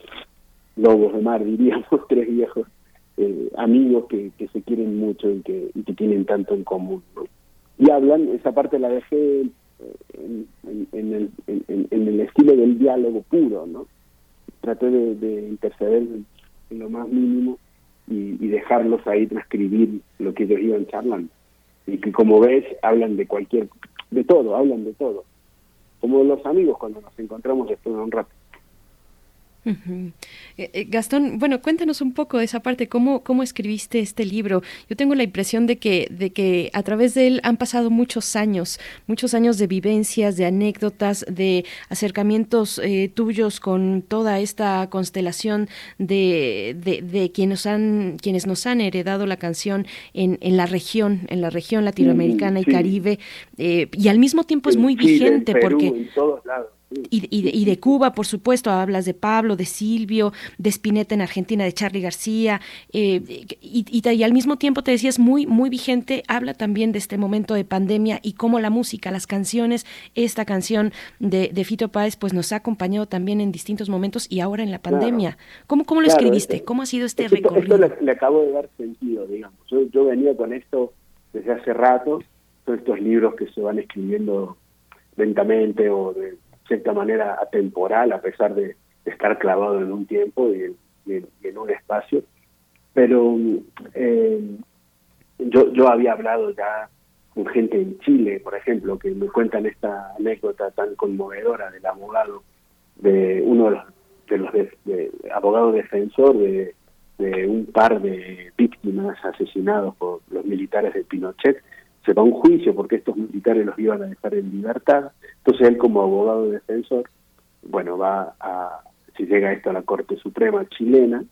lobos de mar, diríamos, tres viejos eh, amigos que, se quieren mucho y que, y que tienen tanto en común. ¿no? Y hablan, esa parte la dejé en, en, en, en el estilo del diálogo puro, ¿no? Traté de, de interceder en, lo más mínimo y, y, dejarlos ahí transcribir lo que ellos iban charlando. Y que como ves, hablan de cualquier, de todo, hablan de todo. Como los amigos cuando nos encontramos después de un rato. Uh -huh. eh, Gastón, bueno, cuéntanos un poco de esa parte, ¿cómo, cómo escribiste este libro. Yo tengo la impresión de que, de que a través de él han pasado muchos años, muchos años de vivencias, de anécdotas, de acercamientos eh, tuyos con toda esta constelación de, de, de, quienes, han, quienes nos han heredado la canción en, en la región, en la región latinoamericana sí, y sí. caribe, eh, y al mismo tiempo es muy Chile, vigente Perú, porque... En todos lados Y, y, de, Cuba, por supuesto, hablas de Pablo, de Silvio, de Spinetta en Argentina, de Charlie García, eh, y, y, al mismo tiempo te decías muy, muy vigente, habla también de este momento de pandemia y cómo la música, las canciones, esta canción de, de Fito Páez, pues nos ha acompañado también en distintos momentos y ahora en la pandemia. ¿Cómo, cómo lo escribiste? ¿Cómo ha sido este recorrido? Esto le, acabo de dar sentido, digamos. Yo, yo venía con esto desde hace rato, todos estos libros que se van escribiendo lentamente o de cierta manera atemporal, a pesar de, estar clavado en un tiempo y en, un espacio. Pero eh, yo, yo había hablado ya con gente en Chile, por ejemplo, que me cuentan esta anécdota tan conmovedora del abogado, de uno de los, de los de, abogado defensor de, de un par de víctimas asesinados por los militares de Pinochet, se va a un juicio porque estos militares los iban a dejar en libertad. Entonces él como abogado defensor, bueno, va a, si llega esto a la Corte Suprema chilena,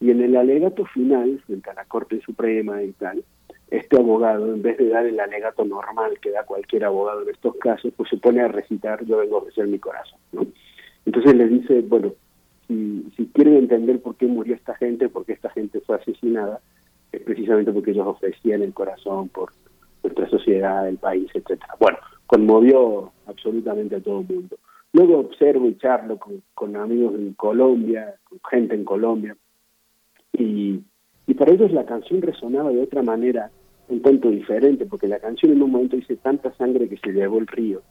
y en el alegato final, frente a la Corte Suprema y tal, este abogado, en vez de dar el alegato normal que da cualquier abogado en estos casos, pues se pone a recitar, yo vengo a ofrecer mi corazón. Entonces le dice, bueno, si, si quieren entender por qué murió esta gente, por qué esta gente fue asesinada, es precisamente porque ellos ofrecían el corazón por nuestra sociedad, el país, etcétera. Bueno, conmovió absolutamente a todo el mundo. Luego observo y charlo con, amigos en Colombia, con gente en Colombia, y, y para ellos la canción resonaba de otra manera, un tanto diferente, porque la canción en un momento dice tanta sangre que se llevó el río.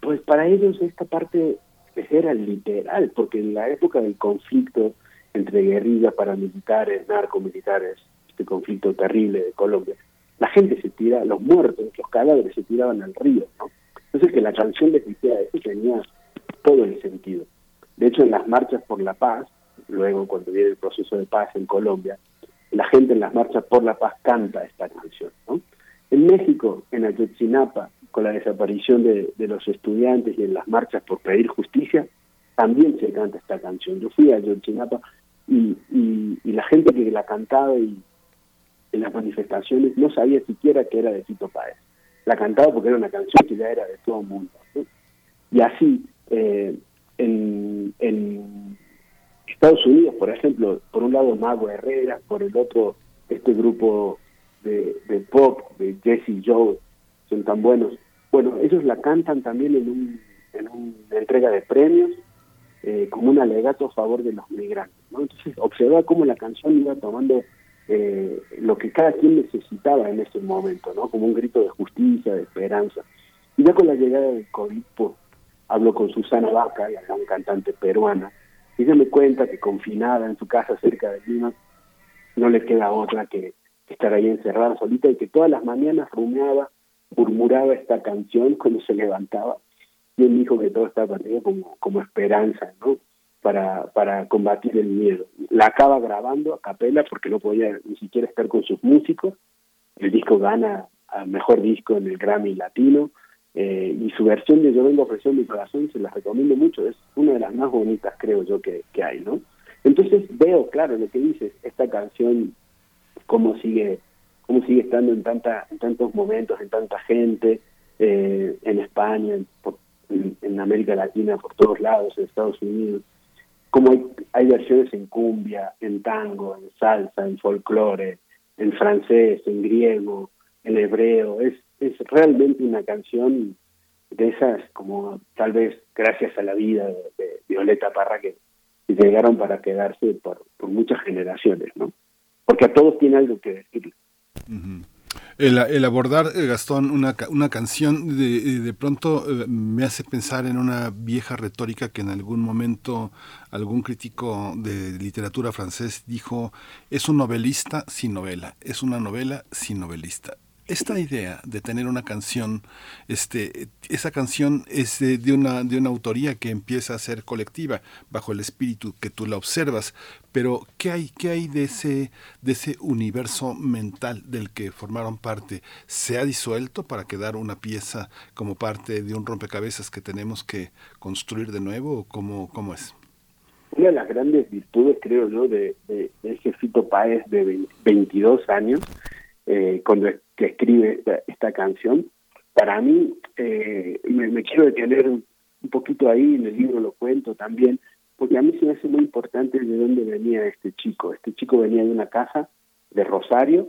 Pues para ellos esta parte era literal, porque en la época del conflicto entre guerrillas paramilitares, narcomilitares, este conflicto terrible de Colombia, la gente se tira, los muertos, los cadáveres se tiraban al río. Entonces que la canción decía eso tenía todo el sentido. De hecho, en las marchas por la paz, luego cuando viene el proceso de paz en Colombia, la gente en las marchas por la paz canta esta canción, ¿no? En México, en Ayotzinapa, con la desaparición de, los estudiantes y en las marchas por pedir justicia, también se canta esta canción. Yo fui a Ayotzinapa y, y, y la gente que la cantaba y, en las manifestaciones no sabía siquiera que era de Tito Páez. La cantaba porque era una canción que ya era de todo el mundo. Y así, eh, en, Estados Unidos, por ejemplo, por un lado Mago Herrera, por el otro este grupo de, pop de Jesse Joe, son tan buenos. Bueno, ellos la cantan también en, un, en una entrega de premios eh, como un alegato a favor de los migrantes. Entonces, observa cómo la canción iba tomando eh, lo que cada quien necesitaba en ese momento, ¿no? Como un grito de justicia, de esperanza. Y ya con la llegada del COVID, pues, hablo con Susana Vaca, la gran cantante peruana, y ella me cuenta que confinada en su casa cerca de Lima, no le queda otra que estar ahí encerrada solita y que todas las mañanas rumiaba, murmuraba esta canción cuando se levantaba. Y él dijo que todo estaba perdido como, como esperanza, ¿no? Para, para combatir el miedo. La acaba grabando a capela porque no podía ni siquiera estar con sus músicos. El disco gana al mejor disco en el Grammy Latino. Eh, y su versión de Yo vengo a ofrecer mi corazón se la recomiendo mucho. Es una de las más bonitas, creo yo, que, que hay, ¿no? Entonces veo, claro, lo que dices, esta canción, cómo sigue cómo sigue estando en tanta en tantos momentos, en tanta gente, eh, en España, en América Latina, por todos lados, en Estados Unidos como hay, versiones en cumbia, en tango, en salsa, en folclore, en francés, en griego, en hebreo. Es, es realmente una canción de esas, como tal vez gracias a la vida de, Violeta Parra, que, llegaron para quedarse por, por muchas generaciones, ¿no? Porque a todos tiene algo que decir. El, abordar, eh, Gastón, una, una canción de, de pronto eh, me hace pensar en una vieja retórica que en algún momento algún crítico de literatura francés dijo, es un novelista sin novela, es una novela sin novelista esta idea de tener una canción, este, esa canción es de, una, de una autoría que empieza a ser colectiva, bajo el espíritu que tú la observas, pero ¿qué hay, qué hay de, ese, de ese universo mental del que formaron parte? ¿Se ha disuelto para quedar una pieza como parte de un rompecabezas que tenemos que construir de nuevo? ¿O cómo, cómo es? Una de las grandes virtudes, creo yo, de, de, Fito Páez de 22 años, eh, cuando escribe esta, canción, para mí, eh, me, quiero detener un poquito ahí, en el libro lo cuento también, porque a mí se me hace muy importante de dónde venía este chico. Este chico venía de una casa de Rosario,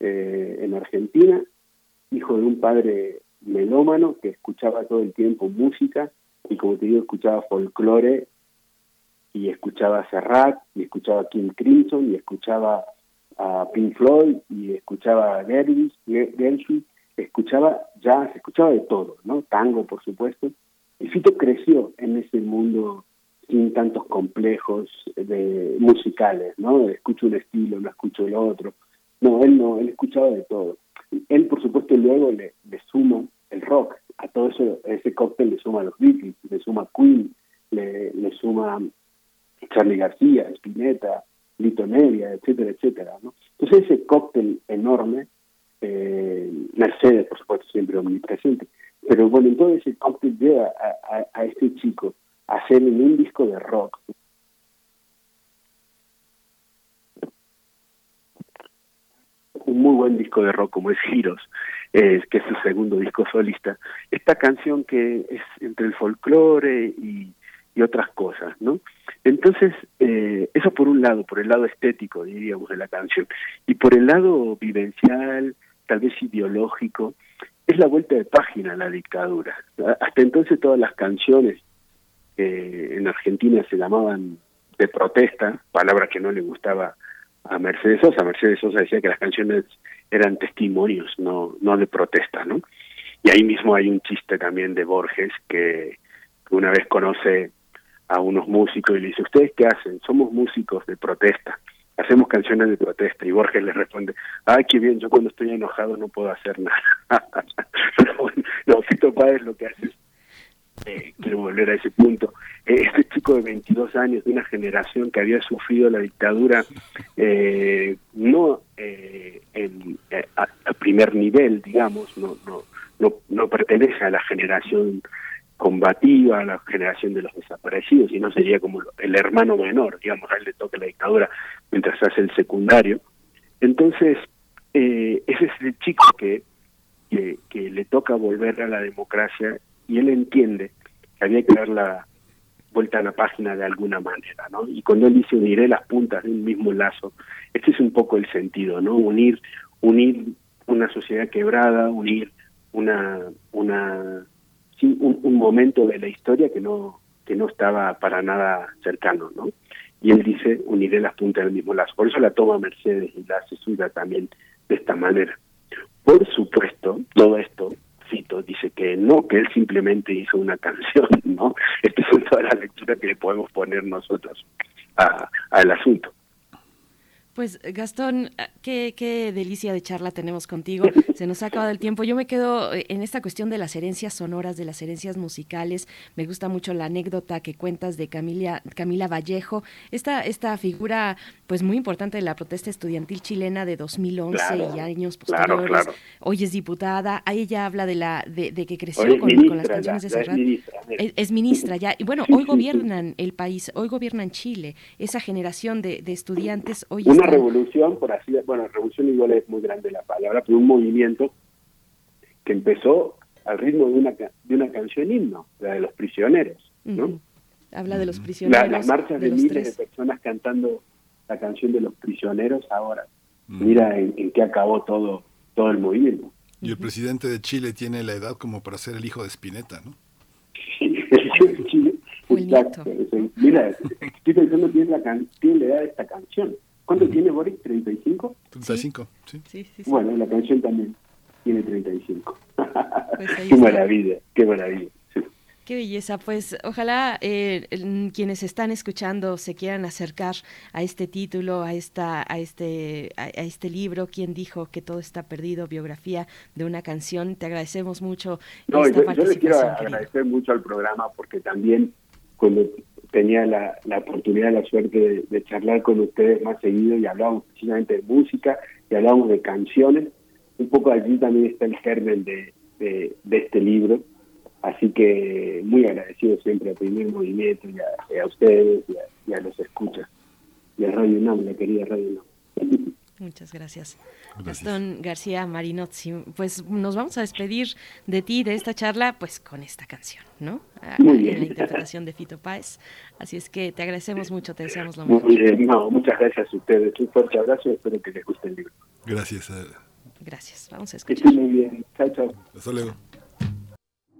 eh, en Argentina, hijo de un padre melómano que escuchaba todo el tiempo música y como te digo, escuchaba folclore y escuchaba Serrat y escuchaba King Crimson y escuchaba a Pink Floyd y escuchaba a Gershwin, escuchaba jazz, escuchaba de todo, ¿no? Tango, por supuesto. Y Fito creció en ese mundo sin tantos complejos de musicales, ¿no? Escucho un estilo, no escucho el otro. No, él no, él escuchaba de todo. Él, por supuesto, luego le, le suma el rock. A todo eso, ese cóctel le suma a los Beatles, le suma Queen, le, le suma Charlie García, Spinetta, Lito Nevia, etcétera, etcétera. ¿no? Entonces ese cóctel enorme, eh, Mercedes, por supuesto, siempre omnipresente, pero bueno, entonces ese cóctel lleva a este chico a hacer en un disco de rock un muy buen disco de rock como es Giros, eh, que es su segundo disco solista. Esta canción que es entre el folclore y, y otras cosas, ¿no? Entonces, eh, eso por un lado, por el lado estético, diríamos, de la canción. Y por el lado vivencial, tal vez ideológico, es la vuelta de página a la dictadura. Hasta entonces todas las canciones en Argentina se llamaban de protesta, palabra que no le gustaba a Mercedes Sosa. Mercedes Sosa decía que las canciones eran testimonios, no, no de protesta, ¿no? Y ahí mismo hay un chiste también de Borges que una vez conoce a unos músicos y le dice, ¿ustedes qué hacen? Somos músicos de protesta, hacemos canciones de protesta. Y Borges le responde, ay, qué bien, yo cuando estoy enojado no puedo hacer nada. Pero bueno, no, Fito lo que hace eh, quiero volver a ese punto, eh, este chico de 22 años, de una generación que había sufrido la dictadura, eh, no eh, en, a, a, primer nivel, digamos, no, no, no, no pertenece a la generación combativa, la generación de los desaparecidos, sino sería como el hermano menor, digamos, a él le toca la dictadura mientras hace el secundario. Entonces, eh, ese es el chico que, que, que le toca volver a la democracia y él entiende que había que dar la vuelta a la página de alguna manera, ¿no? Y cuando él dice uniré las puntas de un mismo lazo, este es un poco el sentido, ¿no? Unir, unir una sociedad quebrada, unir una, una, sí, un, un momento de la historia que no, que no estaba para nada cercano, ¿no? Y él dice, uniré las puntas del mismo lazo. Por eso la toma Mercedes y la hace suya también de esta manera. Por supuesto, todo esto Cito dice que no, que él simplemente hizo una canción, ¿no? Esta es toda la lectura que le podemos poner nosotros a, al asunto. Pues Gastón, qué, qué delicia de charla tenemos contigo. Se nos ha acabado el tiempo. Yo me quedo eh, en esta cuestión de las herencias sonoras, de las herencias musicales. Me gusta mucho la anécdota que cuentas de Camila, Camila Vallejo, esta, esta figura pues muy importante de la protesta estudiantil chilena de 2011 claro, y años posteriores. Claro, claro. Hoy es diputada. Ahí ella habla de la de, de que creció con, ministra, con, las canciones ya, de Serrat. Es ministra, es, es ministra ya. Y bueno, hoy gobiernan el país, hoy gobiernan Chile. Esa generación de, de estudiantes hoy Una revolución, por así bueno, revolución igual es muy grande la palabra, pero un movimiento que empezó al ritmo de una, de una canción himno, la de los prisioneros, ¿no? Uh -huh. Habla de los prisioneros. La, las marchas de, de miles tres. de personas cantando la canción de los prisioneros ahora. -huh. Mira en, en qué acabó todo, todo el movimiento. Y el presidente de Chile tiene la edad como para ser el hijo de Spinetta, ¿no? Sí, el Chile. Exacto. Mira, estoy pensando tiene la, can tiene la edad de esta canción. ¿Cuánto uh -huh. tiene Boris? ¿35? 35, sí. Sí, sí, sí. Bueno, la canción también tiene 35. Pues qué maravilla, qué maravilla. Qué belleza, pues ojalá eh, quienes están escuchando se quieran acercar a este título, a esta, a este, a, a, este libro. ¿Quién dijo que todo está perdido? Biografía de una canción. Te agradecemos mucho. No, esta yo, yo le quiero agradecer mucho al programa porque también cuando tenía la, la oportunidad, la suerte de, de, charlar con ustedes más seguido y hablábamos precisamente de música y hablábamos de canciones. Un poco allí también está el germen de, de, de este libro. Así que muy agradecido siempre al primer movimiento y a, a ustedes y a, y a, los escuchas. Y a Radio UNAM, la querida Radio UNAM. Muchas gracias. Gastón García Marinozzi, pues nos vamos a despedir de ti, de esta charla, pues con esta canción, ¿no? Muy bien. En la interpretación de Fito Páez. Así es que te agradecemos mucho, te deseamos lo mejor. Muy bien, no, muchas gracias a ustedes. Un fuerte abrazo y espero que les guste el libro. Gracias. Gracias, vamos a escuchar. muy bien. Chao, chao. Hasta luego.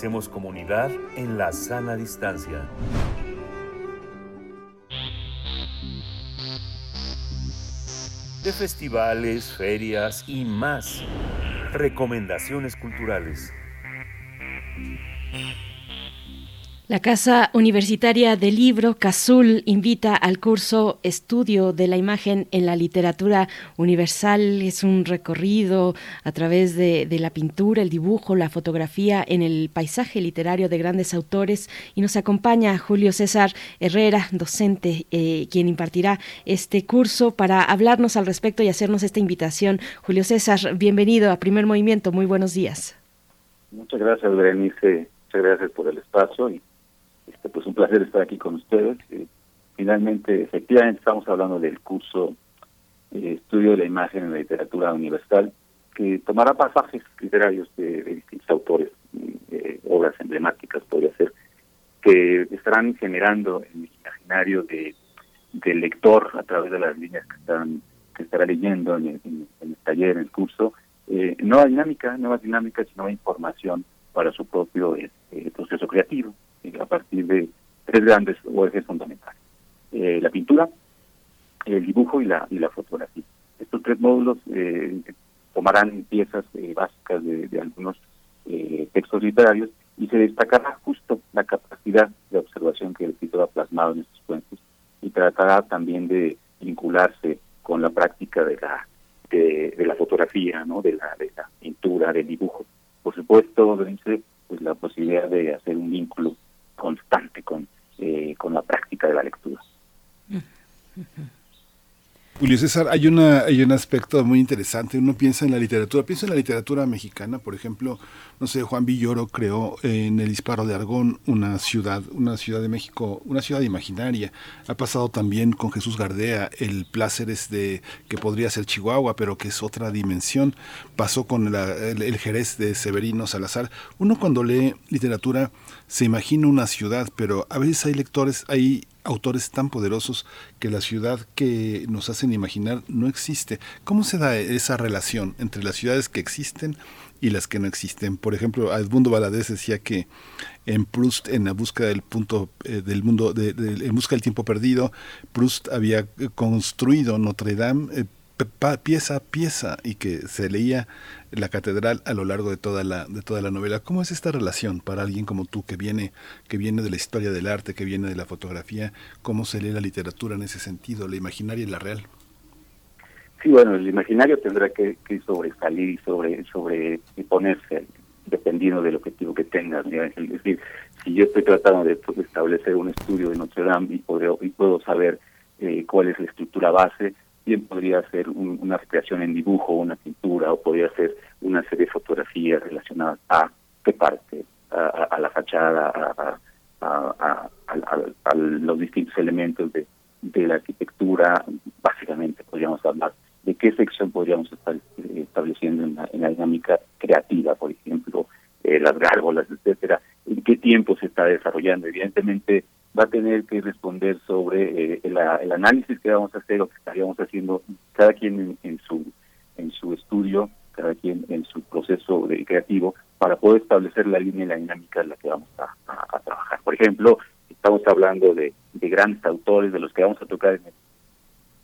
Hacemos comunidad en la sana distancia. De festivales, ferias y más. Recomendaciones culturales. La Casa Universitaria del Libro, CASUL, invita al curso Estudio de la Imagen en la Literatura Universal. Es un recorrido a través de, la pintura, el dibujo, la fotografía en el paisaje literario de grandes autores. Y nos acompaña Julio César Herrera, docente, eh, quien impartirá este curso para hablarnos al respecto y hacernos esta invitación. Julio César, bienvenido a Primer Movimiento. Muy buenos días. Muchas gracias, Berenice. Muchas gracias por el espacio y este, pues un placer estar aquí con ustedes. Eh, finalmente, efectivamente, estamos hablando del curso eh, Estudio de la Imagen en la Literatura Universal, que tomará pasajes literarios de, distintos autores, eh, obras emblemáticas, podría ser, que estarán generando en el imaginario de, del lector a través de las líneas que están que estará leyendo en el, en, el taller, en el curso, eh, nueva dinámica, nuevas dinámicas nueva información para su propio proceso creativo, eh, a partir de tres grandes ejes fundamentales. Eh, la pintura, el dibujo y la, y la fotografía. Estos tres módulos eh, tomarán piezas eh, básicas de, algunos eh, textos literarios y se destacará justo la capacidad de observación que el escritor ha plasmado en estos cuentos y tratará también de vincularse con la práctica de la de, la fotografía, ¿no? de la de la pintura, del dibujo. Por supuesto, pues la posibilidad de hacer un vínculo constante con eh, con la práctica de la lectura. Julio César, hay una hay un aspecto muy interesante. Uno piensa en la literatura, piensa en la literatura mexicana, por ejemplo, no sé, Juan Villoro creó en el disparo de Argón una ciudad, una ciudad de México, una ciudad imaginaria. Ha pasado también con Jesús Gardea, el Pláceres de que podría ser Chihuahua, pero que es otra dimensión. Pasó con la, el, el Jerez de Severino Salazar. Uno cuando lee literatura se imagina una ciudad, pero a veces hay lectores, hay autores tan poderosos que la ciudad que nos hacen imaginar no existe. ¿Cómo se da esa relación entre las ciudades que existen y las que no existen? Por ejemplo, Edmundo Valadez decía que en Proust, en la búsqueda del punto eh, del mundo, de, en busca del tiempo perdido, Proust había construido Notre Dame eh, pieza a pieza y que se leía la catedral a lo largo de toda la de toda la novela. ¿Cómo es esta relación para alguien como tú que viene que viene de la historia del arte, que viene de la fotografía? ¿Cómo se lee la literatura en ese sentido, la imaginaria y la real? Sí, bueno, el imaginario tendrá que, sobresalir y sobre sobre y ponerse dependiendo del objetivo que tengas. Es decir, si yo estoy tratando de establecer un estudio de Notre Dame y, y puedo saber eh, cuál es la estructura base, bien podría ser un, una recreación en dibujo, una pintura, o podría ser una serie de fotografías relacionadas a qué parte, a, la fachada, a, los distintos elementos de, la arquitectura, básicamente podríamos hablar de qué sección podríamos estar estableciendo en la, en la dinámica creativa, por ejemplo, eh, las gárgolas, etcétera, en qué tiempo se está desarrollando. Evidentemente, va a tener que responder sobre eh, el, análisis que vamos a hacer o que estaríamos haciendo cada quien en, en, su en su estudio, cada quien en su proceso de creativo para poder establecer la línea y la dinámica en la que vamos a, trabajar. Por ejemplo, estamos hablando de, de, grandes autores de los que vamos a tocar en el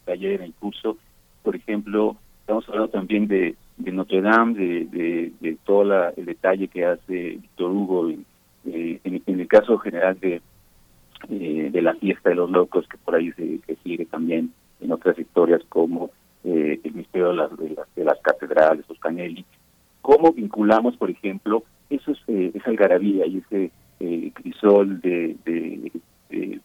taller, en el curso. Por ejemplo, estamos hablando también de, Notre Dame, de, de, todo la, el detalle que hace Víctor Hugo, eh, en, en el caso general de eh, de la fiesta de los locos, que por ahí se, se sigue también en otras historias como eh, el misterio de las, de las, de las catedrales, los canelli. ¿Cómo vinculamos, por ejemplo, esos, eh, esa algarabía y ese eh, crisol de, de, de,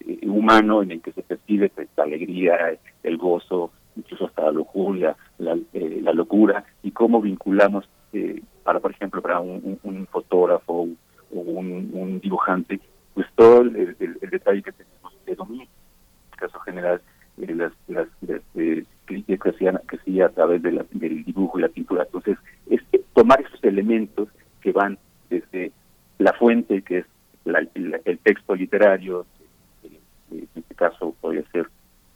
de, humano en el que se percibe pues, la alegría, el gozo, incluso hasta la lujuria, la, eh, la locura, y cómo vinculamos eh, para, por ejemplo, para un, fotógrafo o un dibujante, pues todo el, el, detalle que tenemos de dominio. En el caso general, eh, las, las, eh, que hacían que hacía a través de la, del dibujo y la pintura. Entonces, es tomar esos elementos que van desde la fuente, que es la, el, texto literario, eh, en este caso podría ser,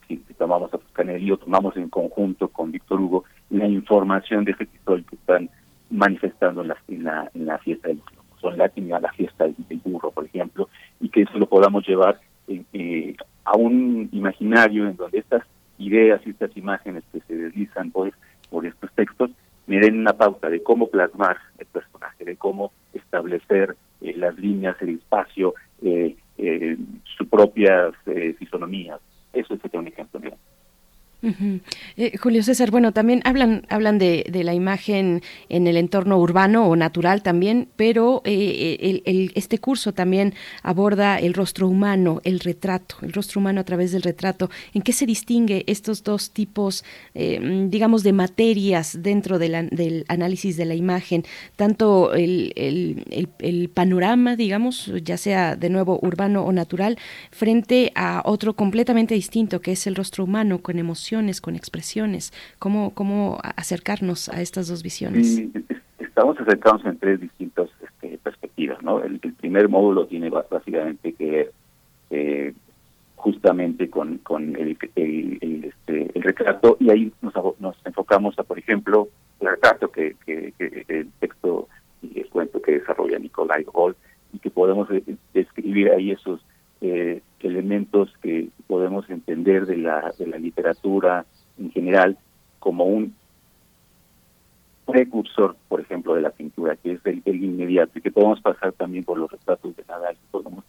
si, tomamos a Toscanelli tomamos en conjunto con Víctor Hugo, la información de ese escritor que están manifestando en la, en la, en la fiesta del son latín a la fiesta del, burro, por ejemplo, y que eso lo podamos llevar eh, eh, a un imaginario en donde estas ideas y estas imágenes que se deslizan por, por estos textos me den una pauta de cómo plasmar el personaje, de cómo establecer eh, las líneas, el espacio, eh, eh, sus propias fisonomías. Eso es un ejemplo. Eh, Julio César, bueno, también hablan, hablan de, la imagen en el entorno urbano o natural también, pero eh, el, el, este curso también aborda el rostro humano, el retrato, el rostro humano a través del retrato. ¿En qué se distingue estos dos tipos, eh, digamos, de materias dentro del análisis de la imagen? Tanto el, el, panorama, digamos, ya sea de nuevo urbano o natural, frente a otro completamente distinto, que es el rostro humano con con expresiones, cómo, cómo acercarnos a estas dos visiones. Estamos acercados en tres distintas este, perspectivas, ¿no? El, primer módulo tiene básicamente que ver eh, justamente con, con el, este, el retrato y ahí nos, nos enfocamos a, por ejemplo, el retrato que, que, el texto y el cuento que desarrolla Nicolai Hall y que podemos describir ahí esos eh, elementos que podemos entender de la, de la literatura en general como un precursor, por ejemplo, de la pintura, que es el, inmediato, y que podemos pasar también por los retratos de Nadal, podemos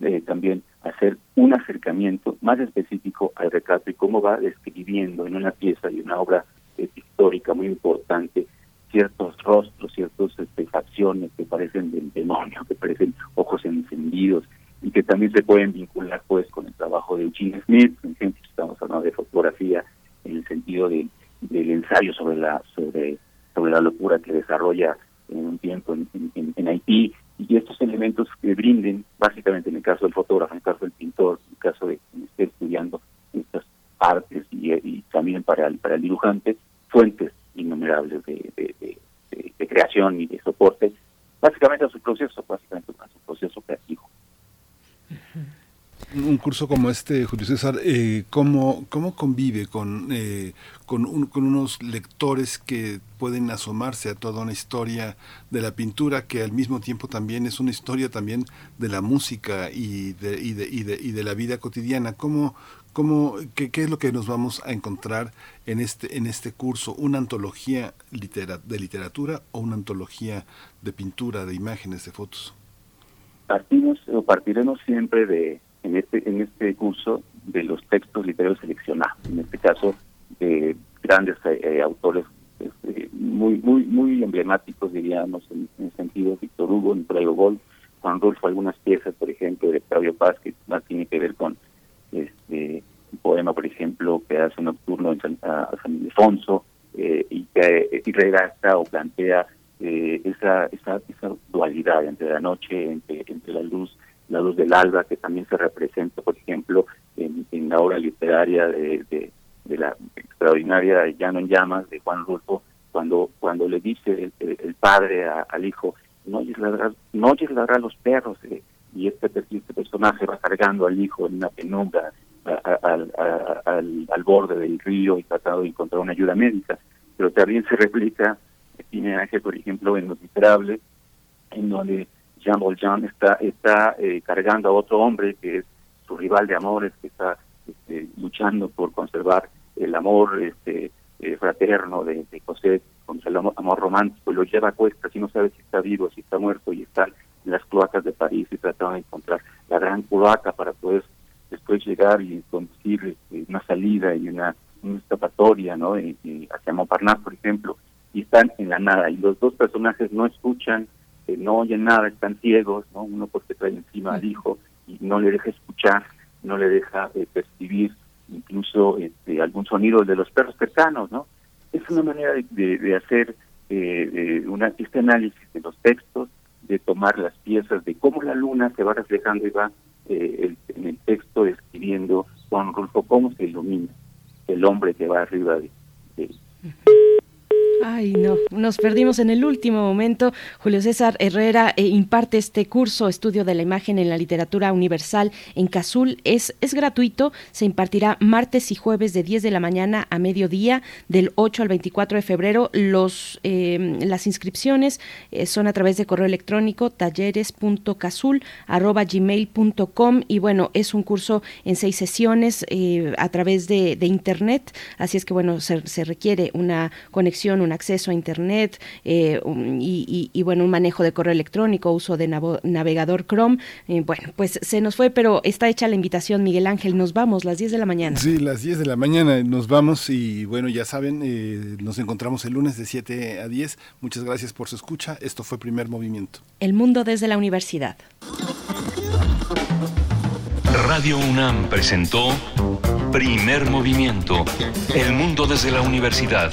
eh, también hacer un acercamiento más específico al retrato y cómo va describiendo en una pieza y una obra eh, histórica muy importante ciertos rostros, ciertas este, facciones que parecen del demonio, que parecen ojos encendidos y que también se pueden vincular pues con el trabajo de Eugene Smith, por ejemplo, estamos hablando de fotografía en el sentido de, del ensayo sobre la sobre sobre la locura que desarrolla en un tiempo en, en, Haití. Y estos elementos que brinden, básicamente en el caso del fotógrafo, en el caso del pintor, en el caso de quien esté estudiando estas artes y, también para el, para el dibujante, fuentes innumerables de, de, creación y de soporte, básicamente a su proceso, básicamente a su proceso creativo un curso como este, Julio César, eh, ¿cómo, ¿cómo, convive con, eh, con, unos lectores que pueden asomarse a toda una historia de la pintura que al mismo tiempo también es una historia también de la música y de, y de, y de, y de la vida cotidiana? ¿Cómo, cómo, qué, qué, es lo que nos vamos a encontrar en este, en este curso? ¿Una antología de literatura o una antología de pintura, de imágenes, de fotos? Partimos o partiremos siempre de en este en este curso de los textos literarios seleccionados, en este caso de grandes eh, eh, autores este, muy muy muy emblemáticos diríamos en, el sentido Víctor Hugo, Nicolai Gogol, Juan Rulfo, algunas piezas por ejemplo de Claudio Paz que más tiene que ver con este un poema por ejemplo que hace nocturno en San, San Ildefonso eh, y que y redacta o plantea esa, esa esa dualidad entre la noche entre entre la luz la luz del alba, que también se representa, por ejemplo, en, la obra literaria de, de, la extraordinaria Llano en Llamas de Juan Rulfo, cuando cuando le dice el, padre al hijo, no oyes ladrar, no oyes ladrar los perros, eh", y este, este personaje va cargando al hijo en una penumbra al, al, borde del río y tratando de encontrar una ayuda médica, pero también se replica tiene Ángel, por ejemplo, en Los Miserables, en donde Jean Valjean está, está eh, cargando a otro hombre que es su rival de amores, que está este, luchando por conservar el amor este, eh, fraterno de, José contra el amor, romántico, y lo lleva a cuestas y no sabe si está vivo, si está muerto, y está en las cloacas de París y tratando de encontrar la gran cloaca para poder después llegar y conducir este, una salida y una, escapatoria ¿no? hacia Montparnasse, por ejemplo, y están en la nada, y los dos personajes no escuchan, no oyen nada, están ciegos, ¿no? Uno porque trae encima al hijo y no le deja escuchar, no le deja eh, percibir incluso este, algún sonido de los perros cercanos, ¿no? Es una manera de, de, hacer eh, una, este análisis de los textos, de tomar las piezas, de cómo la luna se va reflejando y va eh, en el texto describiendo Juan Rulfo cómo se ilumina el hombre que va arriba de, de Ay, no, nos perdimos en el último momento. Julio César Herrera eh, imparte este curso, Estudio de la Imagen en la Literatura Universal en Cazul. Es, es gratuito, se impartirá martes y jueves de 10 de la mañana a mediodía, del 8 al 24 de febrero. Los, em, las inscripciones eh, son a través de correo electrónico talleres.cazul.gmail.com y bueno, es un curso en seis sesiones eh, a través de, internet, así es que bueno, se, se requiere una conexión, una acceso a Internet eh, y, bueno, un manejo de correo electrónico, uso de navegador Chrome. Eh, bueno, pues se nos fue, pero está hecha la invitación, Miguel Ángel. Nos vamos, las 10 de la mañana. Sí, las 10 de la mañana nos vamos y bueno, ya saben, eh, nos encontramos el lunes de 7 a 10. Muchas gracias por su escucha. Esto fue Primer Movimiento. El mundo desde la universidad. Radio UNAM presentó Primer Movimiento. El mundo desde la universidad